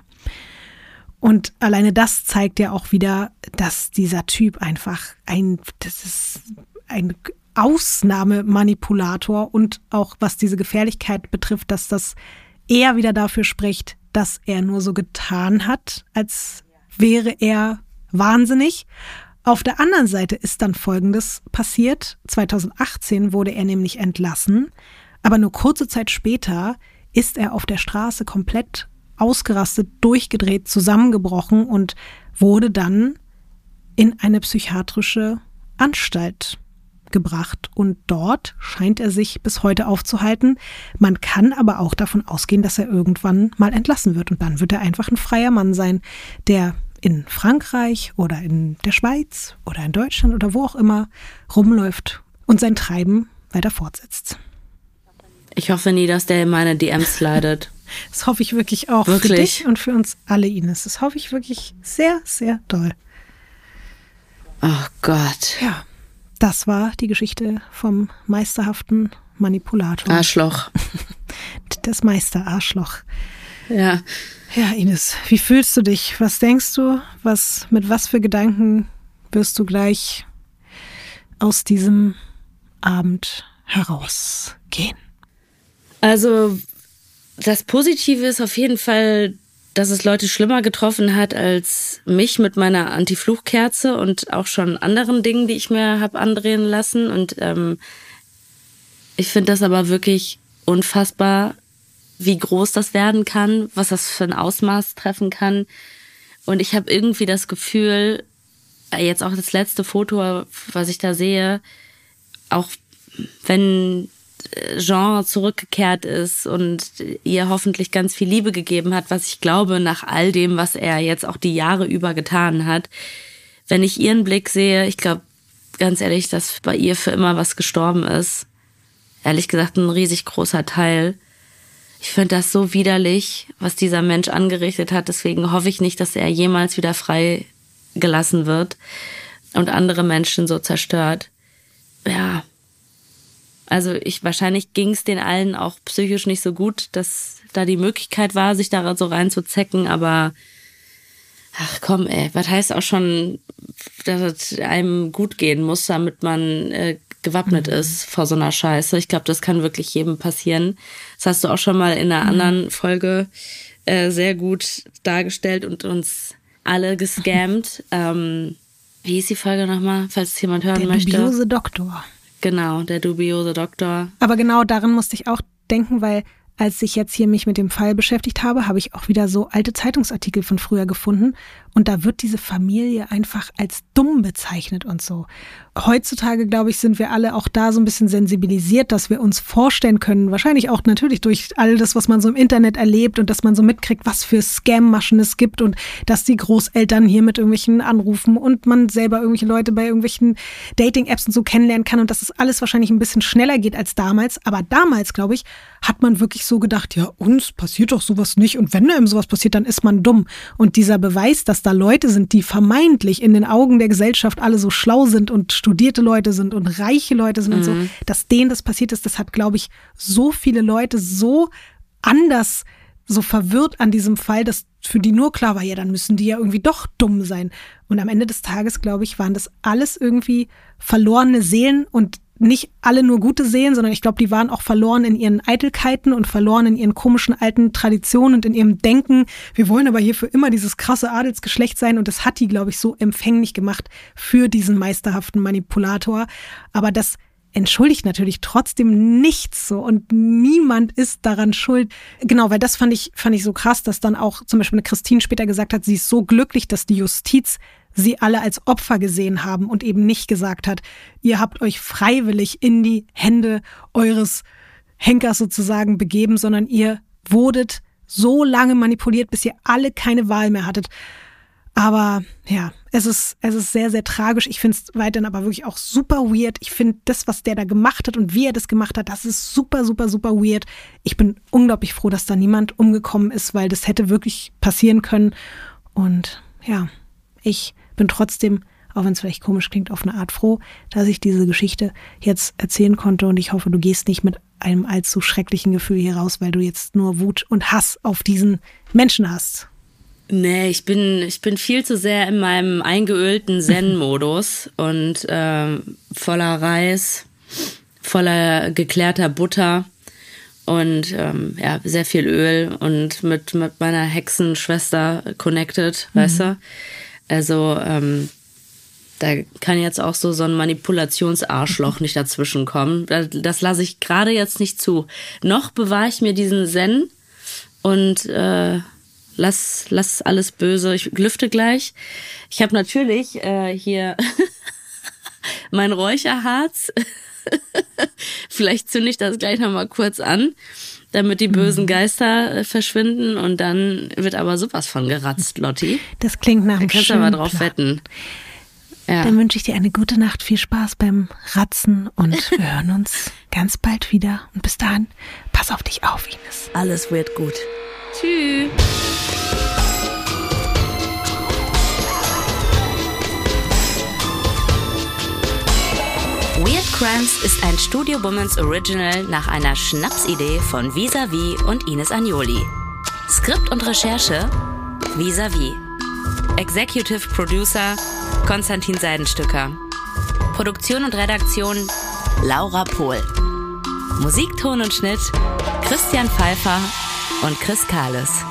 Und alleine das zeigt ja auch wieder, dass dieser Typ einfach ein, das ist ein Ausnahmemanipulator und auch was diese Gefährlichkeit betrifft, dass das eher wieder dafür spricht, dass er nur so getan hat, als wäre er wahnsinnig auf der anderen Seite ist dann Folgendes passiert. 2018 wurde er nämlich entlassen, aber nur kurze Zeit später ist er auf der Straße komplett ausgerastet, durchgedreht, zusammengebrochen und wurde dann in eine psychiatrische Anstalt gebracht. Und dort scheint er sich bis heute aufzuhalten. Man kann aber auch davon ausgehen, dass er irgendwann mal entlassen wird. Und dann wird er einfach ein freier Mann sein, der in Frankreich oder in der Schweiz oder in Deutschland oder wo auch immer rumläuft und sein Treiben weiter fortsetzt. Ich hoffe nie, dass der in meine DMs leidet. Das hoffe ich wirklich auch wirklich? für dich und für uns alle, Ines. Das hoffe ich wirklich sehr, sehr doll. Oh Gott. Ja, das war die Geschichte vom meisterhaften Manipulator. Arschloch. Das Meisterarschloch. Ja. Ja, Ines, wie fühlst du dich? Was denkst du? Was, mit was für Gedanken wirst du gleich aus diesem Abend herausgehen? Also, das Positive ist auf jeden Fall, dass es Leute schlimmer getroffen hat als mich mit meiner Anti-Fluchkerze und auch schon anderen Dingen, die ich mir habe andrehen lassen. Und ähm, ich finde das aber wirklich unfassbar, wie groß das werden kann, was das für ein Ausmaß treffen kann. Und ich habe irgendwie das Gefühl, äh, jetzt auch das letzte Foto, was ich da sehe, auch wenn Jean zurückgekehrt ist und ihr hoffentlich ganz viel Liebe gegeben hat, was ich glaube, nach all dem, was er jetzt auch die Jahre über getan hat. Wenn ich ihren Blick sehe, ich glaube ganz ehrlich, dass bei ihr für immer was gestorben ist. Ehrlich gesagt, ein riesig großer Teil. Ich finde das so widerlich, was dieser Mensch angerichtet hat. Deswegen hoffe ich nicht, dass er jemals wieder frei gelassen wird und andere Menschen so zerstört. Ja, also ich wahrscheinlich ging es den allen auch psychisch nicht so gut, dass da die Möglichkeit war, sich da so reinzuzecken, aber ach komm, ey, was heißt auch schon, dass es einem gut gehen muss, damit man äh, gewappnet mhm. ist vor so einer Scheiße. Ich glaube, das kann wirklich jedem passieren. Das hast du auch schon mal in einer mhm. anderen Folge äh, sehr gut dargestellt und uns alle gescammt. ähm, wie hieß die Folge nochmal, falls es jemand hören Der möchte? Der dubiose Doktor. Genau, der dubiose Doktor. Aber genau daran musste ich auch denken, weil als ich jetzt hier mich mit dem Fall beschäftigt habe, habe ich auch wieder so alte Zeitungsartikel von früher gefunden. Und da wird diese Familie einfach als dumm bezeichnet und so. Heutzutage, glaube ich, sind wir alle auch da so ein bisschen sensibilisiert, dass wir uns vorstellen können, wahrscheinlich auch natürlich durch all das, was man so im Internet erlebt und dass man so mitkriegt, was für Scam-Maschen es gibt und dass die Großeltern hier mit irgendwelchen anrufen und man selber irgendwelche Leute bei irgendwelchen Dating-Apps und so kennenlernen kann und dass es alles wahrscheinlich ein bisschen schneller geht als damals. Aber damals, glaube ich, hat man wirklich so gedacht, ja, uns passiert doch sowas nicht und wenn einem sowas passiert, dann ist man dumm. Und dieser Beweis, dass da Leute sind, die vermeintlich in den Augen der Gesellschaft alle so schlau sind und studierte Leute sind und reiche Leute sind mhm. und so, mhm. dass denen das passiert ist, das hat, glaube ich, so viele Leute so anders so verwirrt an diesem Fall, dass für die nur klar war, ja, dann müssen die ja irgendwie doch dumm sein. Und am Ende des Tages, glaube ich, waren das alles irgendwie verlorene Seelen und nicht alle nur gute sehen, sondern ich glaube, die waren auch verloren in ihren Eitelkeiten und verloren in ihren komischen alten Traditionen und in ihrem Denken. Wir wollen aber hier für immer dieses krasse Adelsgeschlecht sein und das hat die, glaube ich, so empfänglich gemacht für diesen meisterhaften Manipulator. Aber das entschuldigt natürlich trotzdem nichts so und niemand ist daran schuld. Genau, weil das fand ich, fand ich so krass, dass dann auch zum Beispiel eine Christine später gesagt hat, sie ist so glücklich, dass die Justiz sie alle als Opfer gesehen haben und eben nicht gesagt hat, ihr habt euch freiwillig in die Hände eures Henkers sozusagen begeben, sondern ihr wurdet so lange manipuliert, bis ihr alle keine Wahl mehr hattet. Aber ja, es ist, es ist sehr, sehr tragisch. Ich finde es weiterhin aber wirklich auch super weird. Ich finde das, was der da gemacht hat und wie er das gemacht hat, das ist super, super, super weird. Ich bin unglaublich froh, dass da niemand umgekommen ist, weil das hätte wirklich passieren können. Und ja, ich bin trotzdem, auch wenn es vielleicht komisch klingt, auf eine Art froh, dass ich diese Geschichte jetzt erzählen konnte und ich hoffe, du gehst nicht mit einem allzu schrecklichen Gefühl hier raus, weil du jetzt nur Wut und Hass auf diesen Menschen hast. Nee, ich bin, ich bin viel zu sehr in meinem eingeölten Zen-Modus und äh, voller Reis, voller geklärter Butter und ähm, ja, sehr viel Öl und mit, mit meiner Hexenschwester connected, mhm. weißt du? Also ähm, da kann jetzt auch so so ein Manipulationsarschloch nicht dazwischen kommen. Das, das lasse ich gerade jetzt nicht zu. Noch bewahre ich mir diesen Zen und äh, lass, lass alles böse. Ich lüfte gleich. Ich habe natürlich äh, hier mein Räucherharz Vielleicht zünde ich das gleich nochmal kurz an, damit die bösen mhm. Geister äh, verschwinden und dann wird aber sowas von geratzt, Lotti. Das klingt nach einem Da kannst du aber drauf Plan. wetten. Ja. Dann wünsche ich dir eine gute Nacht, viel Spaß beim Ratzen und wir hören uns ganz bald wieder. Und bis dahin, pass auf dich auf, Ines. Alles wird gut. Tschüss. Crimes ist ein Studio Womans Original nach einer Schnapsidee von Visavi und Ines Agnoli. Skript und Recherche Visavi. Executive Producer Konstantin Seidenstücker. Produktion und Redaktion Laura Pohl. Musikton und Schnitt Christian Pfeiffer und Chris Kahles.